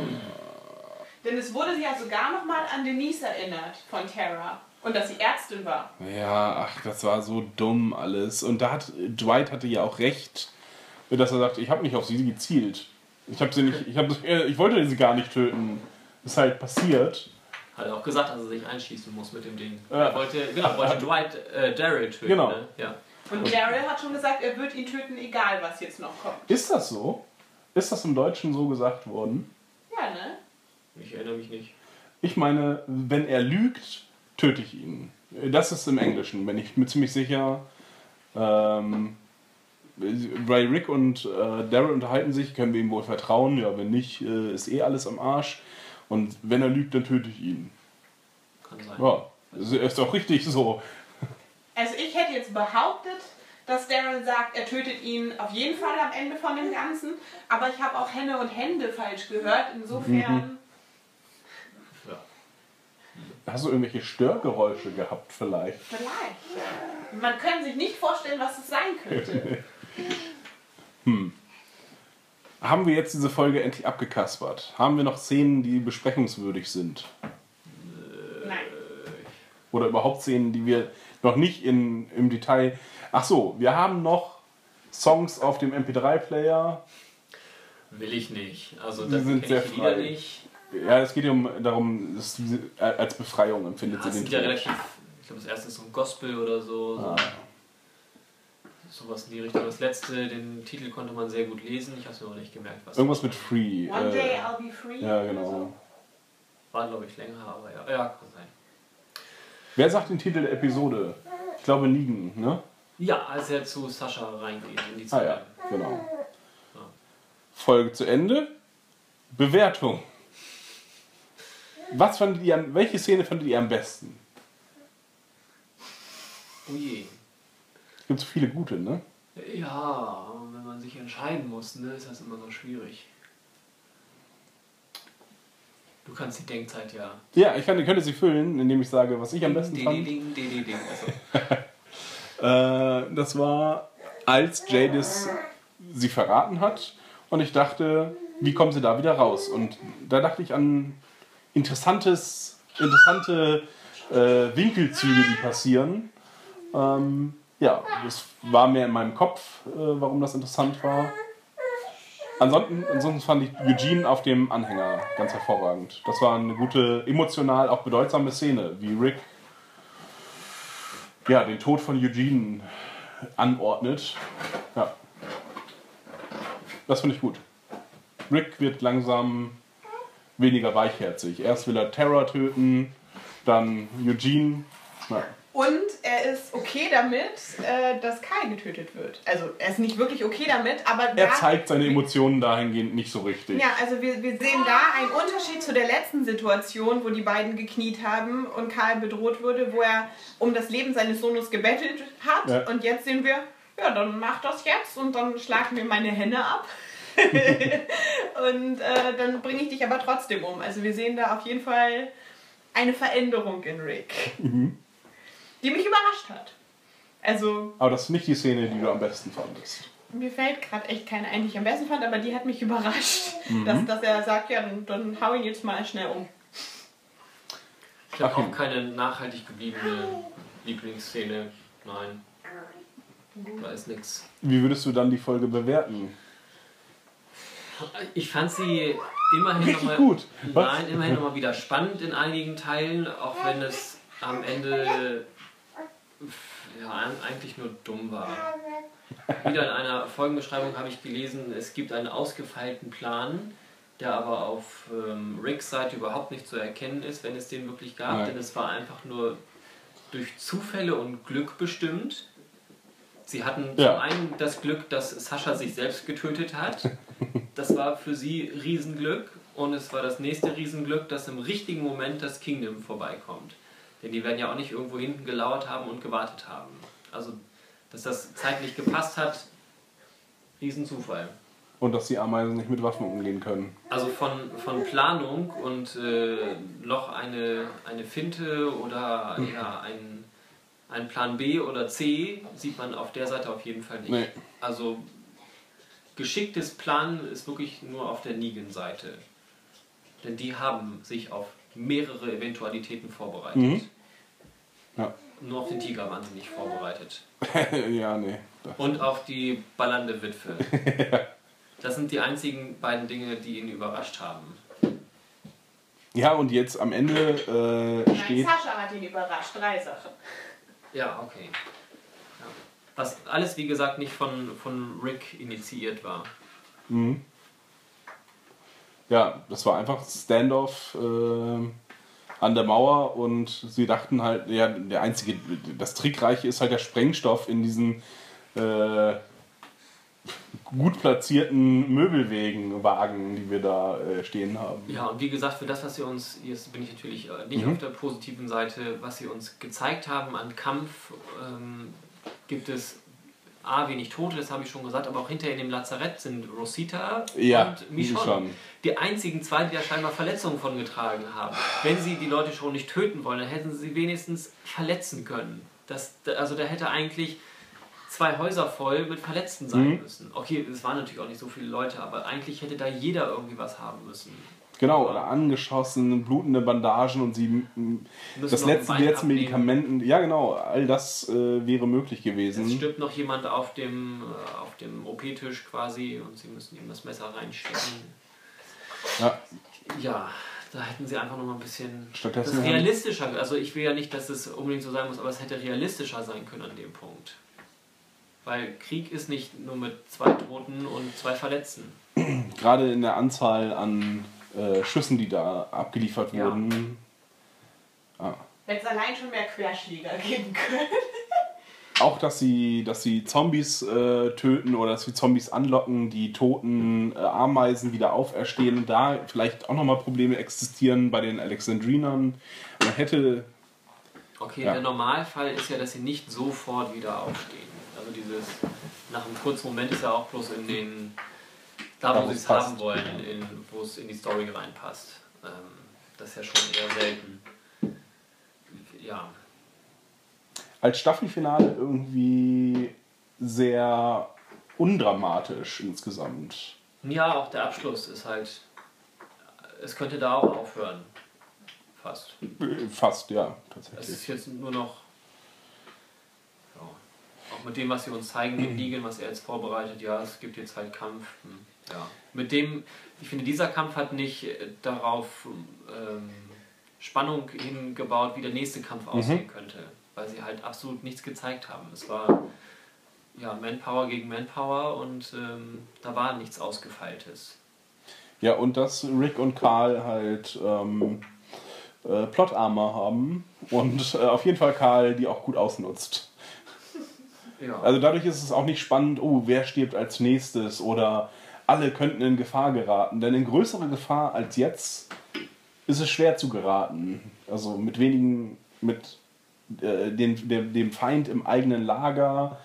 Denn es wurde ja sogar noch mal an Denise erinnert von Tara. Und dass sie Ärztin war. Ja, ach, das war so dumm alles. Und da hat Dwight hatte ja auch recht, dass er sagt, ich habe nicht auf sie gezielt. Ich habe sie nicht, ich habe, ich wollte sie gar nicht töten. Ist halt passiert. Hat er auch gesagt, dass er sich einschießen muss mit dem Ding. Ja. Er wollte, genau, wollte Dwight äh, Daryl töten. Genau. Ne? Ja. Und Daryl hat schon gesagt, er wird ihn töten, egal was jetzt noch kommt. Ist das so? Ist das im Deutschen so gesagt worden? Ja, ne? Ich erinnere mich nicht. Ich meine, wenn er lügt, töte ich ihn. Das ist im Englischen, bin ich mir ziemlich sicher. Ähm, weil Rick und äh, Daryl unterhalten sich, können wir ihm wohl vertrauen. Ja, wenn nicht, äh, ist eh alles am Arsch. Und wenn er lügt, dann töte ich ihn. Kann sein. Ja, das ist auch richtig so. Also ich hätte jetzt behauptet, dass Daryl sagt, er tötet ihn auf jeden Fall am Ende von dem Ganzen. Aber ich habe auch Hände und Hände falsch gehört. Insofern. Ja. Hast du irgendwelche Störgeräusche gehabt vielleicht? Vielleicht. Man kann sich nicht vorstellen, was es sein könnte. Haben wir jetzt diese Folge endlich abgekaspert? Haben wir noch Szenen, die besprechungswürdig sind? Nein. Oder überhaupt Szenen, die wir noch nicht in, im Detail. Ach so, wir haben noch Songs auf dem MP3-Player. Will ich nicht. Also das sind kenn sehr ich die frei. nicht. Ja, es geht ja um, darum, dass sie als Befreiung empfindet Ja, es sie sind den ja Tod. relativ. Ich glaube, das erste ist so ein Gospel oder so. so Ah. Sowas in die Richtung. Das letzte, den Titel konnte man sehr gut lesen. Ich habe es mir aber nicht gemerkt. Was Irgendwas mit Free. One day Äh, I'll be free. ja, oder genau. so. War, glaube ich, länger, aber ja. Ja, kann sein. Wer sagt den Titel der Episode? Ich glaube Negan, ne? Ja, als er zu Sascha reingeht in die Ah Zelle. ja, genau. Folge zu Ende. Bewertung. Was fandet ihr am, welche Szene fandet ihr am besten? Oh je. Es gibt so viele gute, ne? Ja, wenn man sich entscheiden muss, ne, ist das immer so schwierig. Du kannst die Denkzeit ja. Ja, ich kann, könnte sie füllen, indem ich sage, was ich am besten Ding, fand. ding, ding, ding, ding. Also, Äh, das war, als Jadis sie verraten hat und ich dachte, wie kommen sie da wieder raus? Und da dachte ich an interessantes, interessante äh, Winkelzüge, die passieren. Ähm, ja, das war mehr in meinem Kopf, äh, warum das interessant war. Ansonsten, ansonsten fand ich Eugene auf dem Anhänger ganz hervorragend. Das war eine gute, emotional auch bedeutsame Szene, wie Rick ja, den Tod von Eugene anordnet. Ja. Das finde ich gut. Rick wird langsam weniger weichherzig. Erst will er Terror töten, dann Eugene. Na, Und er ist okay damit, äh, dass Kai getötet wird. Also er ist nicht wirklich okay damit, aber er zeigt seine Emotionen dahingehend nicht so richtig. Ja, also wir, wir sehen da einen Unterschied zu der letzten Situation, wo die beiden gekniet haben und Karl bedroht wurde, wo er um das Leben seines Sohnes gebettelt hat. Ja. Und jetzt sehen wir, ja, dann mach das jetzt und dann schlag mir meine Hände ab. und äh, dann bringe ich dich aber trotzdem um. Also wir sehen da auf jeden Fall eine Veränderung in Rick, die mich überrascht hat. Also Aber das ist nicht die Szene, die du am besten fandest. mir fällt gerade echt keine ein, die ich am besten fand, aber die hat mich überrascht, dass, dass er sagt, ja, dann, dann hau ihn jetzt mal schnell um. ich habe auch keine nachhaltig gebliebene Lieblingsszene. Nein. Da ist nix. Wie würdest du dann die Folge bewerten? Ich fand sie immerhin Richtig nochmal. gut. Was? Nein, immerhin nochmal wieder spannend in einigen Teilen, auch wenn es am Ende ja, eigentlich nur dumm war. Wieder in einer Folgenbeschreibung habe ich gelesen, es gibt einen ausgefeilten Plan, der aber auf ähm, Ricks Seite überhaupt nicht zu erkennen ist, wenn es den wirklich gab, Nein. denn es war einfach nur durch Zufälle und Glück bestimmt. Sie hatten Ja. zum einen das Glück, dass Sascha sich selbst getötet hat. Das war für sie Riesenglück. Und es war das nächste Riesenglück, dass im richtigen Moment das Kingdom vorbeikommt. Denn die werden ja auch nicht irgendwo hinten gelauert haben und gewartet haben. Also, dass das zeitlich gepasst hat, Riesenzufall. Und dass die Ameisen nicht mit Waffen umgehen können. Also von, von Planung und äh, noch eine, eine Finte oder ja, ein, ein Plan B oder C sieht man auf der Seite auf jeden Fall nicht. Nee. Also geschicktes Planen ist wirklich nur auf der Negan-Seite. Denn die haben sich auf mehrere Eventualitäten vorbereitet. Mhm. Ja. Nur auf den Tiger waren sie nicht vorbereitet. ja, nee. Und auf die ballernde Witwe. Das sind die einzigen beiden Dinge, die ihn überrascht haben. Ja, und jetzt am Ende äh, Nein, steht. Sascha hat ihn überrascht. Drei Sachen. Ja, okay. Was alles, wie gesagt, nicht von, von Rick initiiert war. Mhm. Ja, das war einfach Standoff äh, an der Mauer und sie dachten halt, ja, der einzige, das Trickreiche ist halt der Sprengstoff in diesen äh, gut platzierten Möbelwegen, Wagen, die wir da äh, stehen haben. Ja, und wie gesagt, für das, was sie uns, jetzt bin ich natürlich äh, nicht auf der positiven Seite, was sie uns gezeigt haben an Kampf, ähm, gibt es A, wenig Tote, das habe ich schon gesagt, aber auch hinterher in dem Lazarett sind Rosita Ja, und Michonne Michonne. die einzigen zwei, die da scheinbar Verletzungen von getragen haben. Wenn sie die Leute schon nicht töten wollen, dann hätten sie sie wenigstens verletzen können. Das, also da hätte eigentlich zwei Häuser voll mit Verletzten sein Mhm. müssen. Okay, es waren natürlich auch nicht so viele Leute, aber eigentlich hätte da jeder irgendwie was haben müssen. Genau, oder angeschossen, blutende Bandagen und sie das letzte die letzten. Medikamenten. Ja, genau, all das äh, wäre möglich Es gewesen. stirbt noch jemand auf dem, äh, auf dem OP-Tisch quasi und sie müssen ihm das Messer reinstecken. Ja. Ja, da hätten sie einfach noch mal ein bisschen Stattdessen das realistischer. Also ich will ja nicht, dass es unbedingt so sein muss, aber es hätte realistischer sein können an dem Punkt. Weil Krieg ist nicht nur mit zwei Toten und zwei Verletzten. Gerade in der Anzahl an äh, Schüssen, die da abgeliefert Ja. wurden. Hätte es allein schon mehr Querschläger geben können. Auch, dass sie, dass sie Zombies äh, töten oder dass sie Zombies anlocken, die toten äh, Ameisen wieder auferstehen und da vielleicht auch nochmal Probleme existieren bei den Alexandrinern. Man hätte. Okay, Ja. der Normalfall ist ja, dass sie nicht sofort wieder aufstehen. Also dieses, nach einem kurzen Moment ist ja auch bloß in den, da wo sie es haben wollen, in, wo es in die Story reinpasst. Ähm, das ist ja schon eher selten. Ja, als Staffelfinale irgendwie sehr undramatisch insgesamt. Ja, auch der Abschluss ist halt. Es könnte da auch aufhören. Fast. Fast, ja, Es ist tatsächlich. jetzt nur noch. Ja, auch mit dem, was sie uns zeigen, mit Negan, was er jetzt vorbereitet, ja, es gibt jetzt halt Kampf. hm, Ja. Mit dem, ich finde, dieser Kampf hat nicht äh, darauf ähm, Spannung hingebaut, wie der nächste Kampf aussehen könnte. Weil sie halt absolut nichts gezeigt haben. Es war ja Manpower gegen Manpower und ähm, da war nichts Ausgefeiltes. Ja, und dass Rick und Karl halt ähm, äh, Plot-Armor haben und äh, auf jeden Fall Karl die auch gut ausnutzt. Ja. Also dadurch ist es auch nicht spannend, oh, wer stirbt als nächstes oder alle könnten in Gefahr geraten. Denn in größere Gefahr als jetzt ist es schwer zu geraten. Also mit wenigen, mit äh, den, dem, dem Feind im eigenen Lager,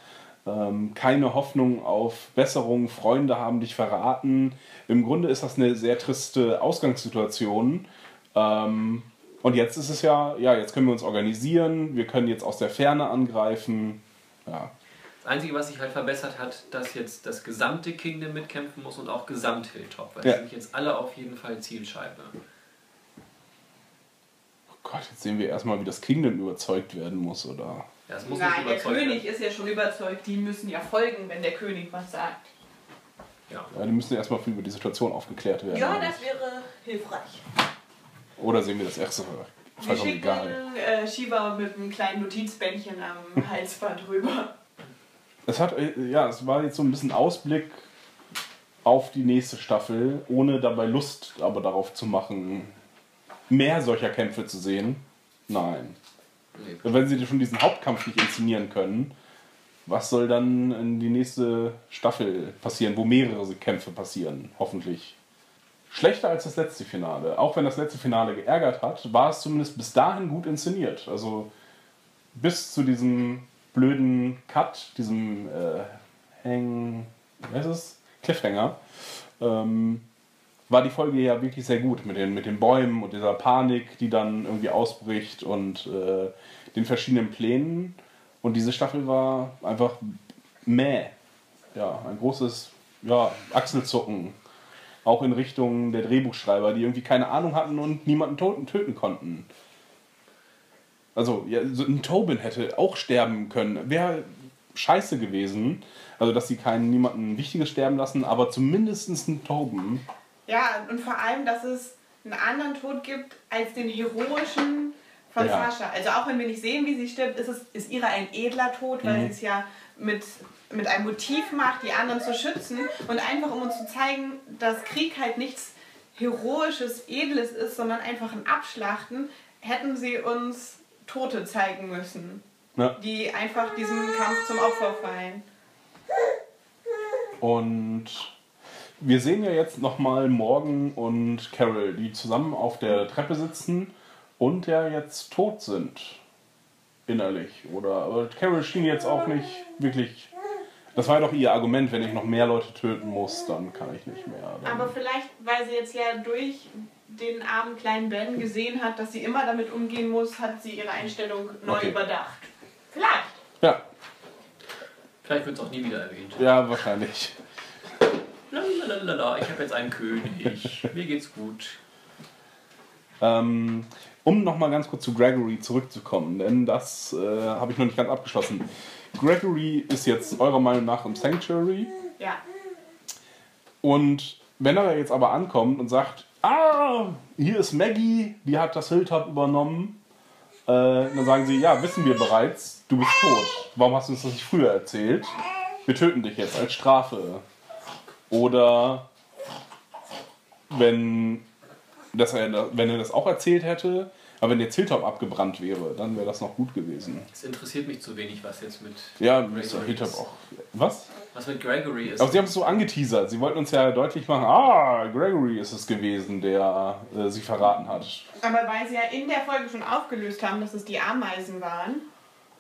ähm, keine Hoffnung auf Besserung, Freunde haben dich verraten. Im Grunde ist das eine sehr triste Ausgangssituation. Ähm, und jetzt ist es ja, ja, jetzt können wir uns organisieren, wir können jetzt aus der Ferne angreifen. Ja, Das Einzige, was sich halt verbessert hat, dass jetzt das gesamte Kingdom mitkämpfen muss und auch gesamt Hilltop. Weil Ja. die sind jetzt alle auf jeden Fall Zielscheibe. Oh Gott, jetzt sehen wir erstmal, wie das Kingdom überzeugt werden muss, oder? Ja, es muss Nein, nicht der überzeugt König werden. ist ja schon überzeugt, die müssen ja folgen, wenn der König was sagt. Ja. Ja, die müssen erstmal über die Situation aufgeklärt werden. Ja, das wäre hilfreich. Oder sehen wir das erste Wir vollkommen schicken egal. äh, Shiva mit einem kleinen Notizbändchen am Halsband rüber. Es hat, äh, ja, es war jetzt so ein bisschen Ausblick auf die nächste Staffel, ohne dabei Lust aber darauf zu machen, mehr solcher Kämpfe zu sehen. Nein. Nee. Wenn sie schon diesen Hauptkampf nicht inszenieren können, was soll dann in die nächste Staffel passieren, wo mehrere Kämpfe passieren, hoffentlich. Schlechter als das letzte Finale. Auch wenn das letzte Finale geärgert hat, war es zumindest bis dahin gut inszeniert. Also bis zu diesem blöden Cut, diesem äh, Hang, wie heißt es? Cliffhanger, ähm, war die Folge ja wirklich sehr gut mit den, mit den Bäumen und dieser Panik, die dann irgendwie ausbricht und äh, den verschiedenen Plänen. Und diese Staffel war einfach mäh. Ja, ein großes ja, Achselzucken. Auch in Richtung der Drehbuchschreiber, die irgendwie keine Ahnung hatten und niemanden töten konnten. Also, ja, so ein Tobin hätte auch sterben können. Wäre scheiße gewesen. Also, dass sie keinen niemanden Wichtiges sterben lassen, aber zumindest ein Tobin. Ja, und vor allem, dass es einen anderen Tod gibt als den heroischen von Ja. Sascha. Also auch wenn wir nicht sehen, wie sie stirbt, ist, es, ist ihre ein edler Tod, weil Mhm. sie es ja mit, mit einem Motiv macht, die anderen zu schützen. Und einfach um uns zu zeigen, dass Krieg halt nichts Heroisches, Edles ist, sondern einfach ein Abschlachten, hätten sie uns Tote zeigen müssen, Ja. die einfach diesem Kampf zum Opfer fallen. Und wir sehen ja jetzt nochmal Morgan und Carol, die zusammen auf der Treppe sitzen und ja jetzt tot sind. Innerlich. Oder aber Carol schien jetzt auch nicht wirklich. Das war ja doch ihr Argument, wenn ich noch mehr Leute töten muss, dann kann ich nicht mehr. Dann, Aber vielleicht, weil sie jetzt ja durch den armen kleinen Ben gesehen hat, dass sie immer damit umgehen muss, hat sie ihre Einstellung neu Okay. überdacht. Vielleicht. ja, Vielleicht wird es auch nie wieder erwähnt. ja, wahrscheinlich. Lalalala, ich habe jetzt einen König. Mir geht's gut. Ähm, um nochmal ganz kurz zu Gregory zurückzukommen, denn das äh, habe ich noch nicht ganz abgeschlossen. Gregory ist jetzt eurer Meinung nach im Sanctuary. Ja. Und wenn er jetzt aber ankommt und sagt, ah, hier ist Maggie, die hat das Hilltop übernommen, äh, dann sagen sie, ja, wissen wir bereits, du bist tot. Warum hast du uns das nicht früher erzählt? Wir töten dich jetzt als Strafe. Oder wenn, dass er, wenn er das auch erzählt hätte, aber wenn jetzt Hilltop abgebrannt wäre, dann wäre das noch gut gewesen. Es interessiert mich zu wenig, was jetzt mit Ja, Gregory ist doch Hilltop auch. Was? Was mit Gregory ist. Aber sie haben es so angeteasert. Sie wollten uns ja deutlich machen, ah, Gregory ist es gewesen, der äh, sie verraten hat. Aber weil sie ja in der Folge schon aufgelöst haben, dass es die Ameisen waren,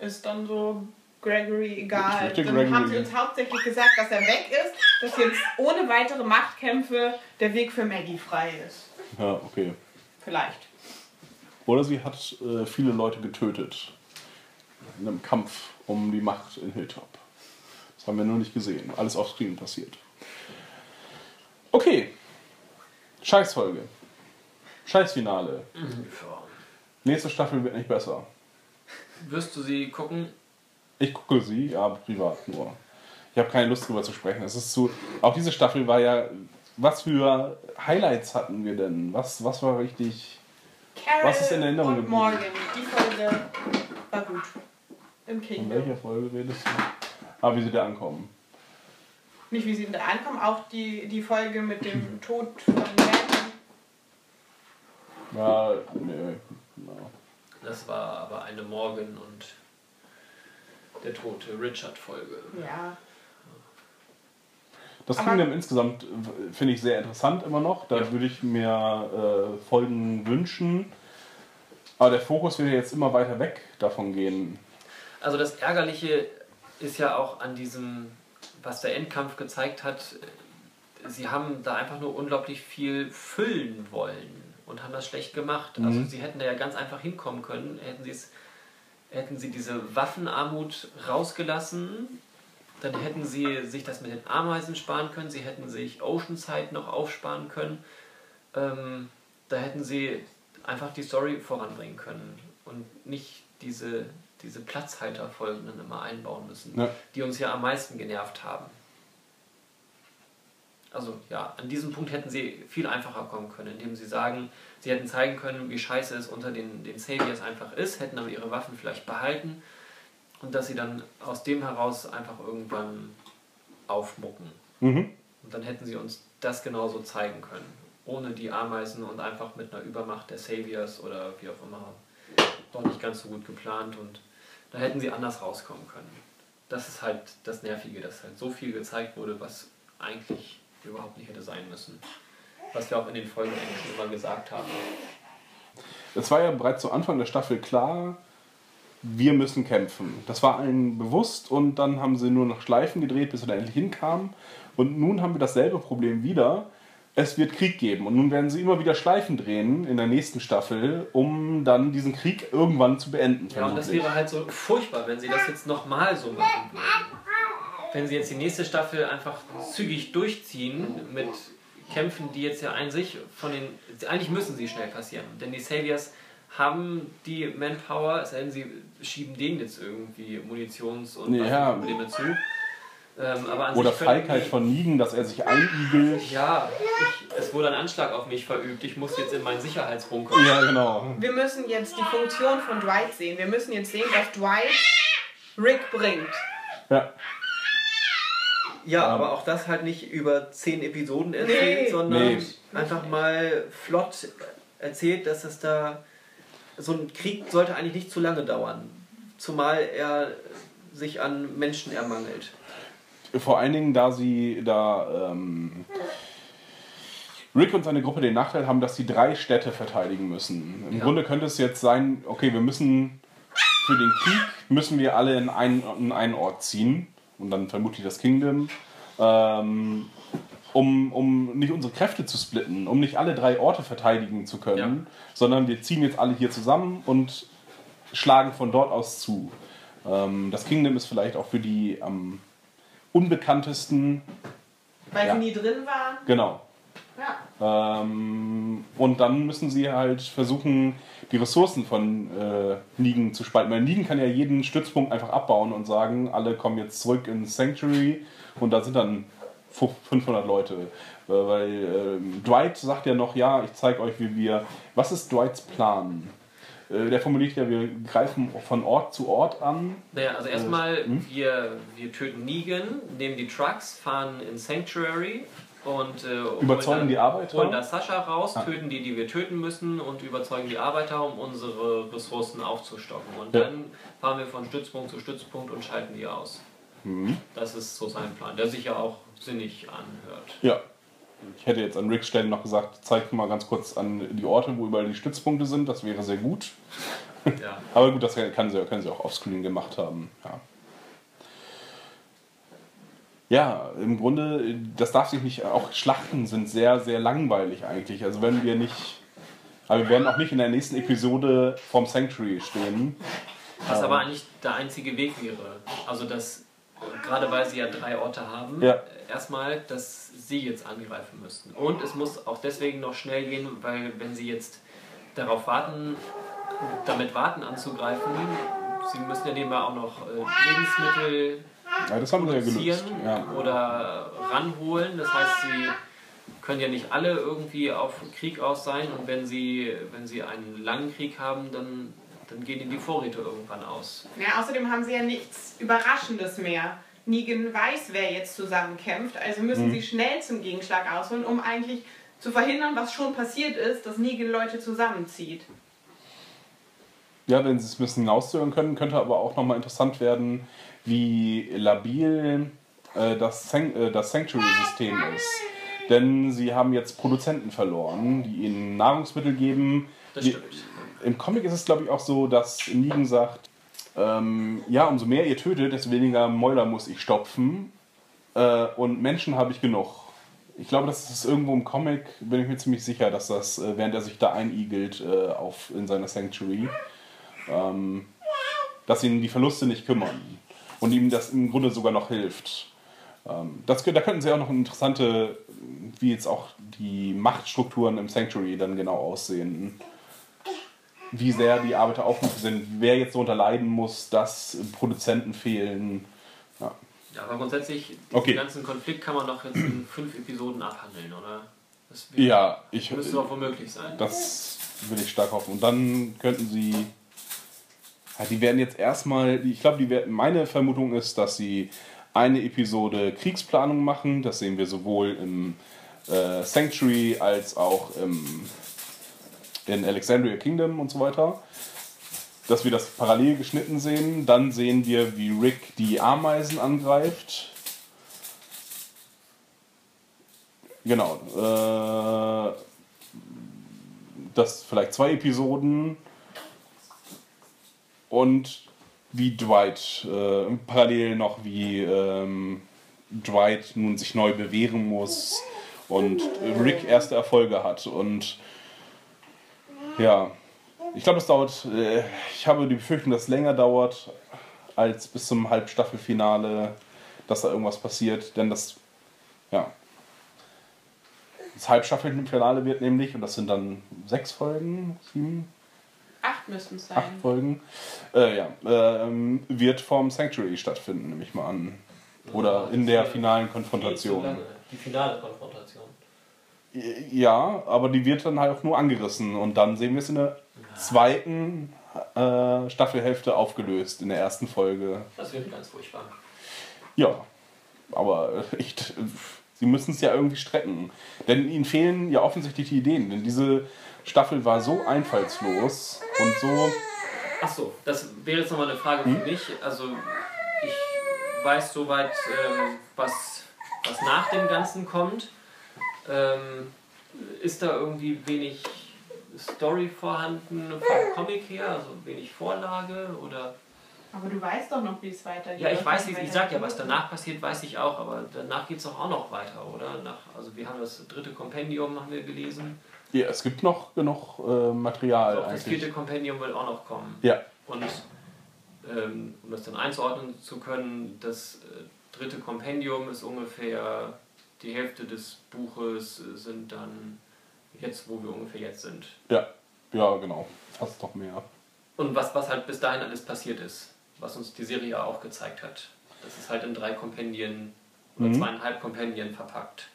ist dann so Gregory egal. Dann Gregory- haben sie uns hauptsächlich gesagt, dass er weg ist, dass jetzt ohne weitere Machtkämpfe der Weg für Maggie frei ist. Ja, okay. Vielleicht. Oder sie hat äh, viele Leute getötet. In einem Kampf um die Macht in Hilltop. Das haben wir nur nicht gesehen. Alles auf Screen passiert. Okay. Scheißfolge. Scheißfinale. Ja. Nächste Staffel wird nicht besser. Wirst du sie gucken? Ich gucke sie, ja, privat nur. Ich habe keine Lust drüber zu sprechen. Es ist zu. Auch diese Staffel war ja. Was für Highlights hatten wir denn? Was, was war richtig. Carol Was ist in Erinnerung und geblieben? Morgan. Die Folge war gut. Im Von Kingdom. welcher Folge redest du? Ah, wie sie da ankommen. Nicht wie sie da ankommen, auch die, die Folge mit dem Tod von Ben. Ja, nee. Ja. Das war aber eine Morgan und der tote Richard-Folge. Ja. Das Aber- Kingdom insgesamt äh, finde ich sehr interessant immer noch. Da Ja. würde ich mir äh, Folgen wünschen. Aber der Fokus wird ja jetzt immer weiter weg davon gehen. Also das Ärgerliche ist ja auch an diesem, was der Endkampf gezeigt hat, sie haben da einfach nur unglaublich viel füllen wollen und haben das schlecht gemacht. Also sie hätten da ja ganz einfach hinkommen können, hätten sie es hätten sie diese Waffenarmut rausgelassen, dann hätten sie sich das mit den Ameisen sparen können, sie hätten sich Oceanside noch aufsparen können. Ähm, da hätten sie einfach die Story voranbringen können und nicht diese, diese Platzhalterfolgen dann immer einbauen müssen, Ja. die uns ja am meisten genervt haben. also ja, an diesem Punkt hätten sie viel einfacher kommen können, indem sie sagen, sie hätten zeigen können, wie scheiße es unter den, den Saviors einfach ist, hätten aber ihre Waffen vielleicht behalten und dass sie dann aus dem heraus einfach irgendwann aufmucken. Mhm. Und dann hätten sie uns das genauso zeigen können. Ohne die Ameisen und einfach mit einer Übermacht der Saviors oder wie auch immer. Doch nicht ganz so gut geplant und da hätten sie anders rauskommen können. Das ist halt das Nervige, dass halt so viel gezeigt wurde, was eigentlich überhaupt nicht hätte sein müssen. Was wir auch in den Folgen eigentlich immer gesagt haben. Es war ja bereits zu Anfang der Staffel klar, wir müssen kämpfen. Das war allen bewusst und dann haben sie nur noch Schleifen gedreht, bis wir da endlich hinkamen. Und nun haben wir dasselbe Problem wieder. Es wird Krieg geben und nun werden sie immer wieder Schleifen drehen in der nächsten Staffel, um dann diesen Krieg irgendwann zu beenden. Ja, und das wäre halt so furchtbar, wenn sie das jetzt nochmal so machen würden. Wenn sie jetzt die nächste Staffel einfach zügig durchziehen mit Kämpfen, die jetzt ja an sich von den. Eigentlich müssen sie schnell passieren, denn die Saviors haben die Manpower, es sei denn, sie schieben denen jetzt irgendwie Munitions- und Ja. Probleme zu. Ähm, aber an Oder Feigheit die- von Nigen, dass er sich einigelt. Ja, ich, es wurde ein Anschlag auf mich verübt. Ich muss jetzt in meinen Sicherheitsbunker. Ja, genau. Wir müssen jetzt die Funktion von Dwight sehen. Wir müssen jetzt sehen, was Dwight Rick bringt. Ja. Ja, aber auch das halt nicht über zehn Episoden erzählt, Nee. sondern Nee. einfach mal flott erzählt, dass es da. So ein Krieg sollte eigentlich nicht zu lange dauern. Zumal er sich an Menschen ermangelt. Vor allen Dingen, da sie da ähm, Rick und seine Gruppe den Nachteil haben, dass sie drei Städte verteidigen müssen. Im Ja. Grunde könnte es jetzt sein, okay, wir müssen für den Krieg müssen wir alle in einen, in einen Ort ziehen und dann vermutlich das Kingdom, ähm, um, um nicht unsere Kräfte zu splitten, um nicht alle drei Orte verteidigen zu können, sondern wir ziehen jetzt alle hier zusammen und schlagen von dort aus zu. Ähm, das Kingdom ist vielleicht auch für die am unbekanntesten, Weil Ja. sie nie drin waren. genau. Ja. Ähm, und dann müssen sie halt versuchen, die Ressourcen von äh, Nigen zu spalten. Weil Nigen kann ja jeden Stützpunkt einfach abbauen und sagen, alle kommen jetzt zurück ins Sanctuary und da sind dann 500 Leute. Äh, weil ähm, Dwight sagt ja noch, ja, ich zeige euch, wie wir... Was ist Dwights Plan? Äh, der formuliert ja, wir greifen von Ort zu Ort an. Naja, also erstmal, Hm? wir, wir töten Negan, nehmen die Trucks, fahren in Sanctuary und äh, Überzeugen holen da- die Arbeiter? Holen da Sascha raus, Ah. töten die, die wir töten müssen und überzeugen die Arbeiter, um unsere Ressourcen aufzustocken. Und Ja. dann fahren wir von Stützpunkt zu Stützpunkt und schalten die aus. Mhm. Das ist so sein Plan, der sich ja auch sinnig anhört. Ja. Ich hätte jetzt an Ricks Stelle noch gesagt, zeigt mal ganz kurz an die Orte, wo überall die Stützpunkte sind. Das wäre sehr gut. Ja. Aber gut, das kann sie, können sie auch offscreen gemacht haben. Ja. ja, im Grunde, das darf sich nicht, auch Schlachten sind sehr, sehr langweilig eigentlich. Also wenn wir nicht, aber wir werden auch nicht in der nächsten Episode vom Sanctuary stehen. Was aber eigentlich der einzige Weg wäre. Also, dass, gerade weil sie ja drei Orte haben, Ja. erstmal, dass sie jetzt angreifen müssten. Und es muss auch deswegen noch schnell gehen, weil wenn sie jetzt darauf warten, damit warten anzugreifen, sie müssen ja nebenbei auch noch äh, Lebensmittel Ja, das haben sie ja gelöst. produzieren oder ranholen. Das heißt, sie können ja nicht alle irgendwie auf Krieg aus sein und wenn sie, wenn sie einen langen Krieg haben, dann, dann gehen ihnen die Vorräte irgendwann aus. Ja, außerdem haben sie ja nichts Überraschendes mehr. Negan weiß, wer jetzt zusammenkämpft, also müssen sie schnell zum Gegenschlag ausholen, um eigentlich zu verhindern, was schon passiert ist, dass Negan Leute zusammenzieht. Ja, wenn sie es ein bisschen hinauszögern können, könnte aber auch nochmal interessant werden, wie labil äh, das, San äh, das Sanctuary-System ist. Denn sie haben jetzt Produzenten verloren, die ihnen Nahrungsmittel geben. Das Die- stimmt. Im Comic ist es, glaube ich, auch so, dass Negan sagt, ähm, ja, umso mehr ihr tötet, desto weniger Mäuler muss ich stopfen. Äh, und Menschen habe ich genug. Ich glaube, das ist irgendwo im Comic, bin ich mir ziemlich sicher, dass das, äh, während er sich da einigelt äh, auf, in seiner Sanctuary, ähm, dass ihn die Verluste nicht kümmern. Und ihm das im Grunde sogar noch hilft. Ähm, das, da könnten sie auch noch interessante, wie jetzt auch die Machtstrukturen im Sanctuary dann genau aussehen wie sehr die Arbeiter aufgerufen sind, wer jetzt darunter leiden muss, dass Produzenten fehlen. Ja. Ja, aber grundsätzlich, diesen Okay. ganzen Konflikt kann man doch jetzt in fünf Episoden abhandeln, oder? Das Ja, ich, müsste doch wohl möglich sein. das will ich stark hoffen. Und dann könnten sie. Die werden jetzt erstmal. Ich glaube, die werden, meine Vermutung ist, dass sie eine Episode Kriegsplanung machen. Das sehen wir sowohl im äh, Sanctuary als auch im, in Alexandria Kingdom und so weiter. Dass wir das parallel geschnitten sehen. Dann sehen wir, wie Rick die Ameisen angreift. Genau. Äh, das vielleicht zwei Episoden und wie Dwight äh, parallel noch wie ähm, Dwight nun sich neu bewähren muss und Rick erste Erfolge hat und ja ich glaube es dauert äh, ich habe die Befürchtung dass es länger dauert als bis zum Halbstaffelfinale dass da irgendwas passiert denn das ja das Halbstaffelfinale wird nämlich und das sind dann sechs Folgen sieben Acht müssten es acht sein. Folgen, äh, ja, ähm, wird vom Sanctuary stattfinden, nehme ich mal an. Oder in der finalen Konfrontation. Die finale Konfrontation. Ja, aber die wird dann halt auch nur angerissen und dann sehen wir es in der zweiten äh, Staffelhälfte aufgelöst, in der ersten Folge. Das wird ganz furchtbar. Ja, aber echt, sie müssen es ja irgendwie strecken. Denn ihnen fehlen ja offensichtlich die Ideen, denn diese Staffel war so einfallslos und so. Achso, das wäre jetzt nochmal eine Frage Hm? für mich. Also, ich weiß soweit, ähm, was, was nach dem Ganzen kommt. Ähm, ist da irgendwie wenig Story vorhanden vom Comic her, also wenig Vorlage oder? Aber du weißt doch noch, wie es weitergeht. Ja, ich weiß, wie ich sag ja, was danach passiert, weiß ich auch, aber danach geht es doch auch noch weiter, oder? Nach, also wir haben das dritte Kompendium haben wir gelesen. Ja, es gibt noch genug äh, Material Also das vierte Kompendium wird auch noch kommen. Ja, Und ähm, um das dann einzuordnen zu können, das äh, dritte Kompendium ist ungefähr die Hälfte des Buches sind dann jetzt, wo wir ungefähr jetzt sind. ja, ja, genau. Fast noch mehr. Und was, was halt bis dahin alles passiert ist, was uns die Serie ja auch gezeigt hat. Das ist halt in drei Kompendien oder Mhm. zweieinhalb Kompendien verpackt.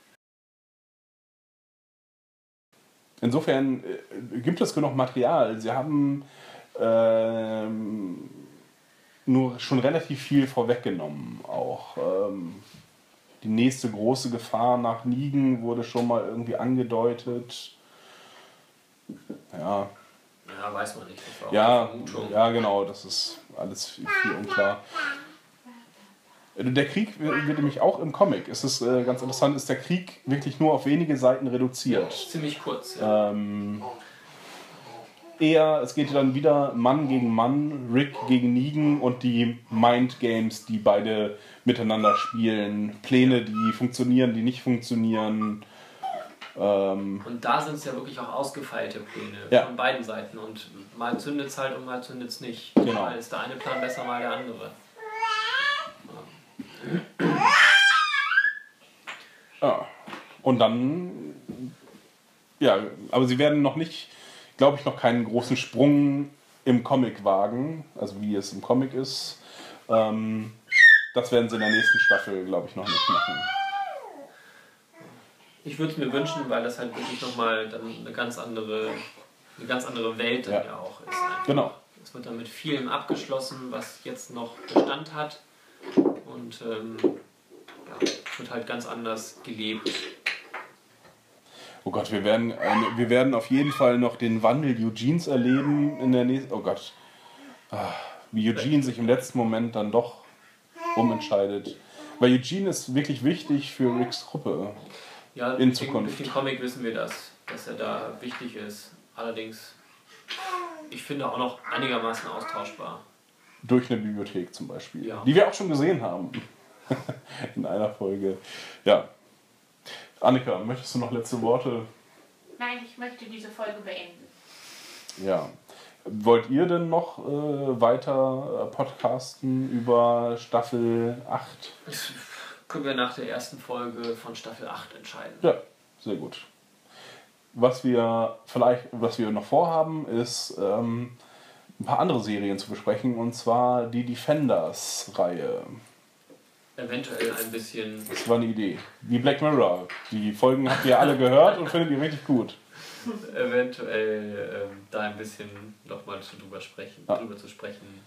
Insofern äh, gibt es genug Material. Sie haben ähm, nur schon relativ viel vorweggenommen. Auch ähm, die nächste große Gefahr nach Nigen wurde schon mal irgendwie angedeutet. Ja, Ja, weiß man nicht. Ja, ja, genau, das ist alles viel, viel unklar. Äh, Der Krieg wird wird nämlich auch im Comic, es ist äh, ganz interessant, ist der Krieg wirklich nur auf wenige Seiten reduziert. Ziemlich kurz. Ja. Ähm, eher, es geht dann wieder Mann gegen Mann, Rick gegen Negan und die Mind Games, die beide miteinander spielen. Pläne, die funktionieren, die nicht funktionieren. Ähm, Und da sind es ja wirklich auch ausgefeilte Pläne Ja. von beiden Seiten. Und mal zündet es halt und mal zündet es nicht. Genau. Mal ist der eine Plan besser, mal der andere. ja. Und dann, ja, aber sie werden noch nicht, glaube ich, noch keinen großen Sprung im Comic wagen, also wie es im Comic ist. Ähm, das werden sie in der nächsten Staffel, glaube ich, noch nicht machen. Ich würde es mir wünschen, weil das halt wirklich nochmal dann eine ganz andere, eine ganz andere Welt dann Ja. ja, auch ist. Einfach. Genau. Es wird dann mit vielem abgeschlossen, was jetzt noch Bestand hat. Und ähm, ja, es wird halt ganz anders gelebt. Oh Gott, wir werden, eine, wir werden auf jeden Fall noch den Wandel Eugenes erleben in der nächsten. Oh Gott. Ah, Wie Eugene sich im letzten Moment dann doch umentscheidet. Weil Eugene ist wirklich wichtig für Ricks Gruppe. Ja, In durch den- Zukunft. Durch den Comic wissen wir das, dass er da wichtig ist. Allerdings, ich finde auch noch einigermaßen austauschbar. Durch eine Bibliothek zum Beispiel. Ja. Die wir auch schon gesehen haben. in einer Folge. Ja. Annika, möchtest du noch letzte Worte? Nein, ich möchte diese Folge beenden. Ja. Wollt ihr denn noch äh, weiter äh, podcasten über Staffel 8? Das können wir nach der ersten Folge von Staffel 8 entscheiden. Ja, sehr gut. Was wir vielleicht, was wir noch vorhaben, ist ähm, ein paar andere Serien zu besprechen und zwar die Defenders-Reihe. Eventuell ein bisschen Das war eine Idee. Wie Black Mirror. Die Folgen habt ihr alle gehört und findet ihr richtig gut. eventuell ähm, da ein bisschen nochmal drüber sprechen, Ja. drüber zu sprechen.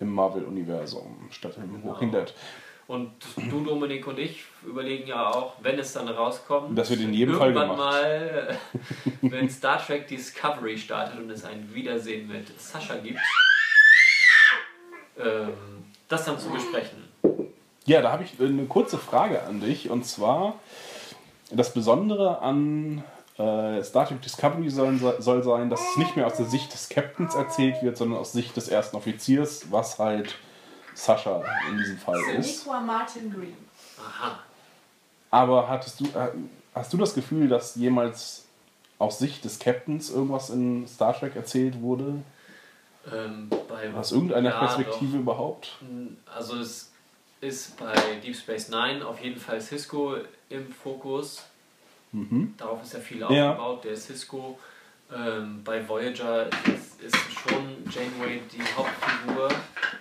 Im Marvel-Universum statt im Walking Dead. Und du, Dominik und ich überlegen ja auch, wenn es dann rauskommt, Das wird in jedem Fall irgendwann gemacht. mal, wenn Star Trek Discovery startet und es ein Wiedersehen mit Sascha gibt, ähm, das dann zu besprechen. Ja, da habe ich eine kurze Frage an dich. Und zwar, das Besondere an äh, Star Trek Discovery soll, soll sein, dass es nicht mehr aus der Sicht des Captains erzählt wird, sondern aus Sicht des ersten Offiziers, was halt Sascha in diesem Fall ist. Martin Green. Aha. Aber hattest du, äh, hast du das Gefühl, dass jemals aus Sicht des Captains irgendwas in Star Trek erzählt wurde? Ähm, bei, Aus irgendeiner Ja, Perspektive überhaupt? doch. Also es ist bei Deep Space Nine auf jeden Fall Cisco im Fokus. Mhm. Darauf ist ja viel Ja. aufgebaut, der Cisco. Ähm, bei Voyager ist, ist schon Janeway die Hauptfigur.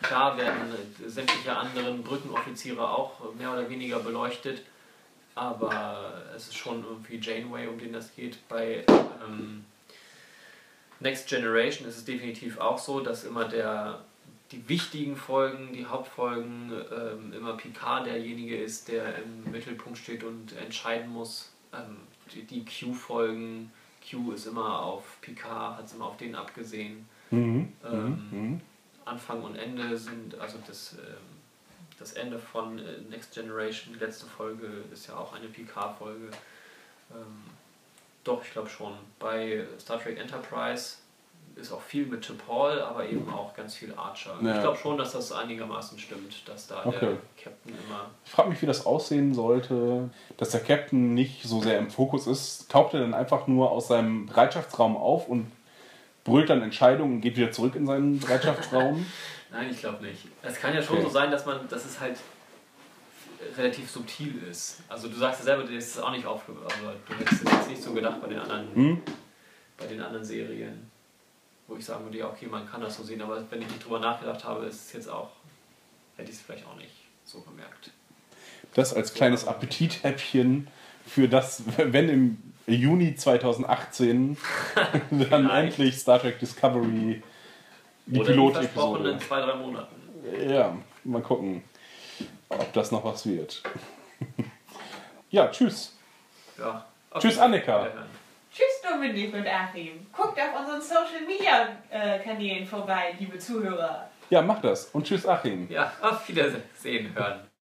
Klar werden sämtliche anderen Brückenoffiziere auch mehr oder weniger beleuchtet, aber es ist schon irgendwie Janeway, um den das geht. Bei ähm, Next Generation ist es definitiv auch so, dass immer der, die wichtigen Folgen, die Hauptfolgen, ähm, immer Picard derjenige ist, der im Mittelpunkt steht und entscheiden muss. Ähm, die die Q-Folgen, Q ist immer auf Picard, hat es immer auf den abgesehen. Mhm. Ähm, Mhm. Anfang und Ende sind, also das, ähm, das Ende von äh, Next Generation, die letzte Folge ist ja auch eine Picard-Folge. Ähm, doch, ich glaube schon. Bei Star Trek Enterprise ist auch viel mit T'Pol, aber eben auch ganz viel Archer. Ja. Ich glaube schon, dass das einigermaßen stimmt, dass da Okay. der Captain immer. Ich frage mich, wie das aussehen sollte, dass der Captain nicht so sehr im Fokus ist. Taucht er dann einfach nur aus seinem Bereitschaftsraum auf und brüllt dann Entscheidungen und geht wieder zurück in seinen Bereitschaftsraum? Nein, ich glaube nicht. Es kann ja schon Okay. so sein, dass man, dass es halt relativ subtil ist. Also du sagst ja selber, dir ist es auch nicht aufgefallen, aber du hättest es jetzt nicht so gedacht bei den anderen, Hm? bei den anderen Serien, wo ich sagen würde, ja okay, man kann das so sehen, aber wenn ich nicht drüber nachgedacht habe, ist es jetzt auch, hätte ich es vielleicht auch nicht so bemerkt. Das als kleines Appetithäppchen für das, wenn im Juni 2018 dann endlich Star Trek Discovery die Pilotepisode. in zwei, drei Monaten. Ja, mal gucken, ob das noch was wird. ja, tschüss. Ja. Okay. Tschüss, Annika. Wiederhören. Tschüss Dominik und Achim. Guckt auf unseren Social Media äh, Kanälen vorbei, liebe Zuhörer. Ja, mach das. Und tschüss, Achim. Ja, auf Wiedersehen, hören.